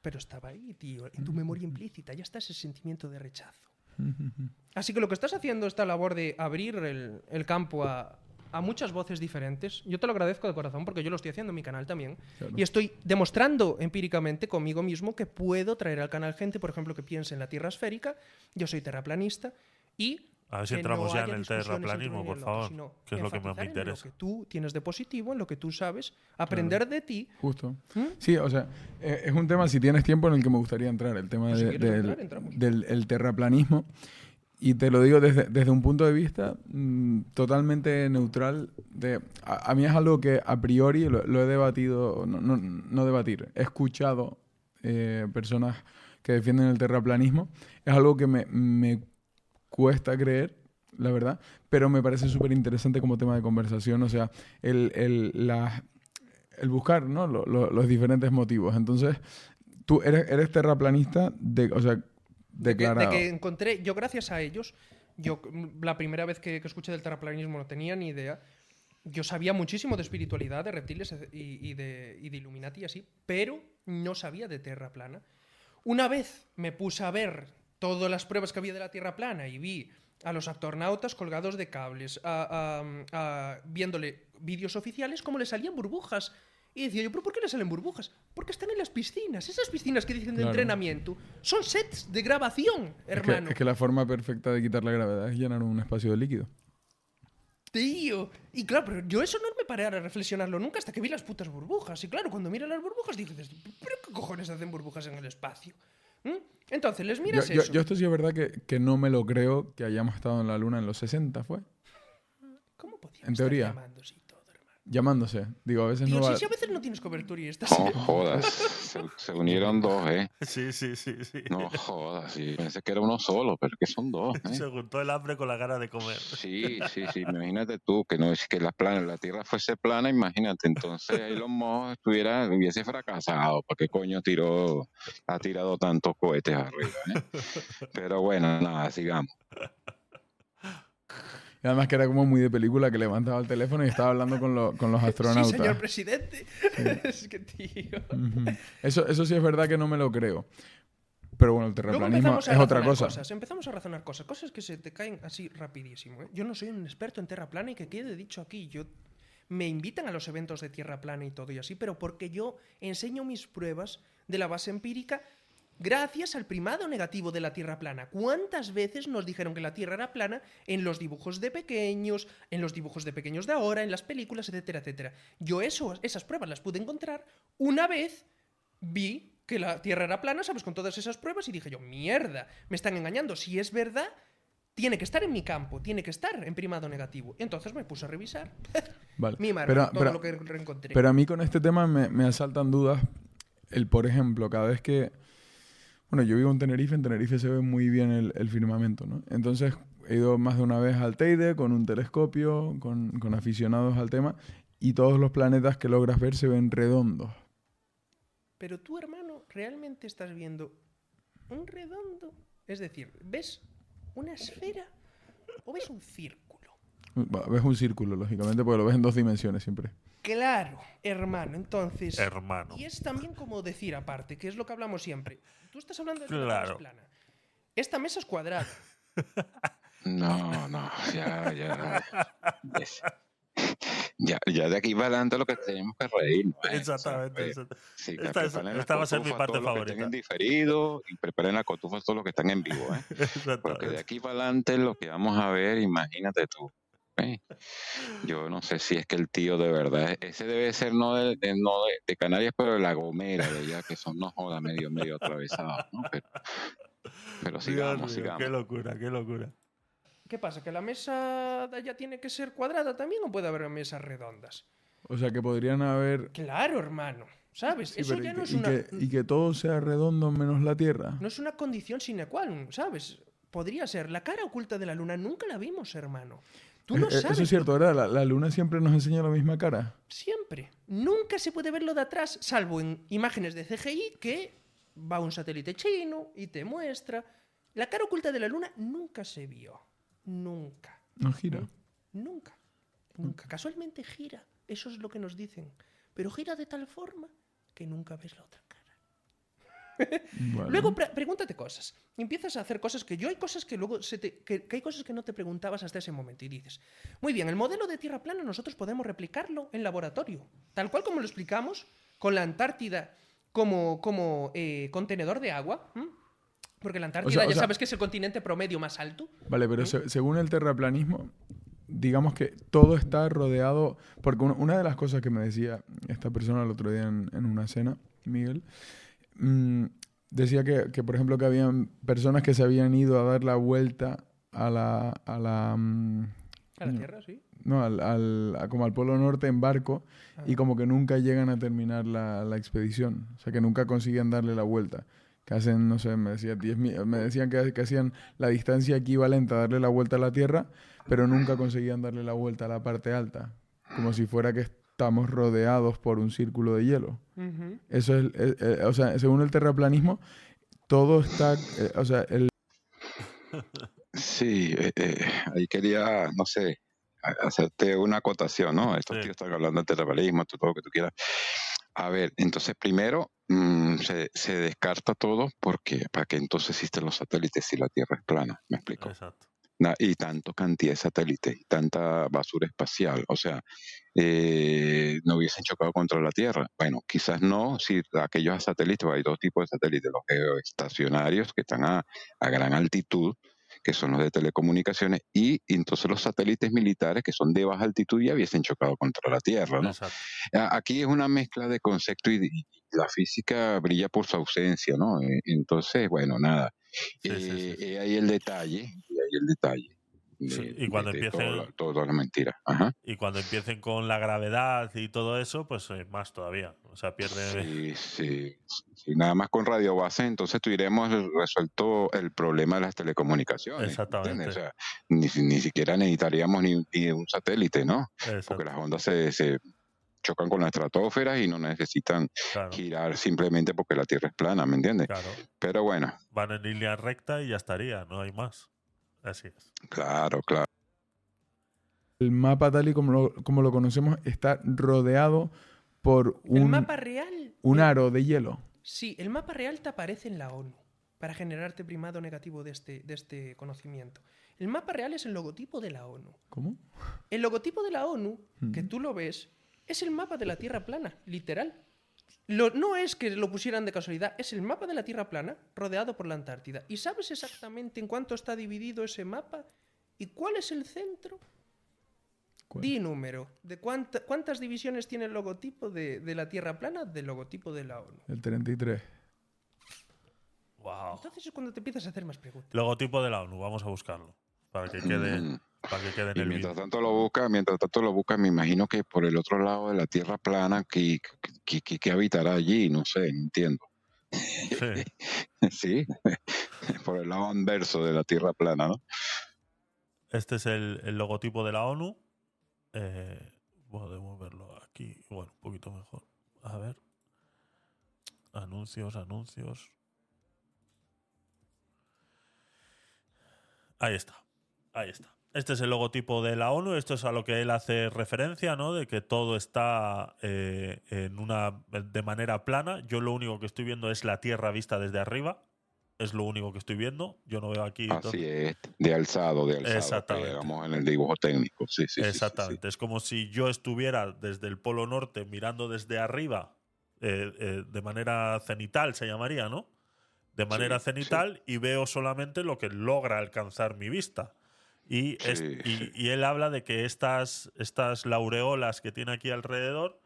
Pero estaba ahí, tío, en tu memoria implícita, ya está ese sentimiento de rechazo. Así que lo que estás haciendo, esta labor de abrir el, el campo a, a muchas voces diferentes, yo te lo agradezco de corazón porque yo lo estoy haciendo en mi canal también. Claro. Y estoy demostrando empíricamente conmigo mismo que puedo traer al canal gente, por ejemplo, que piense en la Tierra esférica, yo soy terraplanista, y A ver si entramos no ya en el terraplanismo, por favor, sino que es lo que más me enfatizar en interesa. Lo que tú tienes de positivo, en lo que tú sabes, aprender de ti. Justo. ¿Mm? Sí, o sea, eh, es un tema, si tienes tiempo, en el que me gustaría entrar, el tema Pues si de- quieres del, entrar, del el terraplanismo. Y te lo digo desde, desde un punto de vista mm, totalmente neutral. De, a, a mí es algo que a priori lo, lo he debatido, no, no, no debatir, he escuchado eh, personas que defienden el terraplanismo. Es algo que me, me cuesta creer, la verdad, pero me parece súper interesante como tema de conversación. O sea, el, el, la- el buscar ¿no? Lo- lo- los diferentes motivos. Entonces, tú eres, eres terraplanista, de, o sea, De que, de declarado. que encontré, yo gracias a ellos, yo mm, la primera vez que, que escuché del terraplanismo no tenía ni idea. Yo sabía muchísimo de espiritualidad, de reptiles y, y de, y de Illuminati y así, pero no sabía de Tierra plana. Una vez me puse a ver todas las pruebas que había de la Tierra plana y vi a los actornautas colgados de cables, a- a- a- viéndole vídeos oficiales, cómo le salían burbujas. Y decía yo, ¿pero por qué le salen burbujas? Porque están en las piscinas. Esas piscinas que dicen de Claro. entrenamiento son sets de grabación, Es que, hermano. es que la forma perfecta de quitar la gravedad es llenar un espacio de líquido. Tío. Y claro, pero yo eso no me paré a reflexionarlo nunca hasta que vi las putas burbujas. Y claro, cuando mira las burbujas dices, ¿pero qué cojones hacen burbujas en el espacio? ¿Mm? Entonces, les miras yo- eso. yo esto sí es verdad que, que no me lo creo que hayamos estado en la luna en los 60, ¿fue? ¿Cómo podían en estar teoría. y todo, hermano? Llamándose. Digo, a veces Tío, no va... si, si a veces no tienes cobertura y estás... No jodas. Se, se unieron dos, ¿eh? Sí, sí, sí, sí. No jodas. Sí. Pensé que era uno solo, pero que son dos, ¿eh? Se juntó el hambre con la gana de comer. Sí, sí, sí. Imagínate tú que no es que la plana, la Tierra fuese plana, imagínate. Entonces Elon Musk estuviera, hubiese fracasado. ¿Para qué coño tiró, ha tirado tantos cohetes arriba? eh? Pero bueno, nada, sigamos. Y además que era como muy de película que levantaba el teléfono y estaba hablando con, lo- con los Sí, astronautas. señor presidente. es que, tío... Eso, eso sí es verdad que no me lo creo. Pero bueno, el terraplanismo es otra cosa. Cosas, empezamos a razonar cosas, cosas que se te caen así rapidísimo. ¿eh? Yo no soy un experto en tierra plana y que quede dicho aquí. Yo me invitan a los eventos de tierra plana y todo y así, pero porque yo enseño mis pruebas de la base empírica gracias al primado negativo de la tierra plana. ¿Cuántas veces nos dijeron que la tierra era plana en los dibujos de pequeños, en los dibujos de pequeños de ahora, en las películas, etcétera, etcétera? Yo eso, esas pruebas las pude encontrar una vez vi que la Tierra era plana, ¿sabes? Con todas esas pruebas y dije yo, mierda, me están engañando. Si es verdad, tiene que estar en mi campo, tiene que estar en primado negativo. Entonces me puse a revisar. Vale. mi hermano, Pero- todo pero- lo que reencontré. Pero a mí con este tema me, me asaltan dudas. El, por ejemplo, cada vez que... Bueno, yo vivo en Tenerife, en Tenerife se ve muy bien el, el firmamento, ¿no? Entonces he ido más de una vez al Teide con un telescopio, con, con aficionados al tema, y todos los planetas que logras ver se ven redondos. Pero tú, hermano, realmente estás viendo un redondo. Es decir, ¿ves una esfera o ves un círculo? Ves un círculo, lógicamente, porque lo ves en dos dimensiones siempre. Claro, hermano. Entonces. Hermano. Y es también como decir aparte, que es lo que hablamos siempre. Tú estás hablando de que Claro. plana. Esta mesa es cuadrada. No, no, ya, ya. Ya, ya de aquí para adelante lo que tenemos que reírnos. ¿eh? O sea, Exactamente. sí, que Esta esta va a ser mi parte todos los que favorita. estén en diferido y preparen la cotufa todos los que están en vivo. ¿eh? Porque de aquí para adelante lo que vamos a ver, imagínate tú. ¿Eh? Yo no sé si es que el tío de verdad, ese debe ser no de, de- no de, de Canarias, pero de La Gomera, de allá, que son no joda medio, medio atravesados, ¿no? Pero, pero Dios sigamos, mío, sigamos. qué locura, qué locura. ¿Qué pasa? ¿Que la mesa de allá tiene que ser cuadrada también o puede haber mesas redondas? O sea, que podrían haber... Claro, hermano. ¿Sabes? Sí, Eso ya y, no que, es y una. que- y que todo sea redondo menos la Tierra. No es una condición sine qua non, ¿sabes? Podría ser. La cara oculta de la luna nunca la vimos, hermano. Tú no Eh, eh, sabes. Eso es cierto, ¿verdad? La, la luna siempre nos enseña la misma cara. Siempre. Nunca se puede verlo de atrás, salvo en imágenes de CGI que va un satélite chino y te muestra. La cara oculta de la luna nunca se vio. Nunca. No gira. Nunca. Nunca. Casualmente gira. Eso es lo que nos dicen. Pero gira de tal forma que nunca ves la otra cara. Luego pre- pregúntate cosas. Empiezas a hacer cosas que yo hay cosas que luego se te- que, que hay cosas que no te preguntabas hasta ese momento y dices, muy bien, el modelo de tierra plana nosotros podemos replicarlo en laboratorio, tal cual como lo explicamos con la Antártida como, como eh, contenedor de agua. Porque la Antártida o ya sea- sabes que es el continente promedio más alto. Vale, pero se- según el terraplanismo, digamos que todo está rodeado. Porque una, una de las cosas que me decía esta persona el otro día en, en una cena, Miguel, mm, decía que, que, por ejemplo, que habían personas que se habían ido a dar la vuelta a la. A la mm, A la Tierra, sí. No, al, al- a- como al Polo Norte en barco y Ah. como que nunca llegan a terminar la, la expedición. O sea, que nunca consiguen darle la vuelta. Que hacen, no sé, me, decía, 10.000 me decían que, que hacían la distancia equivalente a darle la vuelta a la Tierra, pero nunca conseguían darle la vuelta a la parte alta. Como si fuera que estamos rodeados por un círculo de hielo. Eso es, eh, eh, o sea, según el terraplanismo, todo está, eh, o sea, el, Sí, eh, eh, ahí quería, no sé, a- hacerte una acotación, ¿no? Estos Sí. tíos están hablando de terraplanismo, todo lo que tú quieras. A ver, entonces primero mm, se, se descarta todo porque para qué entonces existen los satélites si la Tierra es plana, ¿me explico? Exacto. Y tanto cantidad de satélites y tanta basura espacial, o sea, eh, no hubiesen chocado contra la Tierra. Bueno, quizás no si aquellos satélites, hay dos tipos de satélites, los geoestacionarios que están a, a gran altitud, que son los de telecomunicaciones, y entonces los satélites militares que son de baja altitud ya hubiesen chocado contra la Tierra, ¿no? Aquí es una mezcla de concepto y, y la física brilla por su ausencia, ¿no? Eh, Entonces, bueno, nada. Sí, sí, sí, Eh, sí. eh, ahí el detalle, y el detalle. de- Sí, y cuando de- de empiecen- todo, lo- toda la mentira. Ajá. Y cuando empiecen con la gravedad y todo eso, pues eh, más todavía. O sea, pierde. Sí, sí, sí, Nada más con radio base, entonces tuviéramos resuelto el problema de las telecomunicaciones. Exactamente. O sea, ni, ni siquiera necesitaríamos ni, ni un satélite, ¿no? Exacto, Porque las ondas se, se chocan con la estratosfera y no necesitan claro, girar simplemente porque la Tierra es plana, ¿me entiendes? claro. Pero bueno, Van en línea recta y ya estaría, no hay más. Así es. claro, claro. el mapa tal y como lo, como lo conocemos está rodeado por El un, mapa real. un aro de hielo. Sí, el mapa real te aparece en la ONU para generarte primado negativo de este, de este conocimiento. El mapa real es el logotipo de la ONU. ¿Cómo? El logotipo de la ONU, que Mm. tú lo ves, es el mapa de la Tierra plana, literal. Lo- no es que lo pusieran de casualidad, es el mapa de la Tierra plana rodeado por la Antártida. ¿Y sabes exactamente en cuánto está dividido ese mapa? ¿Y cuál es el centro? ¿Cuál? Di número. ¿De cuánta- cuántas divisiones tiene el logotipo de, de la Tierra plana? Del logotipo de la ONU. El 33. Wow. Entonces es cuando te empiezas a hacer más preguntas. Logotipo de la ONU, vamos a buscarlo. Para que quede. para que quede en Y el mientras tanto lo busca, mientras tanto lo busca, me imagino que por el otro lado de la Tierra plana, que, que, que- que habitará allí, no sé, no entiendo. Sí. Sí, por el lado anverso de la Tierra plana, ¿no? Este es el, el logotipo de la ONU. Eh, podemos verlo aquí. Bueno, un poquito mejor. A ver. Anuncios, anuncios. Ahí está. Ahí está. Este es el logotipo de la ONU. Esto es a lo que él hace referencia, ¿no? De que todo está eh, en una de manera plana. Yo lo único que estoy viendo es la Tierra vista desde arriba. Es lo único que estoy viendo. Yo no veo aquí. Así es, de alzado, de alzado. Exactamente. Digamos en el dibujo técnico. Sí, sí, sí, sí, sí. Exactamente. Es como si yo estuviera desde el Polo Norte mirando desde arriba, eh, eh, de manera cenital se llamaría, ¿no? De manera cenital y veo solamente lo que logra alcanzar mi vista. Y, es- Sí, y, sí. y él habla de que estas, estas laureolas que tiene aquí alrededor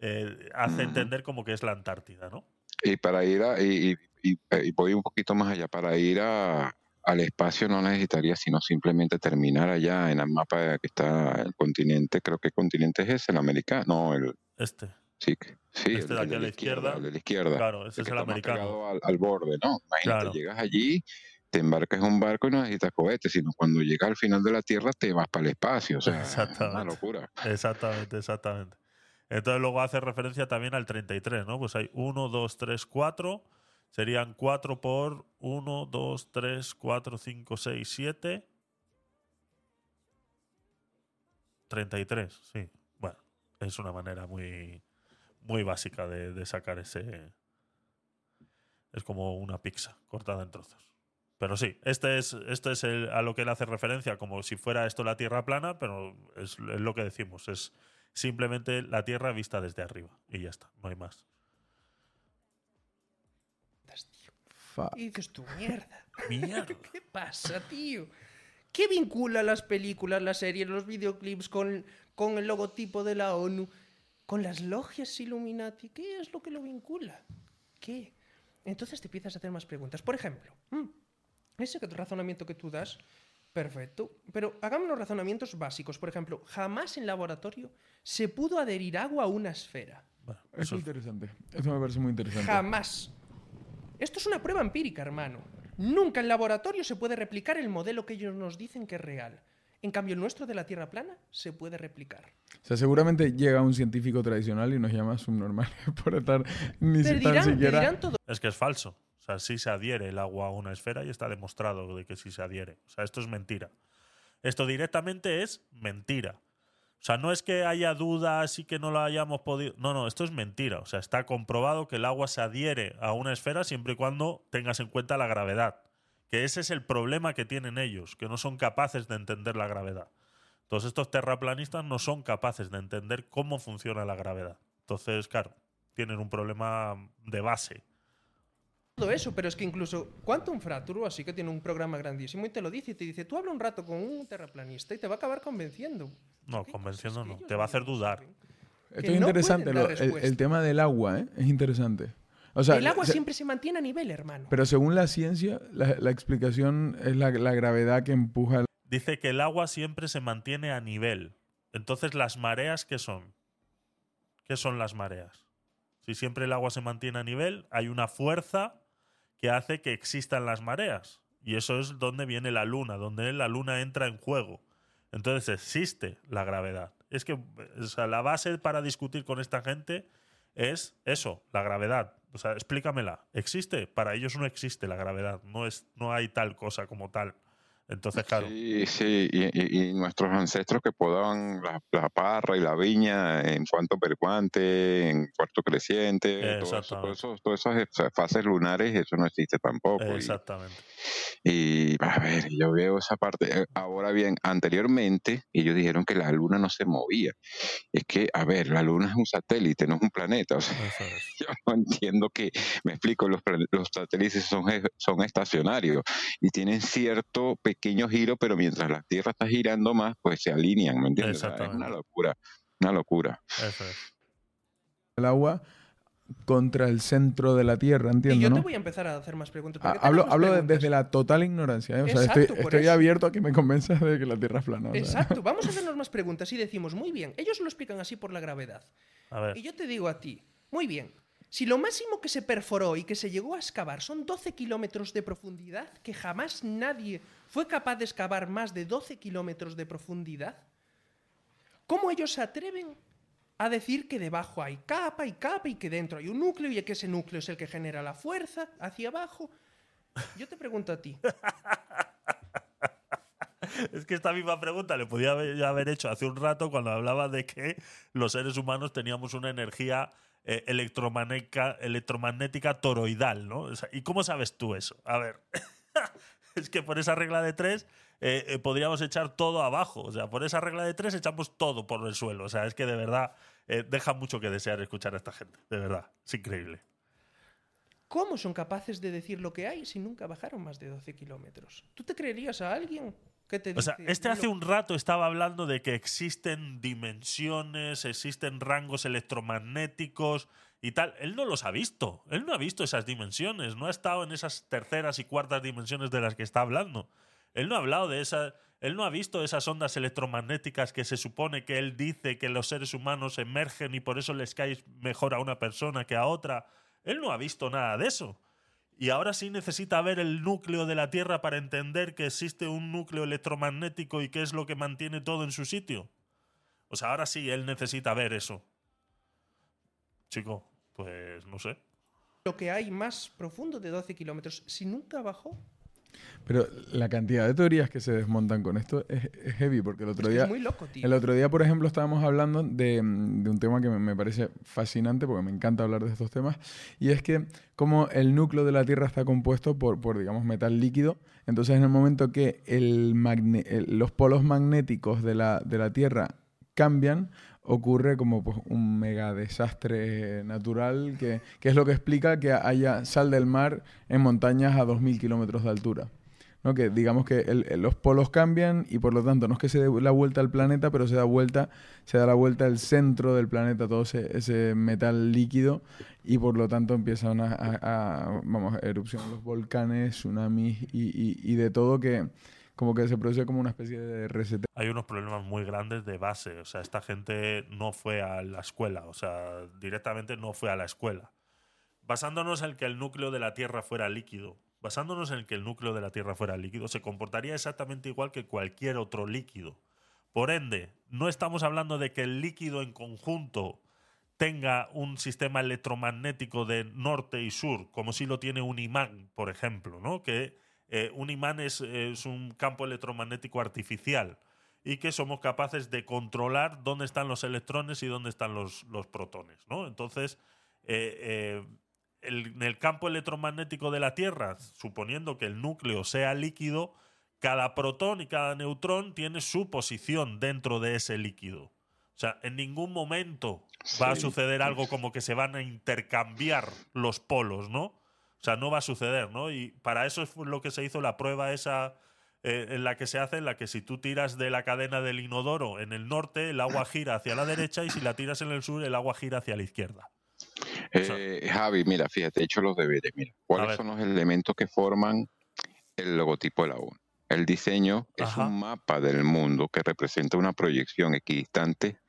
eh, hace entender como que es la Antártida, ¿no? Y para ir a, y, y- y- y voy un poquito más allá, para ir a, al espacio no necesitaría sino simplemente terminar allá en el mapa que está el continente, creo que continente es ese, el americano, no, el, Este. sí, sí, Este el, de el aquí a la izquierda. el de la izquierda. Claro, ese el es que el americano. al, al borde, ¿no? Imagínate, Claro. llegas allí, te embarcas en un barco y no necesitas cohetes, sino cuando llegas al final de la Tierra te vas para el espacio, o sea, es una Exactamente. locura. Exactamente, exactamente. Entonces luego hace referencia también al 33, ¿no? Pues hay 1, 2, 3, 4. Serían 4 por 1, 2, 3, 4, 5, 6, 7. 33, sí. Bueno, es una manera muy, muy básica de, de sacar ese... Es como una pizza cortada en trozos. Pero sí, este es, este es el- a lo que él hace referencia, como si fuera esto la Tierra plana, pero es, es lo que decimos, es simplemente la Tierra vista desde arriba. Y ya está, no hay más. Y dices tú, mierda. Mierda. ¿Qué pasa, tío? ¿Qué vincula las películas, las series, los videoclips con, con el logotipo de la ONU? ¿Con las logias Illuminati? ¿Qué es lo que lo vincula? ¿Qué? Entonces te empiezas a hacer más preguntas. Por ejemplo, mm, ese razonamiento que tú das, perfecto, pero hagamos unos razonamientos básicos. Por ejemplo, jamás en laboratorio se pudo adherir agua a una esfera. Bueno, Eso eso es es- interesante. Eso me parece muy interesante. Jamás. Esto es una prueba empírica, hermano. Nunca en laboratorio se puede replicar el modelo que ellos nos dicen que es real. En cambio, el nuestro de la Tierra plana se puede replicar. O sea, seguramente llega un científico tradicional y nos llama subnormales por estar ni Te dirán, te siquiera. dirán todo es que es falso. O sea, sí se adhiere el agua a una esfera y está demostrado de que sí se adhiere. O sea, esto es mentira. Esto directamente es mentira. O sea, no es que haya dudas y que no lo hayamos podido. No, no, esto es mentira. O sea, está comprobado que el agua se adhiere a una esfera siempre y cuando tengas en cuenta la gravedad. Que ese es el problema que tienen ellos, que no son capaces de entender la gravedad. Todos estos terraplanistas no son capaces de entender cómo funciona la gravedad. Entonces, claro, tienen un problema de base. Eso, pero es que incluso Quantum Fracture, así que tiene un programa grandísimo, y te lo dice y te dice, tú habla un rato con un terraplanista y te va a acabar convenciendo. No, ¿Qué convenciendo no. Te va a hacer dudar. Esto es no interesante, lo- el, tema del agua, ¿eh? Es interesante. O sea, el agua se- siempre se mantiene a nivel, hermano. Pero según la ciencia, la, la explicación es la, la gravedad que empuja. el- Dice que el agua siempre se mantiene a nivel. Entonces, ¿las mareas qué son? ¿Qué son las mareas? Si siempre el agua se mantiene a nivel, hay una fuerza que hace que existan las mareas. Y eso es donde viene la luna, donde la luna entra en juego. Entonces existe la gravedad. Es que o sea, la base para discutir con esta gente es eso, la gravedad. O sea, explícamela. ¿Existe? Para ellos no existe la gravedad. No, es, no hay tal cosa como tal. Entonces, claro. Sí, sí, y, y- y nuestros ancestros que podaban la, la parra y la viña en cuanto percuante, en cuarto creciente, todo eso, todo Exactamente. eso- todas esas fa- fases lunares, eso no existe tampoco. Exactamente. Y, a ver, yo veo esa parte. Eh, Ahora bien, anteriormente ellos dijeron que la luna no se movía. Es que, a ver, la luna es un satélite, no es un planeta. O sea, Eso es. yo no entiendo que, me explico, los, los satélites son, son estacionarios y tienen cierto pequeño giro, pero mientras la Tierra está girando más, pues se alinean, ¿me entiendes? Es una locura, una locura. Eso es. el agua contra el centro de la Tierra, y entiendo, yo ¿no? te voy a empezar a hacer más preguntas. Ah, hablo hablo preguntas. desde la total ignorancia, ¿eh? O sea, Exacto, estoy, abierto a que me convenzas de que la Tierra es plana. sea. Exacto, vamos a hacernos más preguntas y decimos, muy bien, ellos lo explican así por la gravedad. A ver. Y yo te digo a ti, muy bien, si lo máximo que se perforó y que se llegó a excavar son 12 kilómetros de profundidad, que jamás nadie fue capaz de excavar más de 12 kilómetros de profundidad, ¿cómo ellos se atreven a decir que debajo hay capa y capa y que dentro hay un núcleo y que ese núcleo es el que genera la fuerza hacia abajo. Yo te pregunto a ti, Es que esta misma pregunta le podía haber, hecho hace un rato cuando hablaba de que los seres humanos teníamos una energía eh, electromagnética, electromagnética toroidal, ¿no? ¿Y cómo sabes tú eso? A ver, es que por esa regla de tres eh, eh, podríamos echar todo abajo. O sea, por esa regla de tres echamos todo por el suelo. O sea, es que de verdad eh, deja mucho que desear escuchar a esta gente. De verdad, es increíble. ¿cómo son capaces de decir lo que hay si nunca bajaron más de 12 kilómetros? ¿Tú te creerías a alguien que te O sea, dice, este "Lo- hace un rato estaba hablando de que existen dimensiones, existen rangos electromagnéticos y tal. Él no los ha visto. Él no ha visto esas dimensiones. No ha estado en esas terceras y cuartas dimensiones de las que está hablando. Él no ha hablado de esas. Él no ha visto esas ondas electromagnéticas que se supone que él dice que los seres humanos emergen y por eso les cae mejor a una persona que a otra. Él no ha visto nada de eso. Y ahora sí necesita ver el núcleo de la Tierra para entender que existe un núcleo electromagnético y qué es lo que mantiene todo en su sitio. O sea, ahora sí él necesita ver eso. Chico, pues no sé. lo que hay más profundo de 12 kilómetros si nunca bajó? Pero la cantidad de teorías que se desmontan con esto es, es heavy, porque el otro Es día... es muy loco, tío. El otro día, por ejemplo, estábamos hablando de, de un tema que me, me parece fascinante, porque me encanta hablar de estos temas, y es que como el núcleo de la Tierra está compuesto por, por digamos, metal líquido, entonces en el momento que el magne- el- los polos magnéticos de la, de la Tierra cambian, ocurre como pues, un mega desastre natural, que, que es lo que explica que haya sal del mar en montañas a 2.000 kilómetros de altura. ¿no? Que digamos que los polos cambian y por lo tanto no es que se dé la vuelta al planeta, pero se da vuelta, se da la vuelta al centro del planeta, todo ese, metal líquido, y por lo tanto empiezan a, a- a, vamos, erupcionar los volcanes, tsunamis y, y- y de todo que como que se produce como una especie de reseteo. Hay unos problemas muy grandes de base. O sea, esta gente no fue a la escuela. O sea, directamente no fue a la escuela. Basándonos en que el núcleo de la Tierra fuera líquido, basándonos en que el núcleo de la Tierra fuera líquido, se comportaría exactamente igual que cualquier otro líquido. Por ende, no estamos hablando de que el líquido en conjunto tenga un sistema electromagnético de norte y sur, como si lo tiene un imán, por ejemplo, ¿no? Que eh, un imán es, es un campo electromagnético artificial y que somos capaces de controlar dónde están los electrones y dónde están los, los protones, ¿no? Entonces, eh, eh, el- en el campo electromagnético de la Tierra, suponiendo que el núcleo sea líquido, cada protón y cada neutrón tiene su posición dentro de ese líquido. O sea, en ningún momento va a suceder algo como que se van a intercambiar los polos, ¿no? O sea, no va a suceder, ¿no? Y para eso es lo que se hizo la prueba esa eh, en la que se hace, en la que si tú tiras de la cadena del inodoro en el norte, el agua gira hacia la derecha y si la tiras en el sur, el agua gira hacia la izquierda. sea- Eh, Javi, mira, fíjate, he hecho los deberes. Mira, ¿cuáles son los elementos que forman el logotipo de la ONU? El diseño es Ajá. un mapa del mundo que representa una proyección equidistante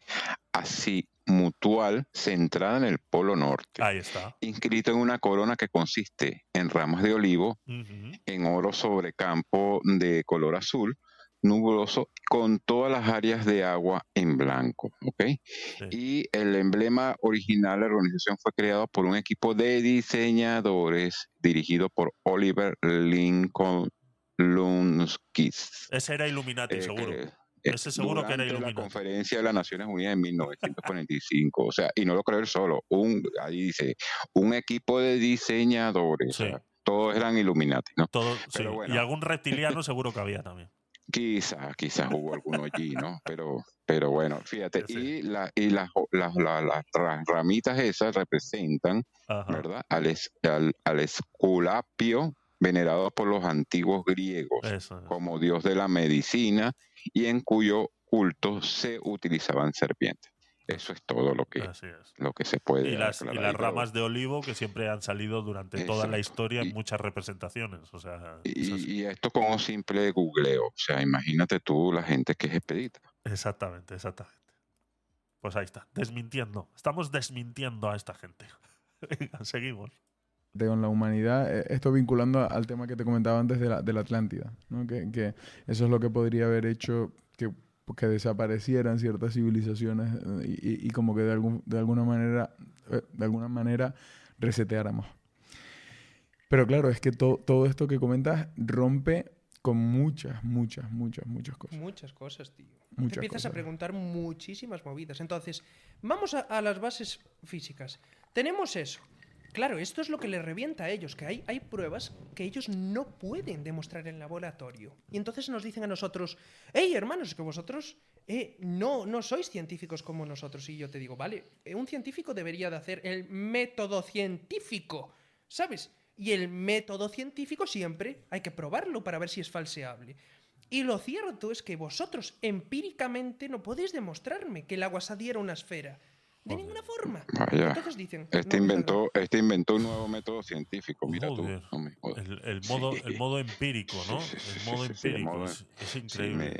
así mutual centrada en el polo norte, Ahí está. inscrito en una corona que consiste en ramas de olivo, en oro sobre campo de color azul, nubuloso, con todas las áreas de agua en blanco. ¿ok? Sí. Y el emblema original de la organización fue creado por un equipo de diseñadores dirigido por Oliver Lincoln Lunskis. Ese era Illuminati, eh, seguro. que- Ese seguro que era durante la conferencia de las Naciones Unidas en 1945. o sea, y no lo creo él solo. Un, ahí dice, un equipo de diseñadores. o Sí. sea, todos eran Illuminati, ¿no? Todo, sí. Pero bueno. Y algún reptiliano seguro que había también. Quizás, quizás hubo alguno allí, ¿no? Pero, pero bueno, fíjate, Sí. y, la, y las, las, las- las ra- ramitas esas representan, Ajá. ¿verdad? Al, es- al, al Esculapio, venerado por los antiguos griegos Eso como dios de la medicina y en cuyo culto se utilizaban serpientes. Eso es todo lo que, lo que se puede Y las, y las ramas de olivo que siempre han salido durante toda la historia en muchas representaciones. O sea, es- Y, y esto con un simple googleo. O sea, imagínate tú la gente que es expedita. exactamente, exactamente. Pues ahí está, desmintiendo. Estamos desmintiendo a esta gente. Venga, seguimos. con la humanidad, eh, esto vinculando a- al tema que te comentaba antes de la, de la Atlántida, ¿no? que, que eso es lo que podría haber hecho que que desaparecieran ciertas civilizaciones eh, y, y- como que de, algún, de alguna manera eh, de alguna manera reseteáramos. Pero claro, es que to- todo esto que comentas rompe con muchas, muchas, muchas, muchas cosas. Muchas cosas, tío. Muchas Te empiezas a cosas. preguntar muchísimas movidas. Entonces, vamos a, a las bases físicas. Tenemos eso. Claro, esto es lo que les revienta a ellos, que hay, hay pruebas que ellos no pueden demostrar en laboratorio. Y entonces nos dicen a nosotros, hey hermanos, que vosotros eh, no, no sois científicos como nosotros. Y yo te digo, vale, eh, un científico debería de hacer el método científico, ¿sabes? Y el método científico siempre hay que probarlo para ver si es falseable. Y lo cierto es que vosotros empíricamente no podéis demostrarme que el agua se adhiera a una esfera. De ninguna forma. Vaya. Entonces dicen. Este "No, inventó, este inventó un nuevo método científico, mira Joder. tú. No me jodas. El, el modo, el modo empírico, ¿no? Sí, sí, El modo sí, sí, el empírico. modo- es, es Sí, increíble. me-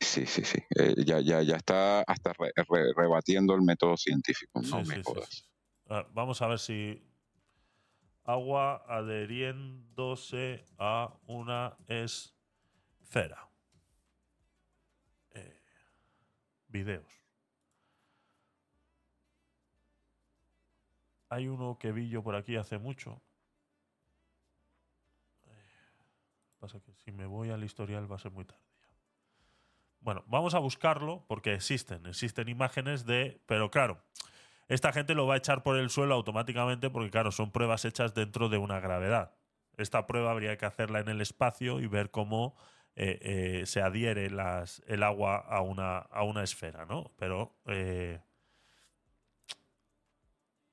sí, sí. sí. Eh, ya, ya, ya está hasta re- re- rebatiendo el método científico. No Sí, me jodas. sí. Ah, vamos a ver si. Agua adheriéndose a una esfera. Eh, videos. Hay uno que vi yo por aquí hace mucho. Pasa que si me voy al historial va a ser muy tarde ya. Bueno, vamos a buscarlo porque existen, existen imágenes de, pero claro, esta gente lo va a echar por el suelo automáticamente porque claro, son pruebas hechas dentro de una gravedad. Esta prueba habría que hacerla en el espacio y ver cómo eh, eh, se adhiere el agua a una, a una esfera, ¿no? Pero eh,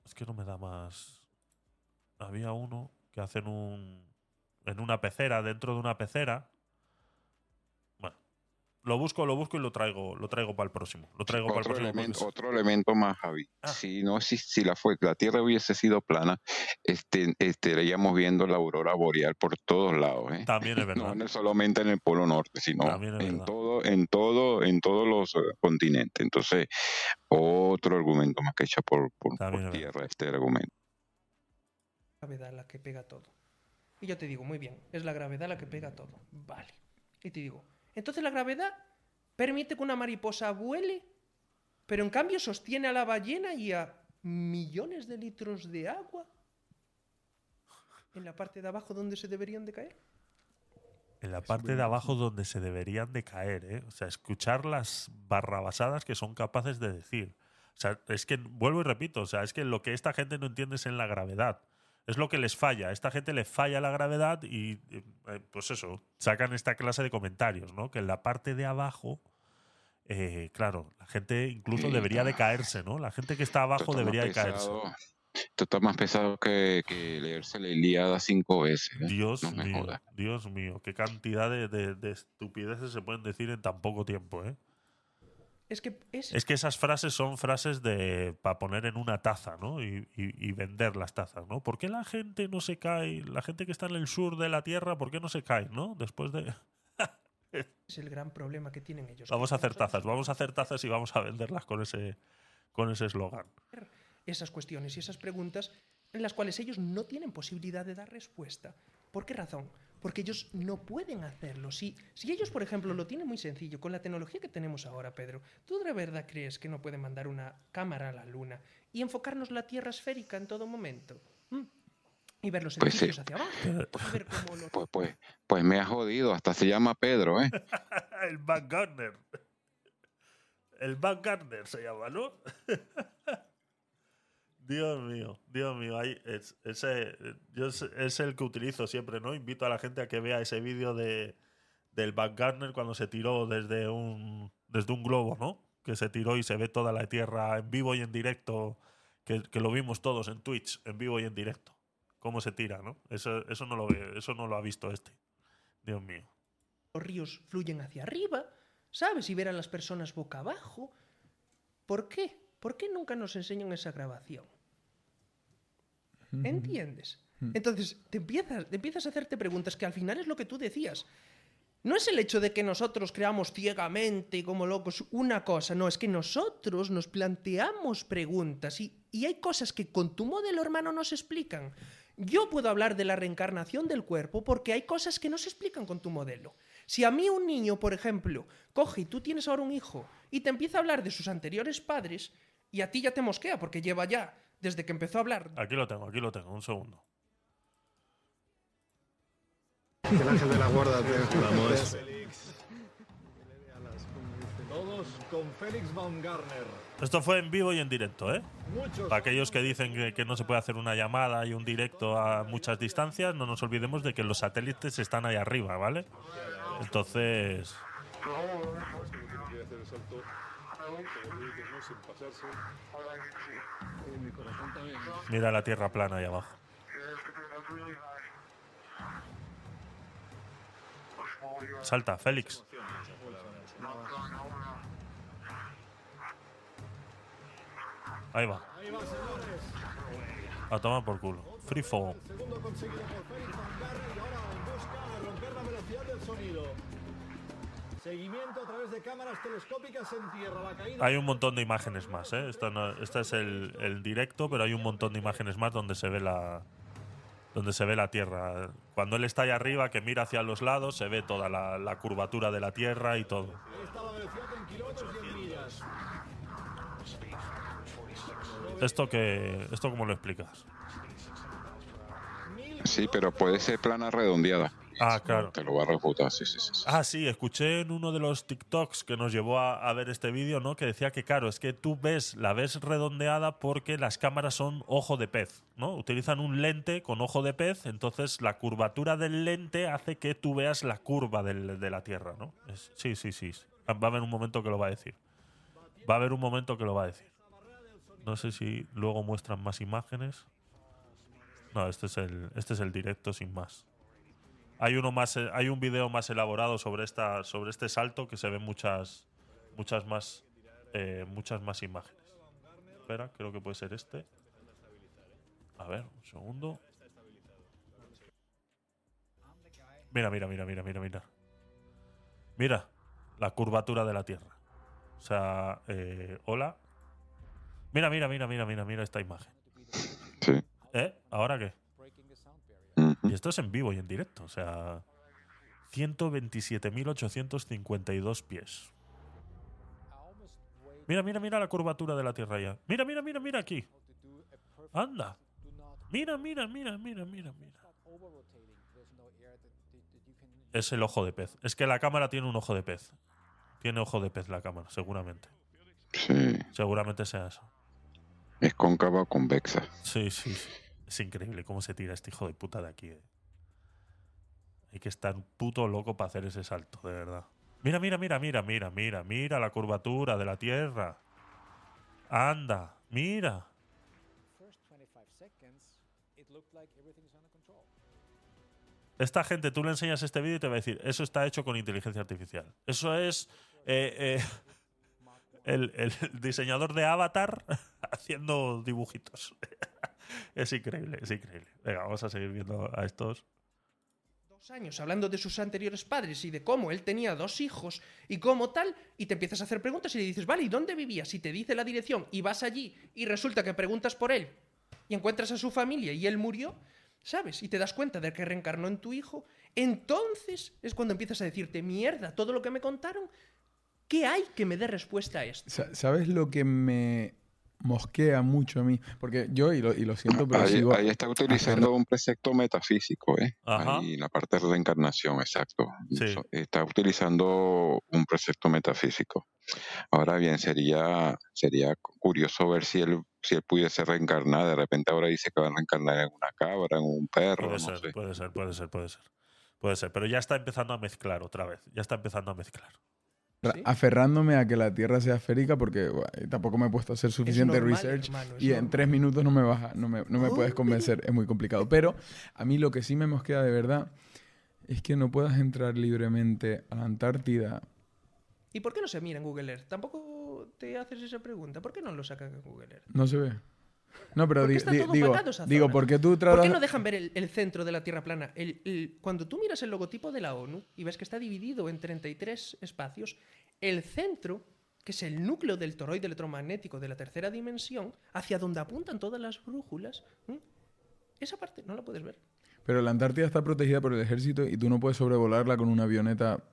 es que no me da más. Había uno que hacen un en una pecera, dentro de una pecera. Lo busco, lo busco y lo traigo, lo traigo para el próximo. Lo traigo para el Otro próximo. elemento, otro elemento más, Javi. Ah. Si no, si, si la fue, la Tierra hubiese sido plana, este, estaríamos viendo la aurora boreal por todos lados, ¿eh? También es verdad. No en- solamente en el Polo Norte, sino en todo, en todo, en todos los eh, continentes. Entonces, otro argumento más que echa por, por, tierra este argumento. gravedad la que pega todo. Y yo te digo, muy bien, es la gravedad la que pega todo. Vale. Y te digo, entonces la gravedad permite que una mariposa vuele, pero en cambio sostiene a la ballena y a millones de litros de agua en la parte de abajo donde se deberían de caer. En la parte de abajo donde se deberían de caer, ¿eh? O sea, escuchar las barrabasadas que son capaces de decir. O sea, es que, vuelvo y repito, o sea, es que lo que esta gente no entiende es en la gravedad. Es lo que les falla. A esta gente le falla la gravedad y, eh, pues eso, sacan esta clase de comentarios, ¿no? Que en la parte de abajo, eh, claro, la gente incluso Sí, debería de caerse, ¿no? La gente que está abajo debería de caerse. Esto está más pesado que, que leerse la Ilíada cinco veces. ¿eh? Dios No mío. Dios mío, qué cantidad de, de- de estupideces se pueden decir en tan poco tiempo, ¿eh? Es que es, Es que esas frases son frases de para poner en una taza, ¿no? Y, y- y vender las tazas, ¿no? ¿Por qué la gente no se cae? La gente que está en el sur de la Tierra, ¿por qué no se cae, no? Después de... es el gran problema que tienen ellos. Vamos a hacer tazas, vamos a hacer tazas y vamos a venderlas con ese con ese eslogan. esas cuestiones y esas preguntas en las cuales ellos no tienen posibilidad de dar respuesta. ¿Por qué razón? Porque ellos no pueden hacerlo. Si, si ellos, por ejemplo, lo tienen muy sencillo, con la tecnología que tenemos ahora, Pedro, ¿tú de verdad crees que no pueden mandar una cámara a la Luna y enfocarnos la Tierra esférica en todo momento? ¿Mm? Y ver los Pues sí. edificios hacia abajo. Y ver cómo los- Pues, pues, pues me ha jodido. Hasta se llama Pedro, ¿eh? El Back Gardner. El Back Gardner se llama, ¿no? Dios mío, Dios mío. es, ese, yo es, el que utilizo siempre, ¿no? Invito a la gente a que vea ese vídeo de, del Back Gardner cuando se tiró desde un, desde un globo, ¿no? Que se tiró y se ve toda la Tierra en vivo y en directo, que, que lo vimos todos en Twitch, en vivo y en directo. Cómo se tira, ¿no? Eso, eso, no lo eso no lo ha visto este. Dios mío. los ríos fluyen hacia arriba, ¿sabes? Y ver a las personas boca abajo. ¿Por qué? ¿Por qué nunca nos enseñan esa grabación? ¿Entiendes? Entonces, te empiezas, te empiezas a hacerte preguntas que al final es lo que tú decías. No es el hecho de que nosotros creamos ciegamente y como locos una cosa, no, es que nosotros nos planteamos preguntas y, y hay cosas que con tu modelo hermano no se explican. Yo puedo hablar de la reencarnación del cuerpo porque hay cosas que no se explican con tu modelo. Si a mí un niño, por ejemplo, coge y tú tienes ahora un hijo y te empieza a hablar de sus anteriores padres y a ti ya te mosquea porque lleva ya, desde que empezó a hablar, Aquí lo tengo, aquí lo tengo, un segundo. El ángel de la guarda. Vamos. Todos con Félix Baumgartner. Esto fue en vivo y en directo, ¿eh? Muchos. Para aquellos que dicen que, que no se puede hacer una llamada y un directo a muchas distancias, no nos olvidemos de que los satélites están ahí arriba, ¿vale? Entonces, mira la tierra plana ahí abajo. Salta, Félix. Ahí va. A tomar por culo. Free fall. Seguimiento a través de cámaras telescópicas en tierra. La caída. Hay un montón de imágenes más, ¿eh? Esto no- este es el, el directo, pero hay un montón de imágenes más donde se ve la donde se ve la Tierra. Cuando él está ahí arriba, que mira hacia los lados, se ve toda la, la curvatura de la Tierra y todo. ¿Esto que esto cómo lo explicas? Sí, pero puede ser plana redondeada. Ah, claro. Te lo va a refutar, sí, sí, sí. sí. Ah, sí, escuché en uno de los TikToks que nos llevó a, a ver este vídeo, ¿no? Que decía que, claro, es que tú ves, la ves redondeada porque las cámaras son ojo de pez, ¿no? Utilizan un lente con ojo de pez, entonces la curvatura del lente hace que tú veas la curva del- de la Tierra, ¿no? Es- sí, sí, sí. Va a haber un momento que lo va a decir. Va a haber un momento que lo va a decir. No sé si luego muestran más imágenes. No, este es el, este es el directo sin más. Hay uno más, eh, hay un video más elaborado sobre esta, sobre este salto que se ven muchas, muchas más, eh, muchas más imágenes. Espera, creo que puede ser este. A ver, un segundo. Mira, mira, mira, mira, mira, mira. Mira la curvatura de la Tierra. O sea, eh, hola. Mira, mira, mira, mira, mira, mira esta imagen. Sí. ¿Eh? ¿Ahora qué? Y esto es en vivo y en directo, o sea, 127.852 pies. Mira, mira, mira la curvatura de la Tierra ya. Mira, mira, mira, mira aquí. Anda. Mira, mira, mira, mira, mira, mira. Es el ojo de pez. Es que la cámara tiene un ojo de pez. Tiene ojo de pez la cámara, seguramente. Sí. Seguramente sea eso. Es cóncava o convexa. Sí, sí, sí. Es increíble cómo se tira este hijo de puta de aquí. eh. Hay que estar puto loco para hacer ese salto, de verdad. Mira, mira, mira, mira, mira, mira, mira la curvatura de la Tierra. Anda, mira. Esta gente, tú le enseñas este vídeo y te va a decir, eso está hecho con inteligencia artificial. Eso es eh, eh, el, el diseñador de Avatar haciendo dibujitos. es increíble, es increíble. Venga, vamos a seguir viendo a estos. dos años hablando de sus anteriores padres y de cómo él tenía dos hijos y cómo tal, y te empiezas a hacer preguntas y le dices, vale, ¿y dónde vivías? Y te dice la dirección y vas allí y resulta que preguntas por él y encuentras a su familia y él murió, ¿sabes? Y te das cuenta de que reencarnó en tu hijo, entonces es cuando empiezas a decirte, mierda, todo lo que me contaron, ¿qué hay que me dé respuesta a esto? Sa- ¿Sabes lo que me mosquea mucho a mí? Porque yo, y lo, y lo siento, pero Ahí, sigo... ahí está utilizando un precepto metafísico, ¿eh? Ajá. Ahí la parte de reencarnación, exacto. Sí. Está utilizando un precepto metafísico. Ahora bien, sería, sería curioso ver si él, si él pudiese reencarnar. De repente ahora dice que va a reencarnar en una cabra, en un perro, Puede no ser, sé. puede ser, puede ser, puede ser. Puede ser, pero ya está empezando a mezclar otra vez. Ya está empezando a mezclar. Aferrándome a que la Tierra sea esférica porque bueno, tampoco me he puesto a hacer suficiente normal, research hermano, y en tres minutos no me vas a- no me, no me puedes convencer, es muy complicado. Pero a mí lo que sí me mosquea de verdad es que no puedas entrar libremente a la Antártida. ¿Y por qué no se mira en Google Earth? Tampoco te haces esa pregunta. ¿Por qué no lo sacan en Google Earth? No se ve. No, pero ¿Por qué di- está di- todo digo, digo, zona? ¿por qué tú ¿Por qué no dejan ver el, el centro de la Tierra plana? El- el- cuando tú miras el logotipo de la ONU y ves que está dividido en 33 espacios, el centro, que es el núcleo del toroide electromagnético de la tercera dimensión, hacia donde apuntan todas las brújulas, esa parte no la puedes ver. Pero la Antártida está protegida por el ejército y tú no puedes sobrevolarla con una avioneta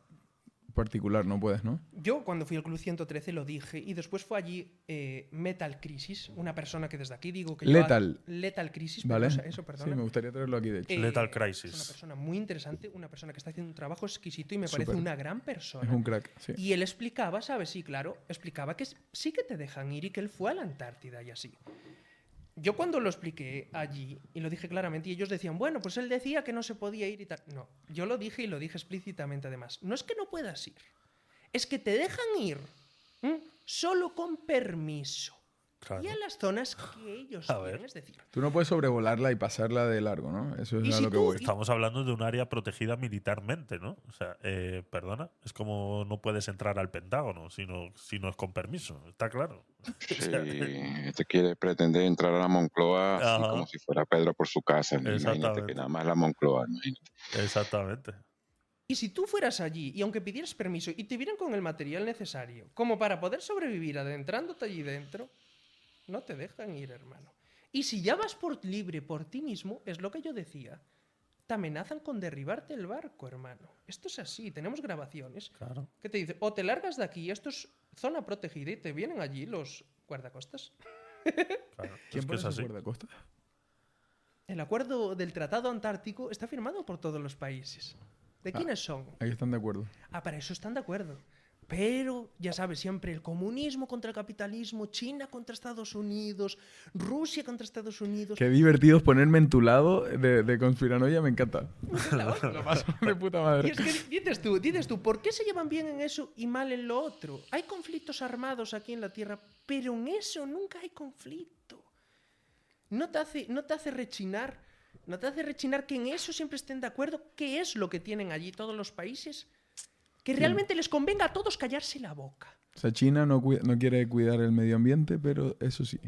particular, no puedes, ¿no? Yo cuando fui al Club 113 lo dije y después fue allí eh, Metal Crisis, una persona que desde aquí digo que... ha- Lethal Crisis, ¿Vale? eso, perdona. Sí, me gustaría traerlo aquí, de hecho. Eh, Lethal Es Crisis. una persona muy interesante, una persona que está haciendo un trabajo exquisito y me parece una gran persona. es un crack, sí. Y él explicaba, ¿sabes? Sí, claro, explicaba que sí que te dejan ir y que él fue a la Antártida y así. Yo cuando lo expliqué allí, y lo dije claramente, y ellos decían, bueno, pues él decía que no se podía ir y tal. No, yo lo dije y lo dije explícitamente además. No es que no puedas ir, es que te dejan ir solo con permiso. Claro. Y a las zonas que ellos A quieren, ver. es decir, Tú no puedes sobrevolarla y pasarla de largo, ¿no? Eso es a si lo que tú- voy. Estamos hablando de un área protegida militarmente, ¿no? O sea, eh, perdona, es como no puedes entrar al Pentágono si no, si no es con permiso, está claro. Sí, este quiere pretender entrar a la Moncloa así como si fuera Pedro por su casa. ¿no? Imagínate que nada más la Moncloa. imagínate. Exactamente. Y si tú fueras allí y aunque pidieras permiso y te vieran con el material necesario como para poder sobrevivir adentrándote allí dentro, no te dejan ir, hermano. Y si ya vas por libre por ti mismo, es lo que yo decía, te amenazan con derribarte el barco, hermano. Esto es así, tenemos grabaciones Claro. que te dicen, o te largas de aquí, esto es zona protegida y te vienen allí los guardacostas. claro. ¿Quién es así. guardacosta? El acuerdo del Tratado Antártico está firmado por todos los países. ¿De quiénes son? Ahí están de acuerdo. Ah, para eso están de acuerdo. Pero, ya sabes, siempre el comunismo contra el capitalismo, China contra Estados Unidos, Rusia contra Estados Unidos. Qué divertido es ponerme en tu lado de, de conspiranoia, me encanta. Lo paso de puta Y madre. es que di- dices tú, dices tú, ¿por qué se llevan bien en eso y mal en lo otro? Hay conflictos armados aquí en la Tierra, pero en eso nunca hay conflicto. No te hace, no te hace rechinar, no te hace rechinar que en eso siempre estén de acuerdo. ¿Qué es lo que tienen allí todos los países? Que realmente les convenga a todos callarse la boca. O sea, China no, cuida- no quiere cuidar el medio ambiente, pero eso sí.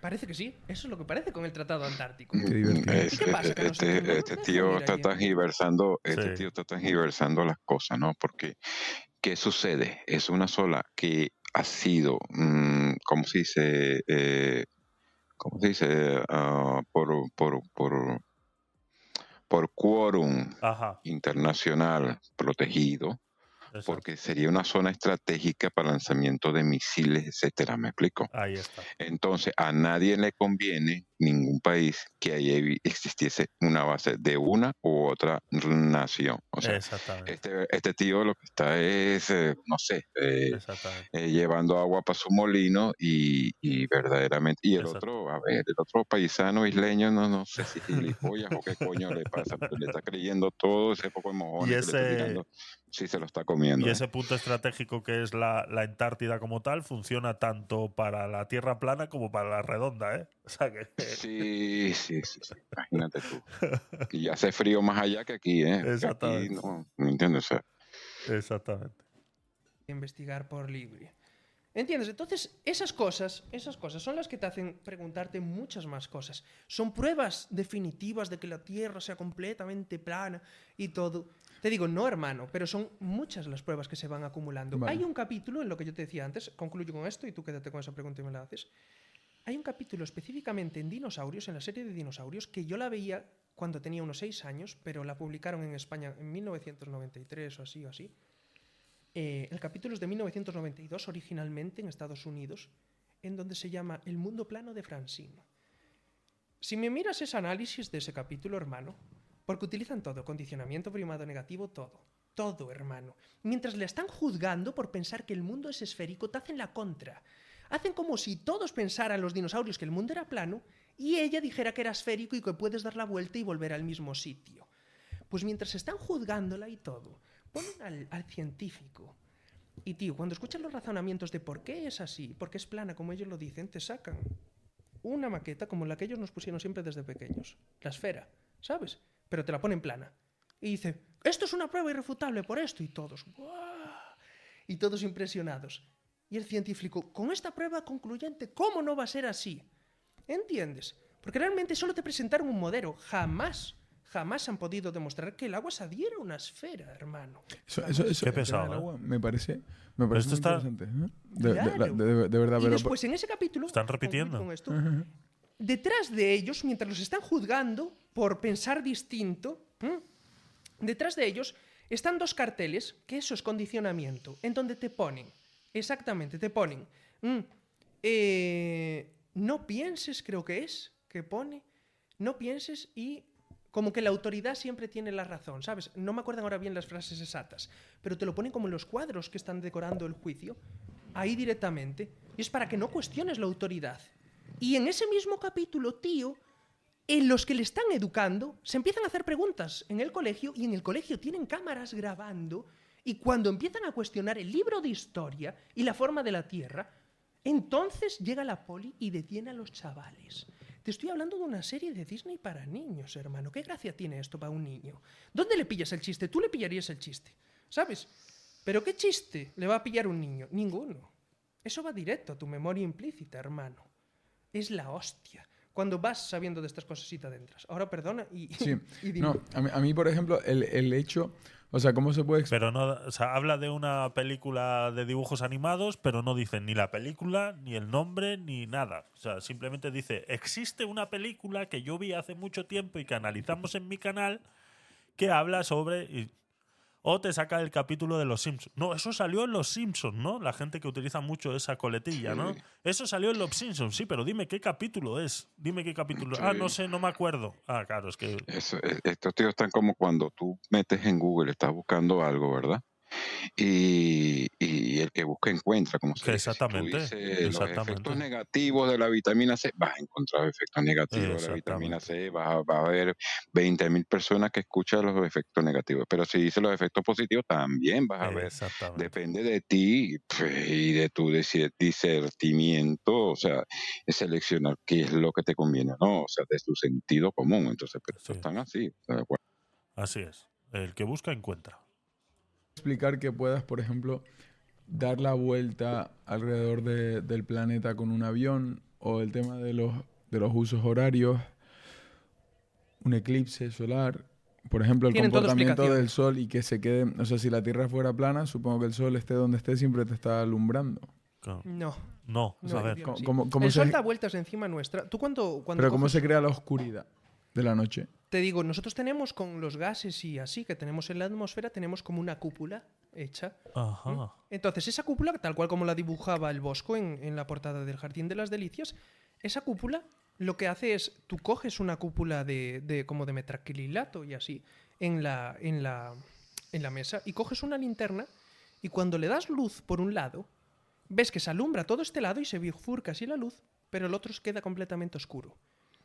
Parece que sí, eso es lo que parece con el Tratado Antártico. Qué divertido. Es- ¿Y qué pasa? Que este, no este tío está allí. transgiversando, este Sí. tío está transgiversando las cosas, ¿no? Porque, ¿qué sucede? Es una sola que ha sido, mm, ¿cómo se dice? Eh, ¿Cómo se dice? Ah, por, por, por, por quórum internacional protegido, exacto. porque sería una zona estratégica para lanzamiento de misiles, etcétera, ¿me explico? Ahí está. Entonces, a nadie le conviene, ningún país, que ahí existiese una base de una u otra nación. O sea, este, este tío lo que está es, eh, no sé, eh, eh, llevando agua para su molino y, y verdaderamente. Y el otro, a ver, el otro paisano isleño, no, no sé si gilipollas o qué coño le pasa, pero le está creyendo todo ese poco de mojones Y ese-. Sí, se lo está comiendo. Y ¿eh? ese punto estratégico que es la, la Antártida como tal funciona tanto para la Tierra plana como para la redonda, ¿eh? O sea que. Sí, sí, sí, sí, imagínate tú. Y hace frío más allá que aquí, ¿eh? Que Aquí Exactamente. no, ¿me entiendes? O sea, Exactamente. investigar por libre. ¿Entiendes? Entonces, esas cosas, esas cosas son las que te hacen preguntarte muchas más cosas. Son pruebas definitivas de que la Tierra sea completamente plana y todo. Te digo, no, hermano, pero son muchas las pruebas que se van acumulando. Vale. Hay un capítulo en lo que yo te decía antes, concluyo con esto y tú quédate con esa pregunta y me la haces. Hay un capítulo específicamente en dinosaurios, en la serie de dinosaurios, que yo la veía cuando tenía unos 6 años, pero la publicaron en España en 1993 o así o así. Eh, el capítulo es de 1992 originalmente en Estados Unidos, en donde se llama El mundo plano de Francine. Si me miras ese análisis de ese capítulo, hermano, porque utilizan todo, condicionamiento primado negativo, todo, todo, hermano. Mientras le están juzgando por pensar que el mundo es esférico, te hacen la contra. Hacen como si todos pensaran los dinosaurios que el mundo era plano y ella dijera que era esférico y que puedes dar la vuelta y volver al mismo sitio. Pues mientras están juzgándola y todo, ponen al, al científico. Y tío, cuando escuchas los razonamientos de por qué es así, por qué es plana como ellos lo dicen, te sacan una maqueta como la que ellos nos pusieron siempre desde pequeños. La esfera, ¿sabes? Pero te la ponen plana. Y dice, esto es una prueba irrefutable por esto. Y todos, ¡guau! Y todos impresionados. Y el científico, con esta prueba concluyente, ¿cómo no va a ser así? ¿Entiendes? Porque realmente solo te presentaron un modelo. Jamás, jamás han podido demostrar que el agua se adhiera a una esfera, hermano. Eso, eso, eso, Qué pesado, ¿eh? agua me parece, me parece esto muy está- interesante. ¿eh? De, Claro. de- de- de verdad, y pero después en ese capítulo... Están repitiendo. con esto, detrás de ellos, mientras los están juzgando por pensar distinto, detrás de ellos están dos carteles, que eso es condicionamiento, en donde te ponen, exactamente, te ponen, mm, eh, no pienses, creo que es, que pone, no pienses y como que la autoridad siempre tiene la razón, ¿sabes? No me acuerdan ahora bien las frases exactas, pero te lo ponen como en los cuadros que están decorando el juicio, ahí directamente, y es para que no cuestiones la autoridad. Y en ese mismo capítulo, tío, en los que le están educando, se empiezan a hacer preguntas en el colegio y en el colegio tienen cámaras grabando y cuando empiezan a cuestionar el libro de historia y la forma de la Tierra, entonces llega la poli y detiene a los chavales. Te estoy hablando de una serie de Disney para niños, hermano. ¿Qué gracia tiene esto para un niño? ¿Dónde le pillas el chiste? Tú le pillarías el chiste, ¿sabes? Pero ¿qué chiste le va a pillar un niño? Ninguno. Eso va directo a tu memoria implícita, hermano. Es la hostia. Cuando vas sabiendo de estas cosas y te adentras. Ahora perdona y, Sí. y dime. No, a mí, a mí, por ejemplo, el, el hecho, o sea, ¿cómo se puede? Pero no, o sea, habla de una película de dibujos animados, pero no dice ni la película, ni el nombre, ni nada. O sea, simplemente dice, existe una película que yo vi hace mucho tiempo y que analizamos en mi canal que habla sobre... o te saca el capítulo de Los Simpsons. No, eso salió en Los Simpsons, ¿no? La gente que utiliza mucho esa coletilla, ¿no? Sí. Eso salió en Los Simpsons, sí, pero dime qué capítulo es. Dime qué capítulo. Sí. Ah, no sé, no me acuerdo. Ah, claro, es que... Eso, e- estos tíos están como cuando tú metes en Google, estás buscando algo, ¿verdad? Y, y el que busca encuentra, como se Que dice. Si exactamente, los exactamente. efectos negativos de la vitamina C, vas a encontrar efectos negativos de la vitamina C, vas a, va a haber 20.000 personas que escuchan los efectos negativos. Pero si dice los efectos positivos, también vas a ver. Exactamente. Depende de ti pues, y de tu discernimiento, o sea, seleccionar qué es lo que te conviene, ¿no? O sea, de tu sentido común. Entonces, pero estos están así. o sea, bueno. Así es. El que busca encuentra. Explicar que puedas, por ejemplo, dar la vuelta alrededor de- del planeta con un avión o el tema de los, de los usos horarios, un eclipse solar, por ejemplo, el comportamiento del Sol y que se quede, o sea, si la Tierra fuera plana, supongo que el Sol esté donde esté, siempre te está alumbrando. Claro. No. No, No, sí. ¿Cómo- cómo el se- sol da vueltas encima nuestra. Tú cuando Pero ¿cómo se crea la oscuridad de la noche? Te digo, nosotros tenemos con los gases y así que tenemos en la atmósfera, tenemos como una cúpula hecha. Ajá. Entonces, esa cúpula, tal cual como la dibujaba el Bosco en, en la portada del Jardín de las Delicias, esa cúpula lo que hace es, tú coges una cúpula de, de- como de metacrilato y así en la, en, la, en la mesa y coges una linterna y cuando le das luz por un lado, ves que se alumbra todo este lado y se bifurca así la luz, pero el otro queda completamente oscuro.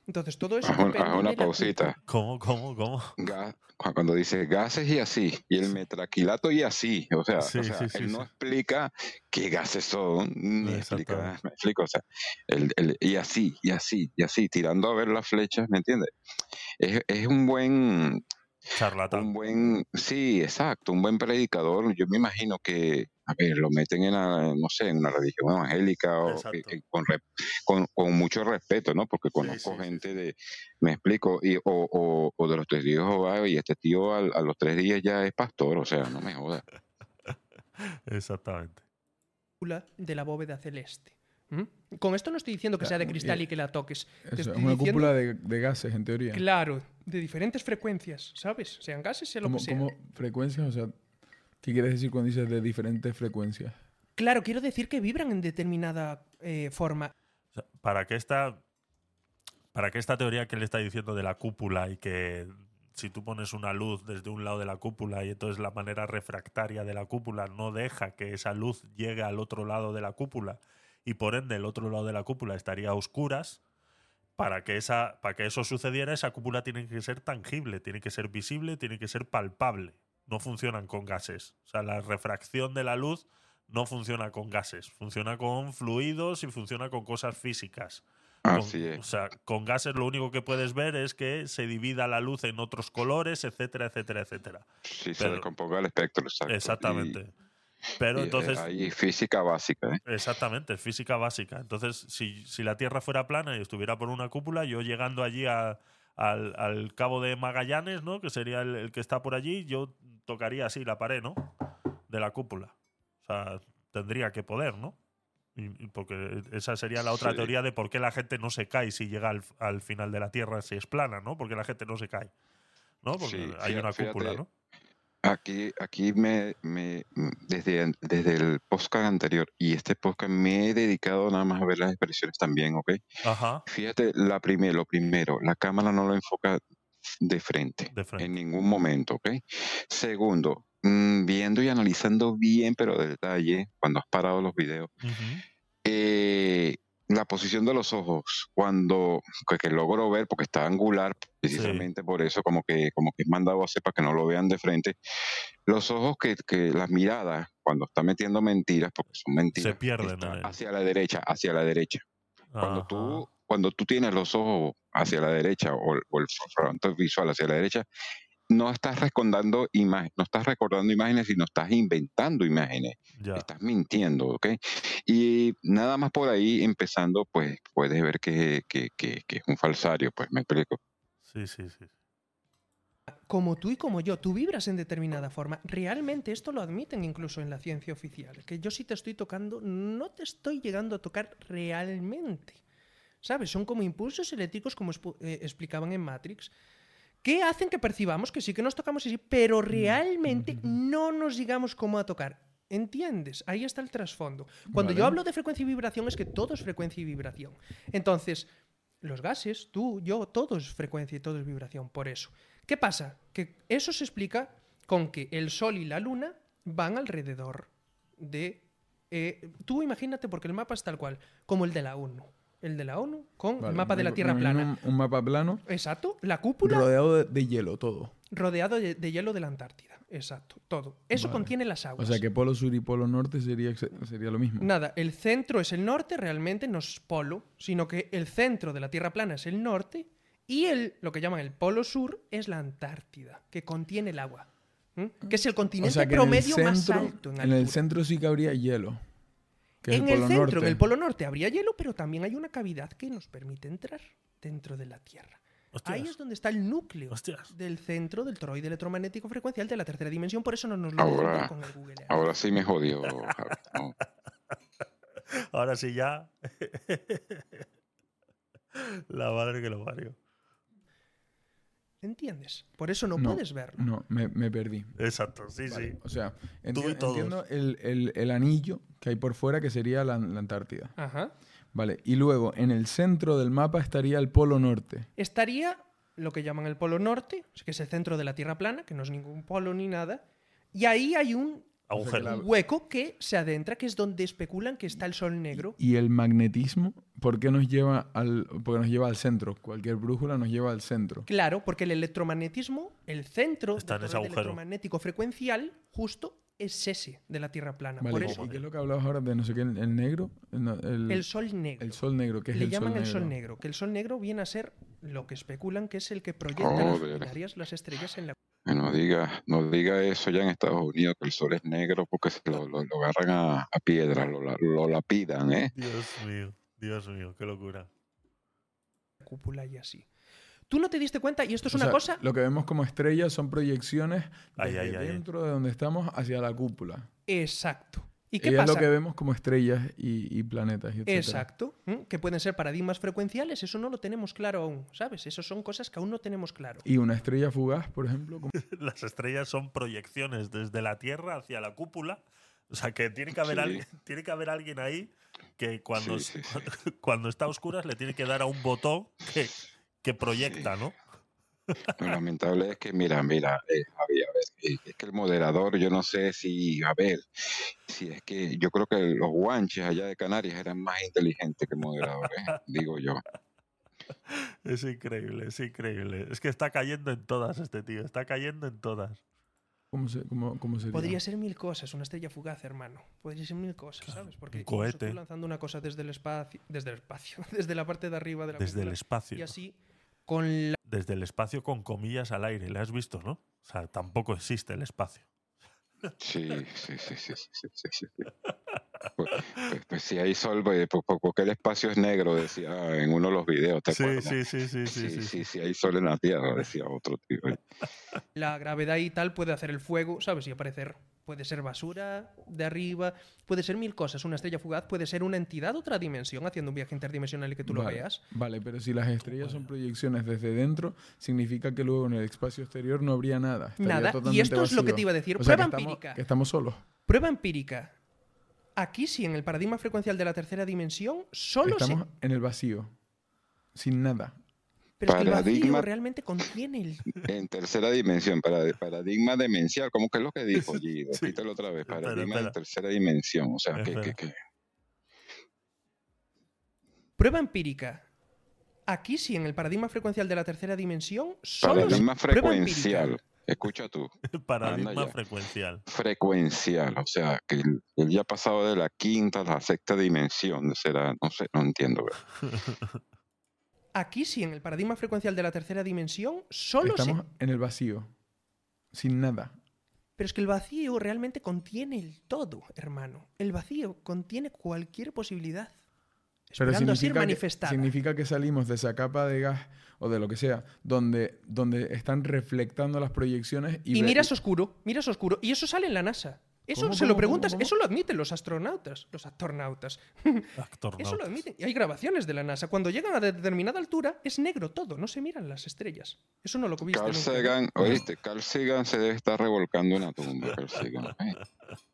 Entonces, todo eso Haz un- depende haz una de la pausita. ¿Cómo, cómo, cómo? Ga- cu- cuando dice gases y así, y el metraquilato y así, o sea, Sí, o sea, sí, sí, él no explica qué gases son, ni explica, me explico, o sea, el- el- y así, y así, y así, tirando a ver las flechas, ¿me entiendes? Es, es un buen, Charlatán. un buen, sí, exacto, un buen predicador, yo me imagino que, a ver, lo meten en, la- no sé, en una religión evangélica o que con, re- con, con mucho respeto, ¿no? Porque conozco sí, sí, gente de, me explico, y, o, o, o de los testigos de Jehová, y este tío al- a, los tres días ya es pastor, o sea, no me jodas. Exactamente. de la bóveda celeste. ¿Mm? Con esto no estoy diciendo que sea de cristal y- que la toques. Es una diciendo- cúpula de, de gases, en teoría. Claro, de diferentes frecuencias, ¿sabes? Sean gases, sea lo ¿Cómo, que sea. cómo frecuencias? O sea, ¿qué quieres decir cuando dices de diferentes frecuencias? Claro, quiero decir que vibran en determinada eh, forma. O sea, para que esta para que esta teoría que él está diciendo de la cúpula y que si tú pones una luz desde un lado de la cúpula y entonces la manera refractaria de la cúpula no deja que esa luz llegue al otro lado de la cúpula y por ende el otro lado de la cúpula estaría a oscuras, para que, esa, para que eso sucediera esa cúpula tiene que ser tangible, tiene que ser visible, tiene que ser palpable. No funcionan con gases. O sea, la refracción de la luz no funciona con gases, funciona con fluidos y funciona con cosas físicas. Con- Así O es. sea, con gases lo único que puedes ver es que se divida la luz en otros colores, etcétera, etcétera, etcétera. Si se descomponga el espectro, exacto. Exactamente. Y- Pero y, eh, entonces, Hay física básica, ¿eh? exactamente, física básica. Entonces, si, si la Tierra fuera plana y estuviera por una cúpula, yo llegando allí a- al, al cabo de Magallanes, ¿no? Que sería el, el que está por allí, yo tocaría así la pared, ¿no? De la cúpula. O sea, tendría que poder, ¿no? Y- y porque esa sería la otra Sí. teoría de por qué la gente no se cae si llega al, al final de la Tierra, si es plana, ¿no? Porque la gente no se cae. ¿No? Porque Sí, hay fíjate- una cúpula, ¿no? Aquí, aquí me, me desde, desde el podcast anterior y este podcast me he dedicado nada más a ver las expresiones también, ¿ok? Ajá. Fíjate, la primer, lo primero, la cámara no lo enfoca de frente, De frente. en ningún momento, ¿ok? Segundo, mm, viendo y analizando bien, pero de detalle, cuando has parado los videos, la posición de los ojos, cuando que, que logro ver, porque está angular, precisamente por eso, como que, como que es mandado a hacer para que no lo vean de frente, los ojos que, que las miradas, cuando está metiendo mentiras, porque son mentiras, Se pierden hacia la derecha, hacia la derecha. Cuando tú, cuando tú tienes los ojos hacia la derecha o, el- o el fronto visual hacia la derecha, no estás recordando imágenes, no estás recordando imágenes, sino estás inventando imágenes Ya. estás mintiendo, ¿ok? Y nada más por ahí empezando, pues puedes ver que, que, que, que es un falsario, pues me explico. Sí, sí, sí. Como tú y como yo, tú vibras en determinada forma. Realmente esto lo admiten incluso en la ciencia oficial. Que yo si te estoy tocando, no te estoy llegando a tocar realmente. ¿Sabes? Son como impulsos eléctricos, como eh, explicaban en Matrix, que hacen que percibamos que sí que nos tocamos y sí, pero realmente no nos llegamos como a tocar. ¿Entiendes? Ahí está el trasfondo. Cuando yo hablo de frecuencia y vibración es que todo es frecuencia y vibración. Entonces, los gases, tú, yo, todo es frecuencia y todo es vibración. Por eso. ¿Qué pasa? Que eso se explica con que el Sol y la Luna van alrededor de... eh, tú imagínate, porque el mapa es tal cual, como el de la ONU. El de la ONU con el mapa de la Tierra plana. Un, un mapa plano Exacto, la cúpula rodeado de, de hielo, todo. rodeado de, de hielo de la Antártida. Exacto, todo. Eso Vale. contiene las O aguas. sea que polo sur y polo norte sería, sería lo mismo. Nada, el centro es el norte, realmente no es polo, sino que el centro de la Tierra plana es el norte y el, lo que llaman el polo sur es la Antártida, que contiene el agua. Que es el o continente sea el promedio más alto en, en el centro sí que habría hielo. En el centro, norte. en el polo norte, habría hielo, pero también hay una cavidad que nos permite entrar dentro de la Tierra. Hostias. Ahí es donde está el núcleo Hostias. del centro del toroide electromagnético frecuencial de la tercera dimensión, por eso no nos lo Ahora- con el Google Earth. Ahora sí me jodió. Javi, ¿no? Ahora sí ya. la madre que lo parió. ¿Entiendes? Por eso no, No, puedes verlo. No, me, me perdí. Exacto, sí, Vale, sí. O sea, Tú y enti- todos. entiendo el, el- el anillo que hay por fuera que sería la, la Antártida. Ajá. Vale, y luego en el centro del mapa estaría el polo norte. estaría lo que llaman el polo norte, que es el centro de la Tierra plana, que no es ningún polo ni nada, y ahí hay un Agujero. hueco que se adentra, que es donde especulan que está el sol negro. Y el magnetismo, ¿por qué nos lleva al, porque nos lleva al centro? Cualquier brújula nos lleva al centro. Claro, porque el electromagnetismo, el centro Está en del ese agujero. electromagnético frecuencial, justo es ese de la Tierra plana. Vale, Por ¿y eso, qué es lo que hablabas ahora de no sé qué, el, negro? El, el sol negro. el sol negro, que es Le el llaman sol el negro. sol negro, que el sol negro viene a ser lo que especulan que es el que proyecta las las estrellas en la No diga, no diga eso ya en Estados Unidos, que el sol es negro porque se lo, lo- lo agarran a, a piedra, lo, la- lo lapidan, ¿eh? Dios mío, Dios mío, qué locura. cúpula y así. Tú no te diste cuenta, y esto es O una sea, cosa Lo que vemos como estrellas son proyecciones Ay, desde ay, ay. dentro de donde estamos hacia la cúpula. Exacto. ¿Y qué Y es pasa? lo que vemos como estrellas y, y planetas, y. Exacto. ¿m? Que pueden ser paradigmas frecuenciales, eso no lo tenemos claro aún, ¿sabes? Eso son cosas que aún no tenemos claro. Y una estrella fugaz, por ejemplo, Las estrellas son proyecciones desde la Tierra hacia la cúpula. O sea, que tiene que haber, Sí. alguien, tiene que haber alguien ahí que cuando, Sí, sí, sí. cuando, cuando está a oscuras le tiene que dar a un botón que, que proyecta, ¿no? Lo lamentable es que, mira, mira, eh, Javi, a ver, eh, es que el moderador, yo no sé si, a ver, si es que yo creo que los guanches allá de Canarias eran más inteligentes que el moderador, ¿eh? digo yo. Es increíble, es increíble. Es que está cayendo en todas este tío, está cayendo en todas. ¿cómo, se- cómo- cómo sería? Podría ser mil cosas, una estrella fugaz, hermano. Podría ser mil cosas, ¿sabes? Porque un cohete. tú lanzando una cosa desde el espacio, desde el espacio, desde la parte de arriba de la Desde el espacio. y así con la Desde el espacio con comillas al aire, ¿le has visto, no? O sea, tampoco existe el espacio. Sí, sí, sí, sí, sí, sí, sí. Pues, pues- pues si hay sol, pues, ¿por, por- por qué el espacio es negro? Decía en uno de los videos, ¿te Sí, acuerdas? sí, sí, sí, sí, Sí, sí, sí, sí, hay sol en la Tierra, decía otro tío. la gravedad y tal puede hacer el fuego, ¿sabes? Y aparecer Puede ser basura de arriba, puede ser mil cosas. Una estrella fugaz puede ser una entidad de otra dimensión haciendo un viaje interdimensional y que tú lo veas. Vale, pero si las estrellas son proyecciones desde dentro, significa que luego en el espacio exterior no habría nada. Nada. Y esto es lo que te iba a decir. O sea, que Prueba estamos- empírica. que estamos solos. Prueba empírica. Aquí sí, en el paradigma frecuencial de la tercera dimensión, solo se... Estamos en el vacío. Sin nada. Pero es que el vacío Paradigma- realmente contiene el... En tercera dimensión, para, paradigma demencial, ¿cómo que es lo que dijo Guido? Repítelo otra vez, paradigma espera. de tercera dimensión. O sea, que, Espera. que, que- Prueba empírica. Aquí sí, en el paradigma frecuencial de la tercera dimensión, solo paradigma frecuencial. Escucha tú. Paradigma frecuencial. Frecuencial, o sea, que él, él ya ha pasado de la quinta a la sexta dimensión. Será, no sé, no entiendo. Aquí sí, en el paradigma frecuencial de la tercera dimensión, solo se... Estamos en el vacío. Sin nada. Pero es que el vacío realmente contiene el todo, hermano. El vacío contiene cualquier posibilidad. Pero Esperando a ser significa que, significa que salimos de esa capa de gas o de lo que sea, donde, donde están reflectando las proyecciones y, Y miras oscuro, miras oscuro. Y eso sale en la NASA. Eso ¿Cómo, se cómo, lo preguntas, cómo? eso lo admiten los astronautas. Los astronautas. Eso lo admiten. Y hay grabaciones de la NASA. Cuando llegan a determinada altura, es negro todo, no se miran las estrellas. Eso no lo viste Carl nunca. Sagan, oíste, Carl Sagan se debe estar revolcando en la tumba. Carl Sagan, ¿eh?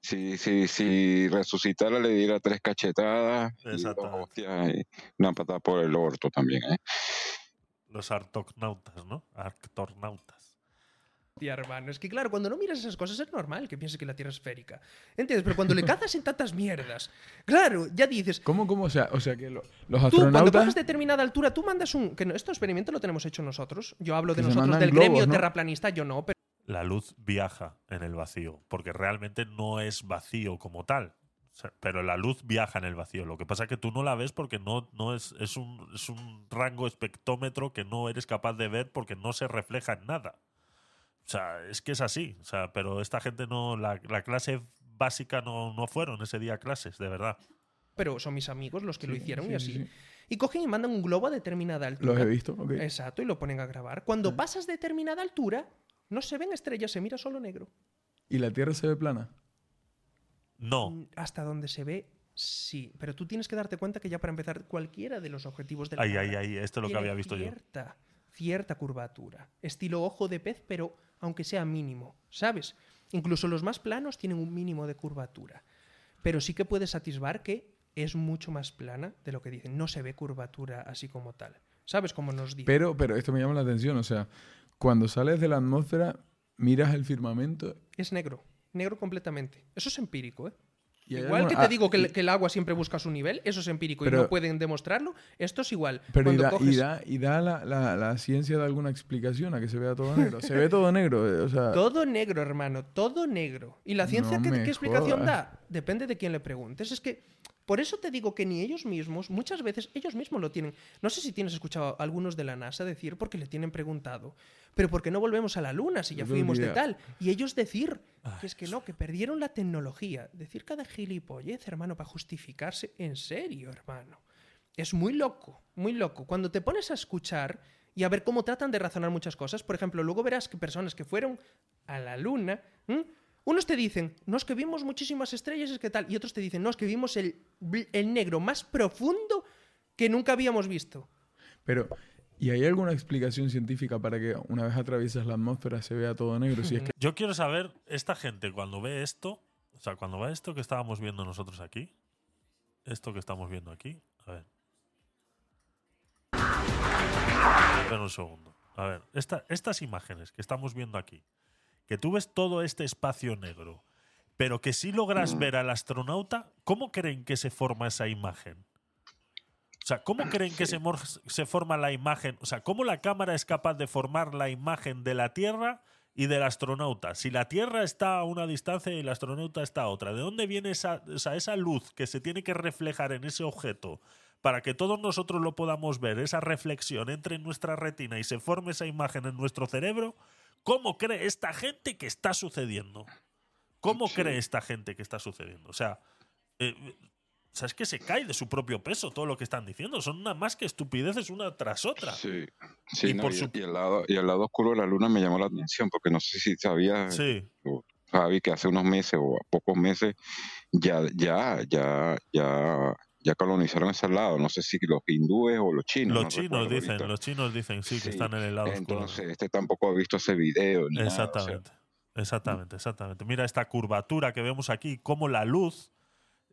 Si, si, si resucitara le diera tres cachetadas y dos hostias y una patada por el orto también. ¿eh? Los artocnautas, ¿no? Arctornautas. Tía, hermano, es que claro, cuando no miras esas cosas es normal que pienses que la Tierra es esférica. ¿Entiendes? Pero cuando le cazas en tantas mierdas, claro, ya dices, ¿Cómo, cómo? O sea, o sea que lo- los Tú, cuando astronautas... coges determinada altura, tú mandas un. Que no- este experimento lo tenemos hecho nosotros. Yo hablo de nosotros, del globos, gremio ¿no? terraplanista, yo no, pero La luz viaja en el vacío, porque realmente no es vacío como tal. O sea, pero la luz viaja en el vacío. Lo que pasa es que tú no la ves porque no, no es, es, un, es un rango espectrómetro que no eres capaz de ver porque no se refleja en nada. O sea, es que es así. O sea, pero esta gente no. La, la clase básica no, no fueron ese día clases, de verdad. pero son mis amigos los que lo hicieron sí, y sí, así. sí. Y cogen y mandan un globo a determinada altura. Los he visto, ok. Exacto, y lo ponen a grabar. Cuando pasas determinada altura, no se ven estrellas, se mira solo negro. ¿Y la Tierra se ve plana? No. Mm, Hasta donde se ve, sí. Pero tú tienes que darte cuenta que ya para empezar, cualquiera de los objetivos de la Ay, cámara ay, ay, esto es lo que tiene había visto yo. cierta, Cierta curvatura. Estilo ojo de pez, pero aunque sea mínimo, ¿sabes? Incluso los más planos tienen un mínimo de curvatura. Pero sí que puedes atisbar que es mucho más plana de lo que dicen. No se ve curvatura así como tal. ¿Sabes cómo nos dicen? Pero, pero esto me llama la atención. O sea, cuando sales de la atmósfera, miras el firmamento Es negro. Negro completamente. Eso es empírico, ¿eh? Igual que te ah, digo que, el- y- que el agua siempre busca su nivel, eso es empírico y no pueden demostrarlo. Esto es igual. Pero y Cuando da, y coges da, y da la, la- la ciencia de alguna explicación a que se vea todo negro. Se ve todo negro. eh, O sea, todo negro, hermano, todo negro. ¿Y la ciencia No qué, explicación jodas. da? Depende de quién le preguntes. Es que por eso te digo que ni ellos mismos, muchas veces ellos mismos lo tienen. No sé si tienes escuchado a algunos de la NASA decir porque le tienen preguntado, pero ¿por qué no volvemos a la Luna si ya fuimos de tal? Y ellos decir que es que no, que perdieron la tecnología. Decir cada gilipollez, hermano, para justificarse. En serio, hermano. Es muy loco, muy loco. Cuando te pones a escuchar y a ver cómo tratan de razonar muchas cosas, por ejemplo, luego verás que personas que fueron a la luna. Unos te dicen, no es que vimos muchísimas estrellas, es que tal, y otros te dicen, no, es que vimos el, el negro más profundo que nunca habíamos visto. pero, ¿y hay alguna explicación científica para que una vez atraviesas la atmósfera se vea todo negro? Si es que Yo quiero saber, esta gente cuando ve esto, o sea, cuando ve esto que estábamos viendo nosotros aquí, esto que estamos viendo aquí, a ver. Espera un segundo. A ver, esta- estas imágenes que estamos viendo aquí, que tú ves todo este espacio negro, pero que si logras ver al astronauta, ¿cómo creen que se forma esa imagen? O sea, ¿cómo creen que se, forma la imagen? O sea, ¿cómo la cámara es capaz de formar la imagen de la Tierra y del astronauta? Si la Tierra está a una distancia y el astronauta está a otra, ¿de dónde viene esa, o sea, esa luz que se tiene que reflejar en ese objeto para que todos nosotros lo podamos ver, esa reflexión entre en nuestra retina y se forme esa imagen en nuestro cerebro? ¿Cómo cree esta gente que está sucediendo? ¿Cómo cree esta gente que está sucediendo? O sea, eh, o sea, es que se cae de su propio peso todo lo que están diciendo. Son nada más que estupideces una tras otra. Sí, sí Y no, por y, su- y el lado, y el lado oscuro de la luna me llamó la atención, porque no sé si sabías, Sí. Javi, que hace unos meses o pocos meses ya, ya, ya, ya, ya colonizaron ese lado. No sé si los hindúes o los chinos. Los no chinos dicen, ahorita. los chinos dicen sí, que están en el lado oscuro. Entonces, este tampoco ha visto ese video. Ni nada, o sea, Exactamente. Exactamente, exactamente. Mira esta curvatura que vemos aquí, cómo la luz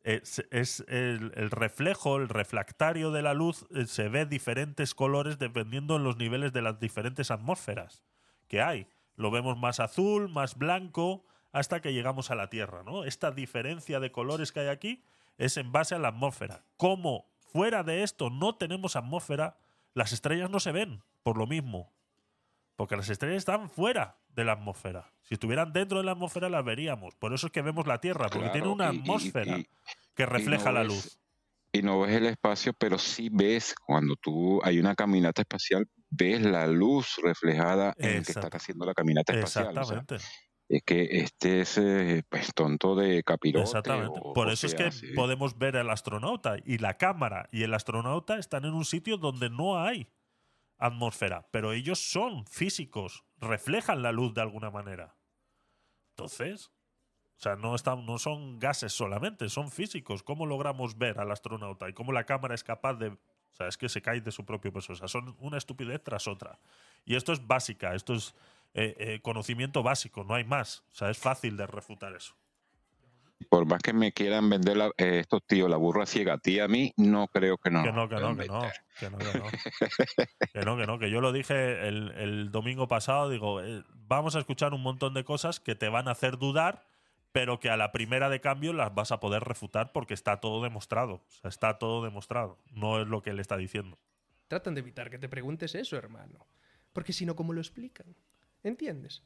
es, es el, el reflejo, el refractario de la luz, eh, se ve diferentes colores dependiendo de los niveles de las diferentes atmósferas que hay. Lo vemos más azul, más blanco, hasta que llegamos a la Tierra, ¿no? Esta diferencia de colores que hay aquí es en base a la atmósfera. Como fuera de esto no tenemos atmósfera, las estrellas no se ven, por lo mismo. Porque las estrellas están fuera de la atmósfera. Si estuvieran dentro de la atmósfera las veríamos. Por eso es que vemos la Tierra, porque Claro, tiene una y- y- atmósfera y- que refleja no la ves- luz. y no ves el espacio, pero sí ves cuando tú hay una caminata espacial, ves la luz reflejada en el que Exacto. está haciendo la caminata espacial. o sea, Exactamente. es que este es eh, pues tonto de capirote. Exactamente. o- Por o eso es que sí. podemos ver al astronauta y la cámara y el astronauta están en un sitio donde no hay atmósfera, pero ellos son físicos, reflejan la luz de alguna manera. Entonces, o sea, no, están, no son gases solamente, son físicos. ¿Cómo logramos ver al astronauta y cómo la cámara es capaz de... O sea, es que se cae de su propio peso. O sea, son una estupidez tras otra. Y esto es básica, esto es eh, eh, conocimiento básico, no hay más. O sea, es fácil de refutar eso. Por más que me quieran vender la- eh, estos tíos la burra ciega a ti, a mí, no creo que no. Que no, que no, que no, que no, que no. Que no, que no, que yo lo dije el, el domingo pasado, digo, eh, vamos a escuchar un montón de cosas que te van a hacer dudar, pero que a la primera de cambio las vas a poder refutar porque está todo demostrado. O sea, está todo demostrado. No es lo que él está diciendo. Tratan de evitar que te preguntes eso, hermano. Porque si no, ¿cómo lo explican? ¿Entiendes?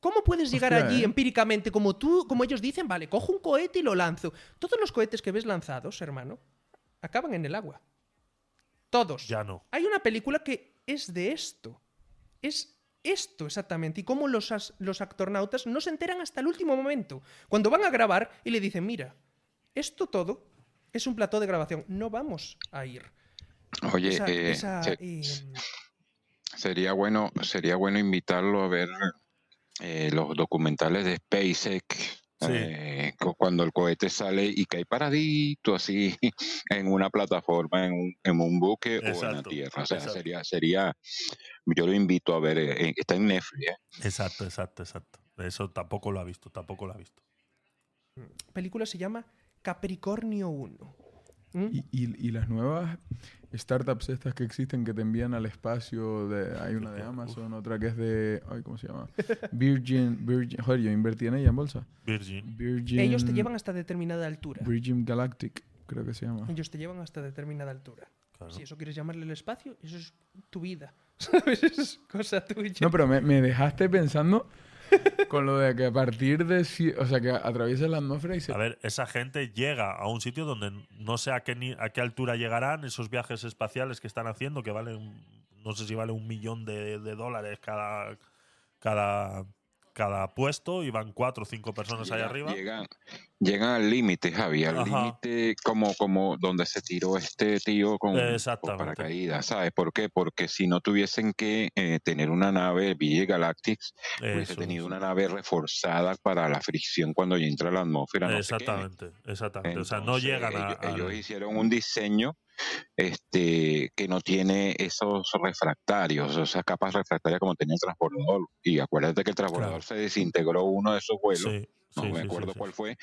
¿Cómo puedes llegar Hostia, allí ¿eh? empíricamente como tú, como ellos dicen? Vale, cojo un cohete y lo lanzo. Todos los cohetes que ves lanzados, hermano, acaban en el agua. Todos. Ya no. Hay una película que es de esto. Es esto exactamente. Y cómo los, as- los actornautas no se enteran hasta el último momento. Cuando van a grabar y le dicen, mira, esto todo es un plató de grabación. No vamos a ir. Oye, Esa- eh, esa, se- eh, sería bueno, sería bueno invitarlo a ver eh, los documentales de SpaceX. Sí. eh, cu- cuando el cohete sale y cae paradito así en una plataforma, en un, en un buque o en la tierra. O sea, exacto. sería, sería, yo lo invito a ver, eh, eh, está en Netflix. eh. Exacto, exacto, exacto. Eso tampoco lo ha visto, tampoco lo ha visto. película se llama Capricornio 1. ¿Mm? Y, y- y las nuevas startups estas que existen que te envían al espacio, de, hay una de Amazon, otra que es de, ay, ¿cómo se llama? Virgin, Virgin, joder, yo invertí en ella en bolsa. Virgin. Virgin, Ellos te llevan hasta determinada altura. Virgin Galactic, creo que se llama. Ellos te llevan hasta determinada altura. Claro. Si eso quieres llamarle el espacio, eso es tu vida. ¿Sabes? Eso es cosa tuya. No, pero me, me dejaste pensando con lo de que a partir de, o sea, que atraviesa la atmósfera y se... A ver, esa gente llega a un sitio donde no sé a qué, ni- a qué altura llegarán esos viajes espaciales que están haciendo, que valen, no sé si vale un millón de, de dólares cada, cada, cada puesto y van cuatro o cinco personas ahí Llega- arriba. Llegan, llegan al límite, Javi, al límite como, como donde se tiró este tío con, con paracaídas, ¿sabes? ¿Por qué? Porque si no tuviesen que eh, tener una nave VG Galactics, hubiese Eso, tenido eso. una nave reforzada para la fricción cuando ya entra la atmósfera. no exactamente, exactamente. o sea, no llegan a. ellos, ellos hicieron un diseño este que no tiene esos refractarios, esas capas refractarias como tenía el transbordador. Y acuérdate que el transbordador Claro. se desintegró uno de esos vuelos Sí, no sí, me acuerdo sí, cuál fue,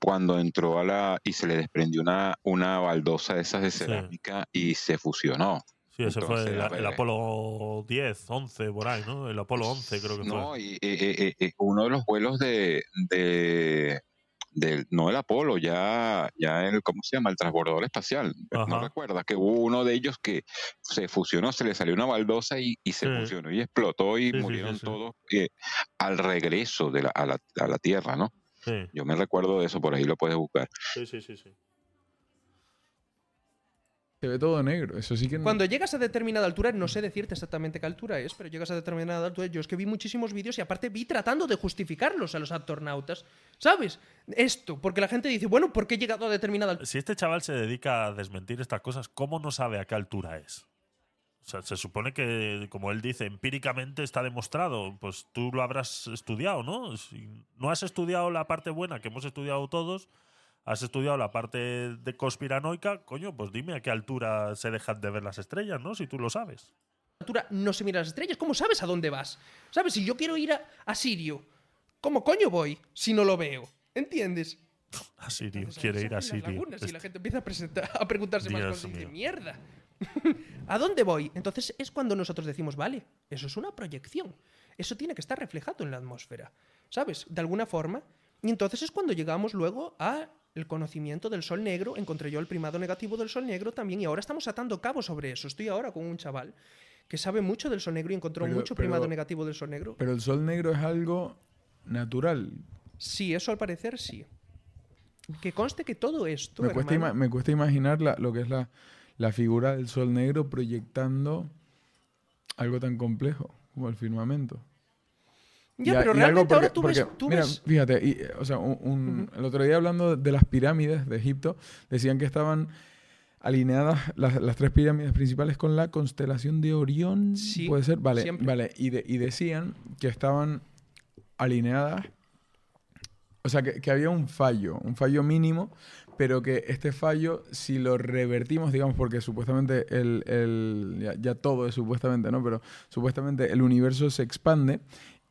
cuando entró a la y se le desprendió una, una baldosa de esas de cerámica y se fusionó. Sí, ese fue el, Apolo 10, 11, por ahí, ¿no? El Apolo 11 creo que No, fue. y eh, eh, eh, eh, uno de los vuelos de, de del, no el Apolo, ya, ya el, ¿cómo se llama? El transbordador espacial. No recuerdas que hubo uno de ellos que se fusionó, se le salió una baldosa y, y se Sí. fusionó y explotó y Sí, murieron sí. todos eh, al regreso de la, a, la, a la Tierra, ¿no? Yo me recuerdo de eso, por ahí lo puedes buscar. sí, sí, sí. sí. Se ve todo negro, eso sí que no- Cuando llegas a determinada altura, no sé decirte exactamente qué altura es, pero llegas a determinada altura. Yo es que vi muchísimos vídeos y aparte vi tratando de justificarlos a los astronautas. ¿Sabes? Esto, porque la gente dice, bueno, ¿por qué he llegado a determinada altura? Si este chaval se dedica a desmentir estas cosas, ¿cómo no sabe a qué altura es? O sea, se supone que, como él dice, empíricamente está demostrado. Pues tú lo habrás estudiado, ¿no? Si no has estudiado la parte buena que hemos estudiado todos, has estudiado la parte de conspiranoica, coño, pues dime a qué altura se dejan de ver las estrellas, ¿no? Si tú lo sabes. altura no se mira las estrellas. ¿Cómo sabes a dónde vas? ¿Sabes? Si yo quiero ir a, a Sirio, ¿cómo coño voy si no lo veo? ¿Entiendes? A Sirio, Entonces, quiere ir a Sirio. lagunas y la gente empieza a, presentar- a preguntarse más cosas y dice, mío. mierda. ¿A dónde voy? Entonces es cuando nosotros decimos, vale, eso es una proyección. Eso tiene que estar reflejado en la atmósfera. ¿Sabes? De alguna forma. Y entonces es cuando llegamos luego a el conocimiento del sol negro. Encontré yo el primado negativo del sol negro también. Y ahora estamos atando cabos sobre eso. Estoy ahora con un chaval que sabe mucho del sol negro y encontró Pero- mucho pero- primado negativo del sol negro. Pero el sol negro es algo natural. Sí, eso al parecer sí. Que conste que todo esto. Me cuesta, hermano, ima- me cuesta imaginar la- lo que es la, la figura del sol negro proyectando algo tan complejo como el firmamento. Ya, pero realmente ahora porque- tú ves. tú mira, ves- fíjate, y, o sea, un- un- el otro día hablando de las pirámides de Egipto, decían que estaban alineadas las, las tres pirámides principales con la constelación de Orión. Sí, puede ser, vale, siempre. vale. Y, de- y decían que estaban alineadas, o sea, que, que había un fallo, un fallo mínimo, pero que este fallo, si lo revertimos, digamos, porque supuestamente el, el- ya, ya todo es supuestamente, ¿no? Pero supuestamente el universo se expande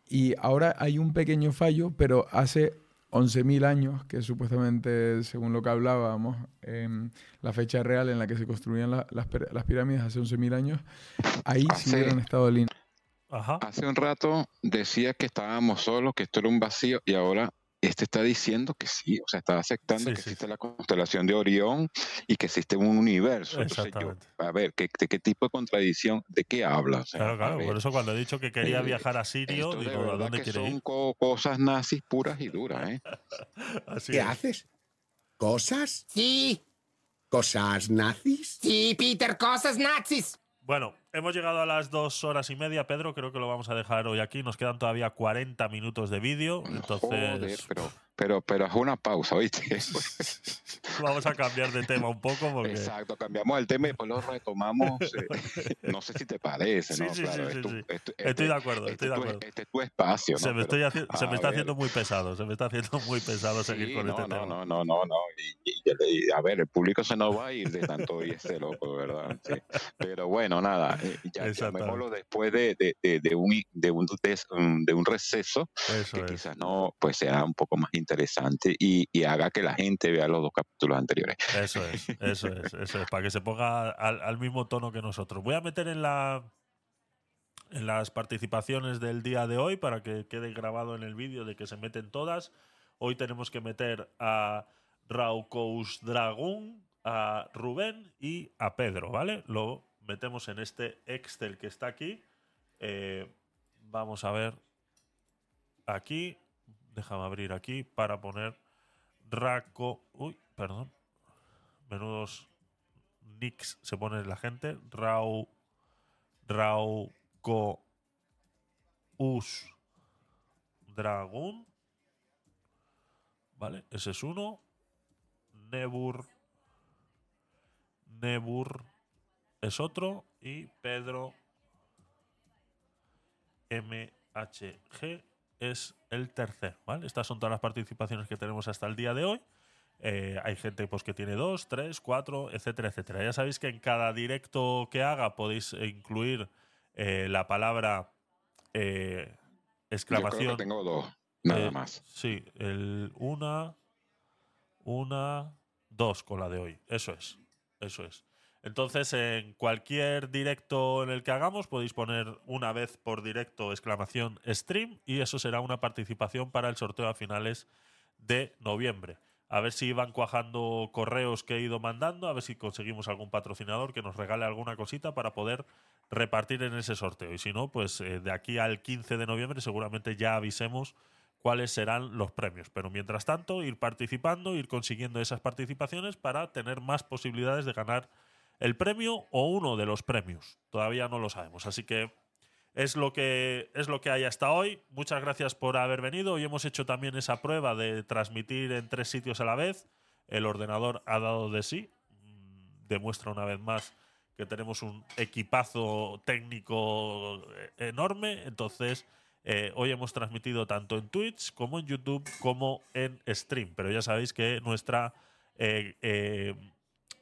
y ahora hay un pequeño fallo, pero hace 11.000 años, que supuestamente, según lo que hablábamos, em, la fecha real en la que se construían la- las, las pirámides hace 11.000 años, ahí sí Hace- hubieran estado. Ajá. Hace un rato decía que estábamos solos, que esto era un vacío, y ahora este está diciendo que sí, o sea, está aceptando Sí, que sí, existe sí. la constelación de Orión y que existe un universo. Entonces yo, a ver, ¿qué, de qué tipo de contradicción? ¿De qué hablas? O sea, Claro, claro. Por eso cuando he dicho que quería eh, viajar a Sirio, de digo, ¿a dónde que quiere son ir? co- cosas nazis puras y duras, ¿eh? Así ¿Qué es. haces? ¿Cosas? Sí, ¿Cosas nazis? sí, Peter, cosas nazis. Bueno, hemos llegado a las dos horas y media, Pedro. Creo que lo vamos a dejar hoy aquí. Nos quedan todavía 40 minutos de vídeo. Joder, Entonces, pero, pero, pero haz una pausa, ¿oíste? vamos a cambiar de tema un poco porque. Exacto, cambiamos el tema y después lo retomamos. eh, no sé si te parece, Sí, ¿no? sí, claro, sí, es sí, tu- sí. es tu- Estoy de acuerdo, estoy de tu- acuerdo. Este es tu espacio, ¿no? Se me, estoy se me está ver, haciendo muy pesado, se me está haciendo muy pesado seguir con no, este no, tema. no, no, no, no. Y, y- y- a ver, el público se nos va a ir de tanto y este loco, ¿verdad? Sí. Pero bueno, nada, eh, ya, llamémoslo después de, de, de, de un, de, un, um, de un receso Eso que es. quizás no pues sea un poco más interesante y, y haga que la gente vea los dos capítulos anteriores. Eso es, eso es, eso es, para que se ponga al, al mismo tono que nosotros. Voy a meter en la en las participaciones del día de hoy para que quede grabado en el vídeo de que se meten todas. Hoy tenemos que meter a Raukous Dragon, a Rubén y a Pedro, ¿vale? Lo metemos en este Excel que está aquí. Eh, vamos a ver aquí. Déjame abrir aquí para poner Raco. Uy, perdón. Menudos nicks se pone la gente. Rau. Rauco. Us. Dragón. Vale, ese es uno. Nebur. Nebur es otro. Y Pedro MHG es el tercer, ¿vale? Estas son todas las participaciones que tenemos hasta el día de hoy. Eh, hay gente pues, que tiene dos, tres, cuatro, etcétera, etcétera. Ya sabéis que en cada directo que haga podéis incluir eh, la palabra eh, Yo creo exclamación. que tengo dos, nada más. Sí, el una, una, dos con la de hoy. Eso es, eso es. Entonces, en cualquier directo en el que hagamos, podéis poner una vez por directo exclamación stream y eso será una participación para el sorteo a finales de noviembre. A ver si van cuajando correos que he ido mandando, a ver si conseguimos algún patrocinador que nos regale alguna cosita para poder repartir en ese sorteo. Y si no, pues eh, de aquí al 15 de noviembre seguramente ya avisemos cuáles serán los premios. Pero mientras tanto, ir participando, ir consiguiendo esas participaciones para tener más posibilidades de ganar el premio o uno de los premios. Todavía no lo sabemos. Así que es lo que es lo que hay hasta hoy. Muchas gracias por haber venido. Hoy hemos hecho también esa prueba de transmitir en tres sitios a la vez. El ordenador ha dado de sí. Mm, Demuestra una vez más que tenemos un equipazo técnico eh, enorme. Entonces, eh, hoy hemos transmitido tanto en Twitch como en YouTube como en stream. Pero ya sabéis que nuestra, eh,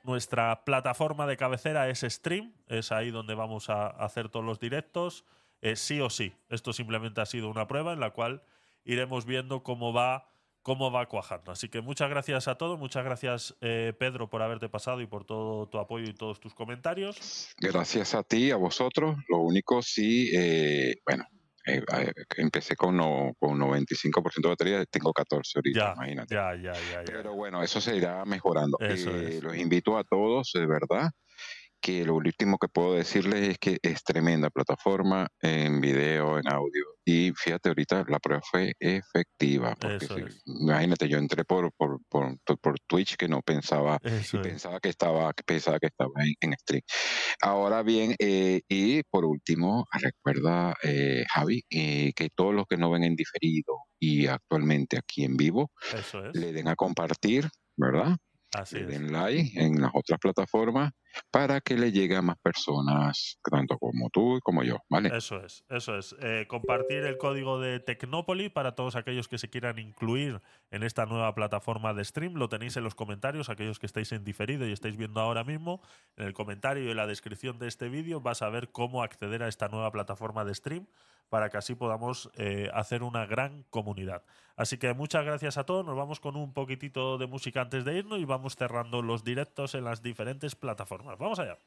nuestra plataforma de cabecera es stream. Es ahí donde vamos a hacer todos los directos. eh, sí o sí. Esto simplemente ha sido una prueba en la cual iremos viendo cómo va cómo va cuajando. Así que muchas gracias a todos, muchas gracias eh, Pedro por haberte pasado y por todo tu apoyo y todos tus comentarios. Gracias a ti, a vosotros. Lo único sí, eh, bueno, eh, eh, empecé con, no, con 95% de batería, tengo 14 ahorita, Ya, imagínate. ya, ya, ya, ya. Pero bueno, eso se irá mejorando. Eso Eh. Los invito a todos, de verdad, que lo último que puedo decirles es que es tremenda plataforma en video, en audio. Y fíjate, ahorita la prueba fue efectiva. Porque si- imagínate, yo entré por, por, por, por Twitch que no pensaba y pensaba que estaba pensaba que estaba en, en stream. Ahora bien, eh, y por último, recuerda, eh, Javi, eh, que todos los que no ven en diferido y actualmente aquí en vivo, es. le den a compartir, ¿verdad? Así den like en las otras plataformas para que le llegue a más personas, tanto como tú y como yo, ¿vale? Eso es, eso es. Eh, compartir el código de Tecnópoli para todos aquellos que se quieran incluir en esta nueva plataforma de stream. Lo tenéis en los comentarios, aquellos que estáis en diferido y estáis viendo ahora mismo. En el comentario y en la descripción de este vídeo vas a ver cómo acceder a esta nueva plataforma de stream para que así podamos eh, hacer una gran comunidad. Así que muchas gracias a todos. Nos vamos con un poquitito de música antes de irnos y vamos cerrando los directos en las diferentes plataformas. Vamos allá.